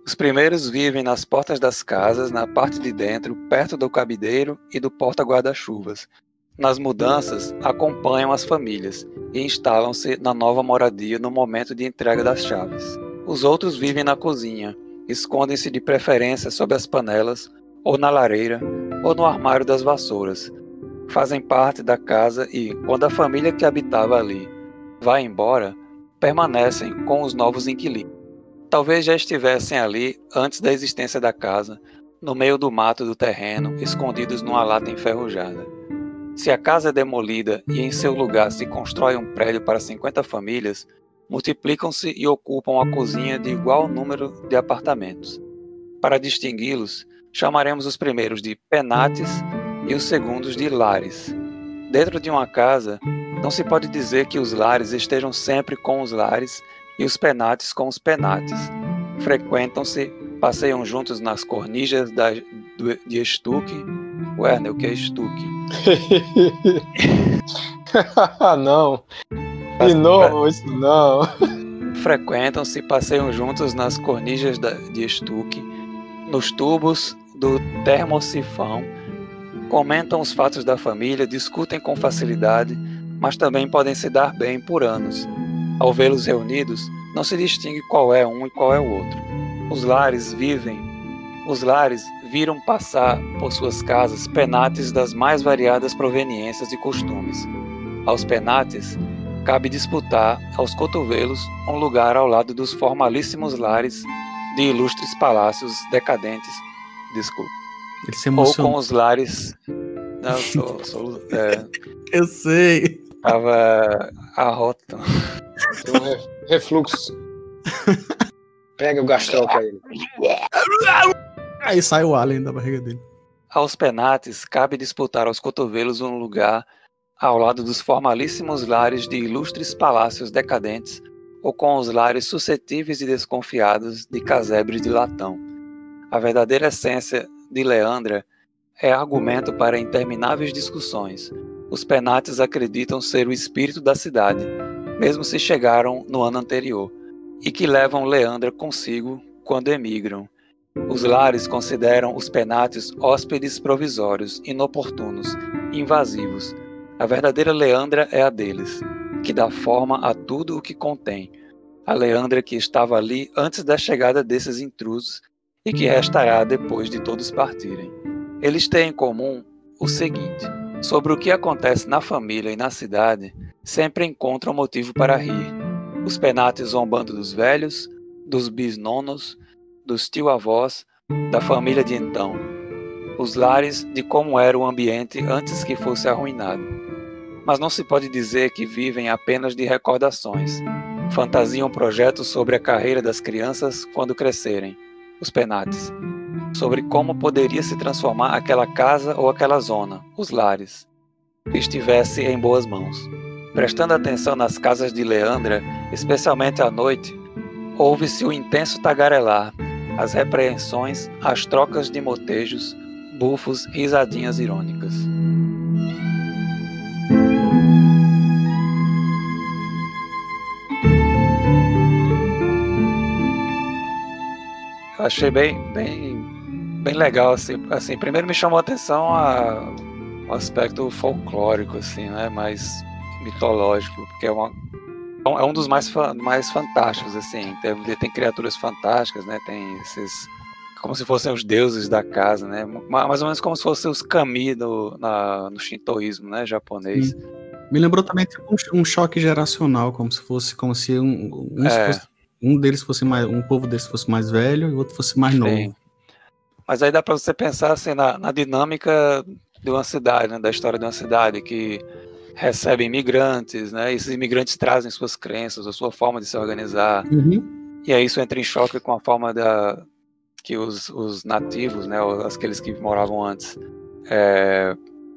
S1: Os primeiros vivem nas portas das casas, na parte de dentro, perto do cabideiro e do porta-guarda-chuvas. Nas mudanças, acompanham as famílias e instalam-se na nova moradia no momento de entrega das chaves. Os outros vivem na cozinha, escondem-se de preferência sob as panelas, ou na lareira, ou no armário das vassouras. Fazem parte da casa e, quando a família que habitava ali vai embora, permanecem com os novos inquilinos. Talvez já estivessem ali antes da existência da casa, no meio do mato do terreno, escondidos numa lata enferrujada. Se a casa é demolida e em seu lugar se constrói um prédio para 50 famílias, multiplicam-se e ocupam a cozinha de igual número de apartamentos. Para distingui-los, chamaremos os primeiros de penates e os segundos de lares. Dentro de uma casa, não se pode dizer que os lares estejam sempre com os lares e os penates com os penates. Frequentam-se, passeiam juntos nas cornijas de estuque. Werner, o que é estuque?
S2: não. De novo, isso não.
S1: Frequentam-se, passeiam juntos nas cornijas de estuque, nos tubos do termosifão, comentam os fatos da família, discutem com facilidade, mas também podem se dar bem por anos. Ao vê-los reunidos, não se distingue qual é um e qual é o outro. Os lares vivem, os lares viram passar por suas casas penates das mais variadas proveniências e costumes. Aos penates, cabe disputar aos cotovelos um lugar ao lado dos formalíssimos lares de ilustres palácios decadentes. Desculpa.
S3: Ele se
S1: Ou com os lares. Não, sou, sou, é,
S3: Eu sei.
S1: tava a rota.
S2: Tem um re- refluxo. Pega o gastroca aí.
S3: Aí sai o alien da barriga dele.
S1: Aos penates cabe disputar aos cotovelos um lugar ao lado dos formalíssimos lares de ilustres palácios decadentes ou com os lares suscetíveis e desconfiados de casebres de latão. A verdadeira essência de Leandra é argumento para intermináveis discussões. Os penates acreditam ser o espírito da cidade, mesmo se chegaram no ano anterior, e que levam Leandra consigo quando emigram. Os lares consideram os penates hóspedes provisórios, inoportunos, invasivos. A verdadeira Leandra é a deles, que dá forma a tudo o que contém. A Leandra que estava ali antes da chegada desses intrusos e que restará depois de todos partirem. Eles têm em comum o seguinte: sobre o que acontece na família e na cidade, sempre encontram motivo para rir. Os penates zombando dos velhos, dos bisnonos, dos tio-avós, da família de então, os lares de como era o ambiente antes que fosse arruinado. Mas não se pode dizer que vivem apenas de recordações. Fantasiam projetos sobre a carreira das crianças quando crescerem, os penates, sobre como poderia se transformar aquela casa ou aquela zona, os lares, estivesse em boas mãos. Prestando atenção nas casas de Leandra, especialmente à noite, ouve-se o intenso tagarelar, as repreensões, as trocas de motejos, bufos, risadinhas irônicas. Eu achei bem, bem, bem legal assim, assim. Primeiro me chamou a atenção a, o aspecto folclórico, assim, né? Mais mitológico, porque é uma é um dos mais, mais fantásticos, assim. Tem, tem criaturas fantásticas, né? Tem esses. Como se fossem os deuses da casa, né? Mais ou menos como se fossem os kami no, na, no shintoísmo, né? Japonês. Sim.
S3: Me lembrou também tipo, um, choque geracional, como se fosse como se um, um, é. fosse, um deles fosse mais. Um povo desse fosse mais velho e o outro fosse mais Sim. novo.
S1: Mas aí dá para você pensar assim, na, na dinâmica de uma cidade, né? Da história de uma cidade que recebem imigrantes, né? Esses imigrantes trazem suas crenças, a sua forma de se organizar. Uhum. E aí isso entra em choque com a forma da que os, os nativos, né, aqueles que moravam antes, é,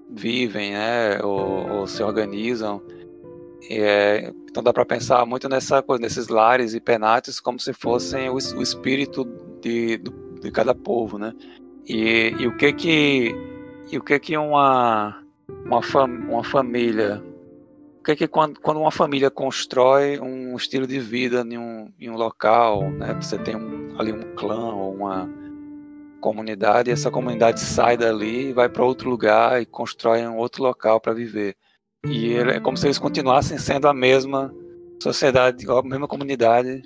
S1: vivem, né, ou, ou, se organizam. É, então dá para pensar muito nessa coisa, nesses lares e penates como se fossem o, o espírito de, de cada povo, né? E, e o que que e o que que uma uma, fam uma família. O que é que quando, quando uma família constrói um estilo de vida em um, em um local, né? Você tem um, ali um clã ou uma comunidade, e essa comunidade sai dali e vai para outro lugar e constrói um outro local para viver. E é como se eles continuassem sendo a mesma sociedade, a mesma comunidade.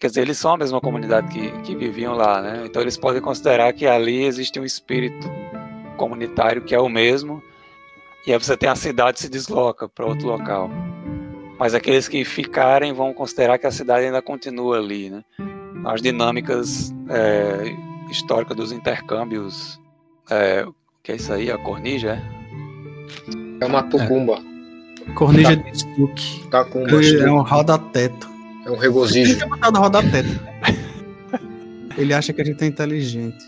S1: Quer dizer, eles são a mesma comunidade que, que viviam lá, né? Então eles podem considerar que ali existe um espírito comunitário que é o mesmo, e aí você tem a cidade se desloca para outro local. Mas aqueles que ficarem vão considerar que a cidade ainda continua ali, né? As dinâmicas é, históricas dos intercâmbios. É, o que é isso aí? A cornija?
S2: É, é uma tucumba.
S3: É. Cornija tá, de Stuck.
S2: Tá com
S3: é, é um roda-teto.
S2: É um regozijo.
S3: É um roda-teto. Ele acha que a gente é inteligente.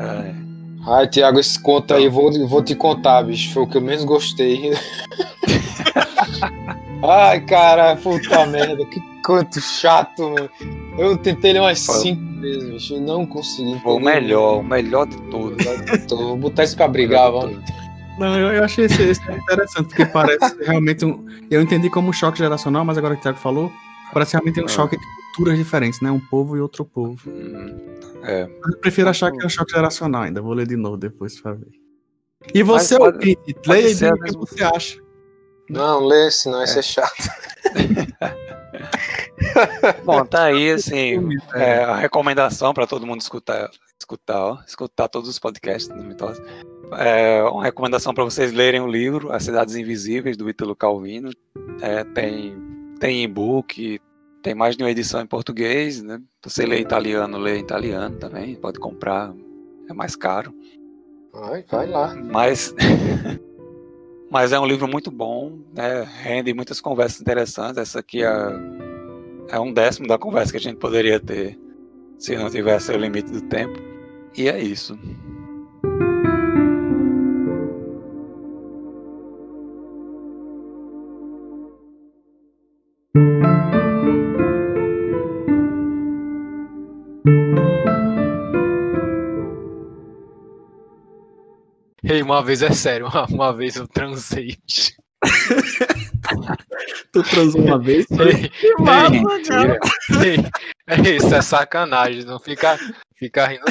S2: É. Ai, Tiago, esse conto aí, vou, vou te contar, bicho. Foi o que eu menos gostei. Ai, cara, puta merda, que conto chato, mano. Eu tentei ler umas cinco vezes, bicho, e não consegui.
S1: Foi o melhor, o melhor de tudo.
S2: Vou botar isso pra brigar, vamos.
S3: Não, eu, eu achei esse, esse, interessante, porque parece realmente um. Eu entendi como um choque geracional, mas agora que o Thiago falou, parece realmente um ah. choque de culturas diferentes, né? Um povo e outro povo. Hum. É. Eu prefiro achar que é um choque geracional ainda. Vou ler de novo depois pra ver. E você, pode, ouvinte, leia e diga o que você acha.
S2: Não, lê, senão vai ser chato.
S1: Bom, tá aí, assim, é, a recomendação para todo mundo escutar, escutar, ó, escutar todos os podcasts do Mitose. É uma recomendação para vocês lerem o livro As Cidades Invisíveis, do Ítalo Calvino. É, tem tem e-book, tem mais de uma edição em português, né? Você lê italiano, lê italiano também, pode comprar, é mais caro.
S2: Vai, vai lá.
S1: Mas, mas é um livro muito bom, né? Rende muitas conversas interessantes. Essa aqui é, é um décimo da conversa que a gente poderia ter se não tivesse o limite do tempo. E é isso.
S2: Ei, uma vez é sério, uma, uma vez eu transei.
S3: tu transou uma vez?
S2: Ei, que massa, cara. Ei, ei, isso é sacanagem, não fica, fica rindo.